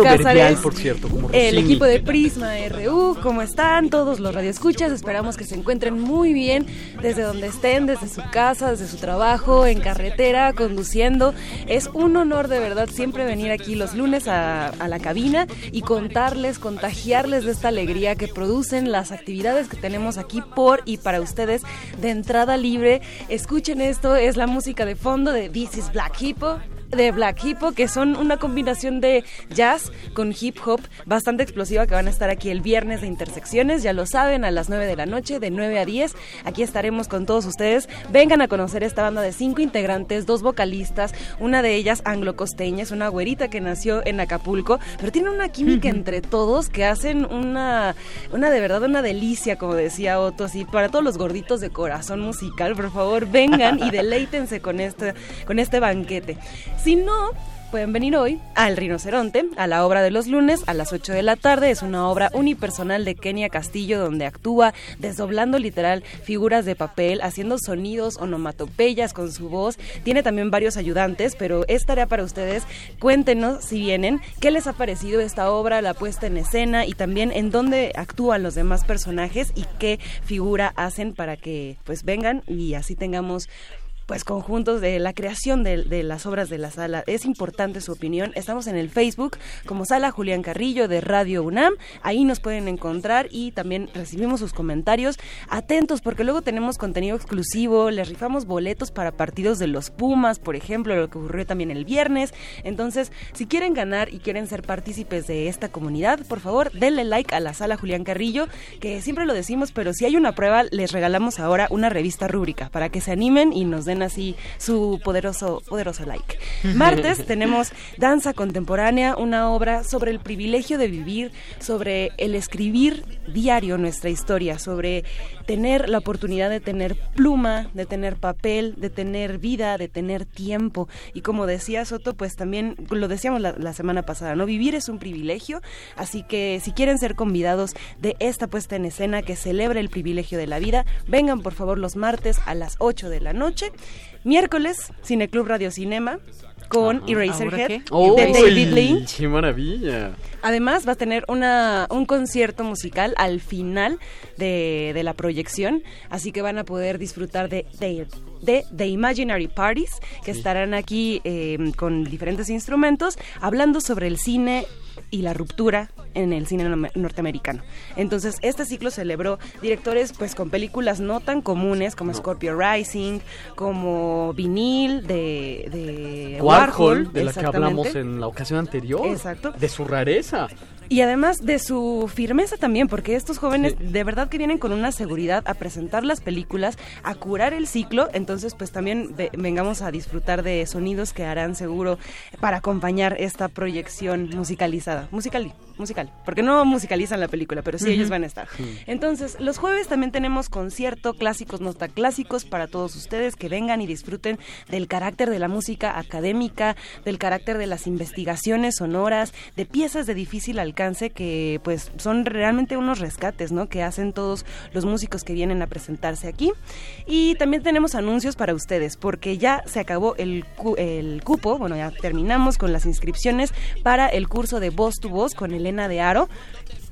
por cierto. Como el equipo de Prisma RU, ¿cómo están? Todos los radioescuchas, esperamos que se encuentren muy bien desde donde estén, desde su casa, desde su trabajo, en carretera, conduciendo. Es un honor de verdad siempre venir aquí los lunes a, la cabina y contarles, contagiarles de esta alegría que producen las actividades que tenemos aquí por y para ustedes de entrada libre. Escuchen esto, es la música de fondo de This is Black Hippo de Black Hippo, que son una combinación de jazz con hip hop bastante explosiva que van a estar aquí el viernes de Intersecciones, ya lo saben, a las 9 de la noche, de 9 a 10. Aquí estaremos con todos ustedes. Vengan a conocer esta banda de cinco integrantes, dos vocalistas, una de ellas anglo-costeña, es una güerita que nació en Acapulco, pero tiene una química entre todos que hacen una, una de verdad una delicia, como decía Otto, así para todos los gorditos de corazón musical, por favor, vengan y deleítense con este, con este banquete. Si no, pueden venir hoy al Rinoceronte, a la obra de los lunes a las 8 de la tarde. Es una obra unipersonal de Kenia Castillo donde actúa desdoblando literal figuras de papel, haciendo sonidos onomatopeyas con su voz. Tiene también varios ayudantes, pero es tarea para ustedes. Cuéntenos si vienen, qué les ha parecido esta obra, la puesta en escena y también en dónde actúan los demás personajes y qué figura hacen para que pues vengan y así tengamos pues conjuntos de la creación de, las obras de la sala. Es importante su opinión. Estamos en el Facebook como Sala Julián Carrillo de Radio UNAM. Ahí nos pueden encontrar y también recibimos sus comentarios. Atentos porque luego tenemos contenido exclusivo. Les rifamos boletos para partidos de los Pumas, por ejemplo, lo que ocurrió también el viernes. Entonces, si quieren ganar y quieren ser partícipes de esta comunidad, por favor, denle like a la Sala Julián Carrillo, que siempre lo decimos, pero si hay una prueba, les regalamos ahora una revista rúbrica para que se animen y nos den así su poderoso, poderoso like. Martes <laughs> tenemos Danza Contemporánea, una obra sobre el privilegio de vivir, sobre el escribir diario nuestra historia, sobre tener la oportunidad de tener pluma, de tener papel, de tener vida, de tener tiempo. Y como decía Soto, pues también lo decíamos la, semana pasada, ¿no? Vivir es un privilegio, así que si quieren ser convidados de esta puesta en escena que celebra el privilegio de la vida, vengan por favor los martes a las 8 de la noche. Miércoles, Cineclub Radio Cinema con Eraserhead de David Lynch. ¡Qué maravilla! Además va a tener una, un concierto musical al final de, de la proyección, así que van a poder disfrutar de, de de The Imaginary Parties, que estarán aquí eh, con diferentes instrumentos, hablando sobre el cine y la ruptura en el cine norteamericano. Entonces, este ciclo celebró directores pues con películas no tan comunes como Scorpio Rising, como Vinil de, de Warhol, de la que hablamos en la ocasión anterior. Exacto. De su rareza. Y además de su firmeza también, porque estos jóvenes de verdad que vienen con una seguridad a presentar las películas, a curar el ciclo, entonces pues también vengamos a disfrutar de sonidos que harán seguro para acompañar esta proyección musicalizada. Musicali. Musical, porque no musicalizan la película, pero sí ellos van a estar. Entonces, los jueves también tenemos concierto, clásicos, nota clásicos para todos ustedes que vengan y disfruten del carácter de la música académica, del carácter de las investigaciones sonoras, de piezas de difícil alcance que pues son realmente unos rescates, ¿no? Que hacen todos los músicos que vienen a presentarse aquí. Y también tenemos anuncios para ustedes, porque ya se acabó el, el cupo, bueno, ya terminamos con las inscripciones para el curso de voz tu voz con Elena de Aro,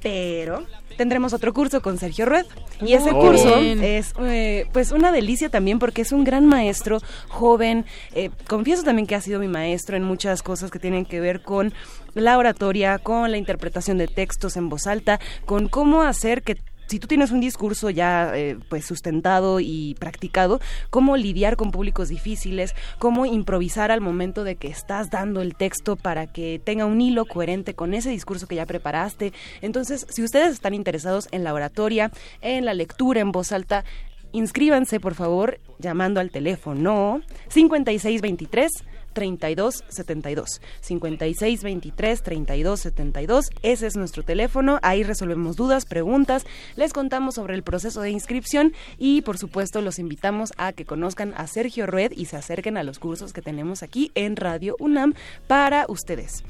pero tendremos otro curso con Sergio Rued y ese curso es eh, pues una delicia también porque es un gran maestro joven. Eh, confieso también que ha sido mi maestro en muchas cosas que tienen que ver con la oratoria con la interpretación de textos en voz alta con cómo hacer que si tú tienes un discurso ya eh, pues sustentado y practicado, cómo lidiar con públicos difíciles, cómo improvisar al momento de que estás dando el texto para que tenga un hilo coherente con ese discurso que ya preparaste. Entonces, si ustedes están interesados en la oratoria, en la lectura en voz alta, inscríbanse por favor llamando al teléfono 5623 3272 5623 3272 ese es nuestro teléfono. Ahí resolvemos dudas preguntas. Les contamos sobre el proceso de inscripción y por supuesto los invitamos a que conozcan a Sergio Rued y se acerquen a los cursos que tenemos aquí en Radio UNAM para ustedes.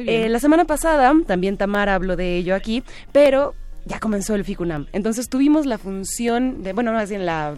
Eh, la semana pasada también Tamara habló de ello aquí pero ya comenzó el FICUNAM. Entonces tuvimos la función de, bueno, no, más bien la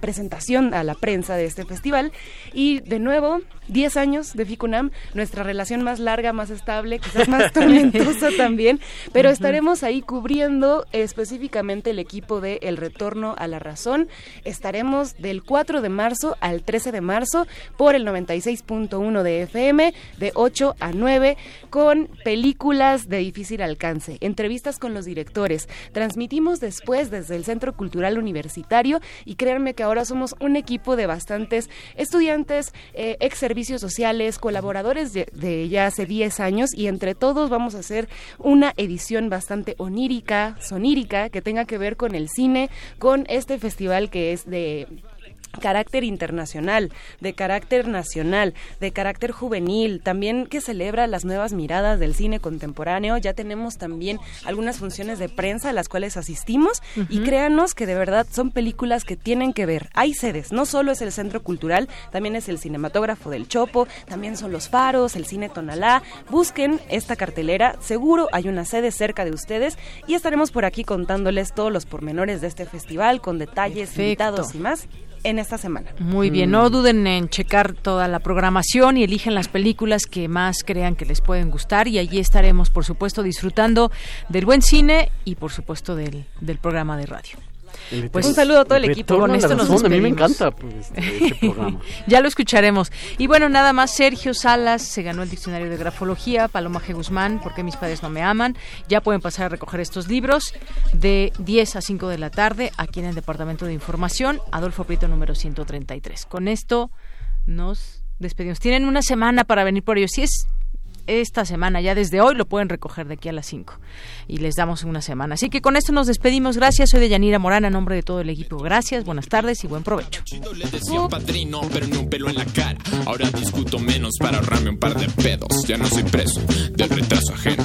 presentación a la prensa de este festival. Y de nuevo, 10 años de FICUNAM, nuestra relación más larga, más estable, quizás más tormentosa <laughs> también, pero estaremos ahí cubriendo específicamente el equipo de El Retorno a la Razón. Estaremos del 4 de marzo al 13 de marzo por el 96.1 de FM, de 8 a 9, con películas de difícil alcance, entrevistas con los directores. Transmitimos después desde el Centro Cultural Universitario y créanme que ahora somos un equipo de bastantes estudiantes, eh, ex servicios sociales, colaboradores de, ya hace 10 años y entre todos vamos a hacer una edición bastante onírica, sonírica, que tenga que ver con el cine, con este festival que es de carácter internacional, de carácter nacional, de carácter juvenil, también que celebra las nuevas miradas del cine contemporáneo. Ya tenemos también algunas funciones de prensa a las cuales asistimos y créanos que de verdad son películas que tienen que ver. Hay sedes, no solo es el Centro Cultural, también es el Cinematógrafo del Chopo, también son los faros, el Cine Tonalá. Busquen esta cartelera, seguro hay una sede cerca de ustedes y estaremos por aquí contándoles todos los pormenores de este festival con detalles, invitados y más en esta semana. Muy bien, no mm. duden en checar toda la programación y eligen las películas que más crean que les pueden gustar y allí estaremos, por supuesto, disfrutando del buen cine y, por supuesto, del, del programa de radio. Pues un saludo a todo el equipo. Con esto nos A mí me encanta pues, este, este <laughs> programa. ya lo escucharemos. Y bueno, nada más, Sergio Salas se ganó el diccionario de grafología, Paloma G. Guzmán, ¿Por qué mis padres no me aman? Ya pueden pasar a recoger estos libros de 10 a 5 de la tarde aquí en el Departamento de Información, Adolfo Prieto número 133. Con esto nos despedimos. Tienen una semana para venir por ellos. Si es esta semana, ya desde hoy lo pueden recoger de aquí a las 5 y les damos una semana. Así que con esto nos despedimos. Gracias, soy de Yanira Morán, a nombre de todo el equipo. Gracias, buenas tardes y buen provecho. Ahora discuto menos para ahorrarme un par de pedos. Ya no soy preso del retraso ajeno.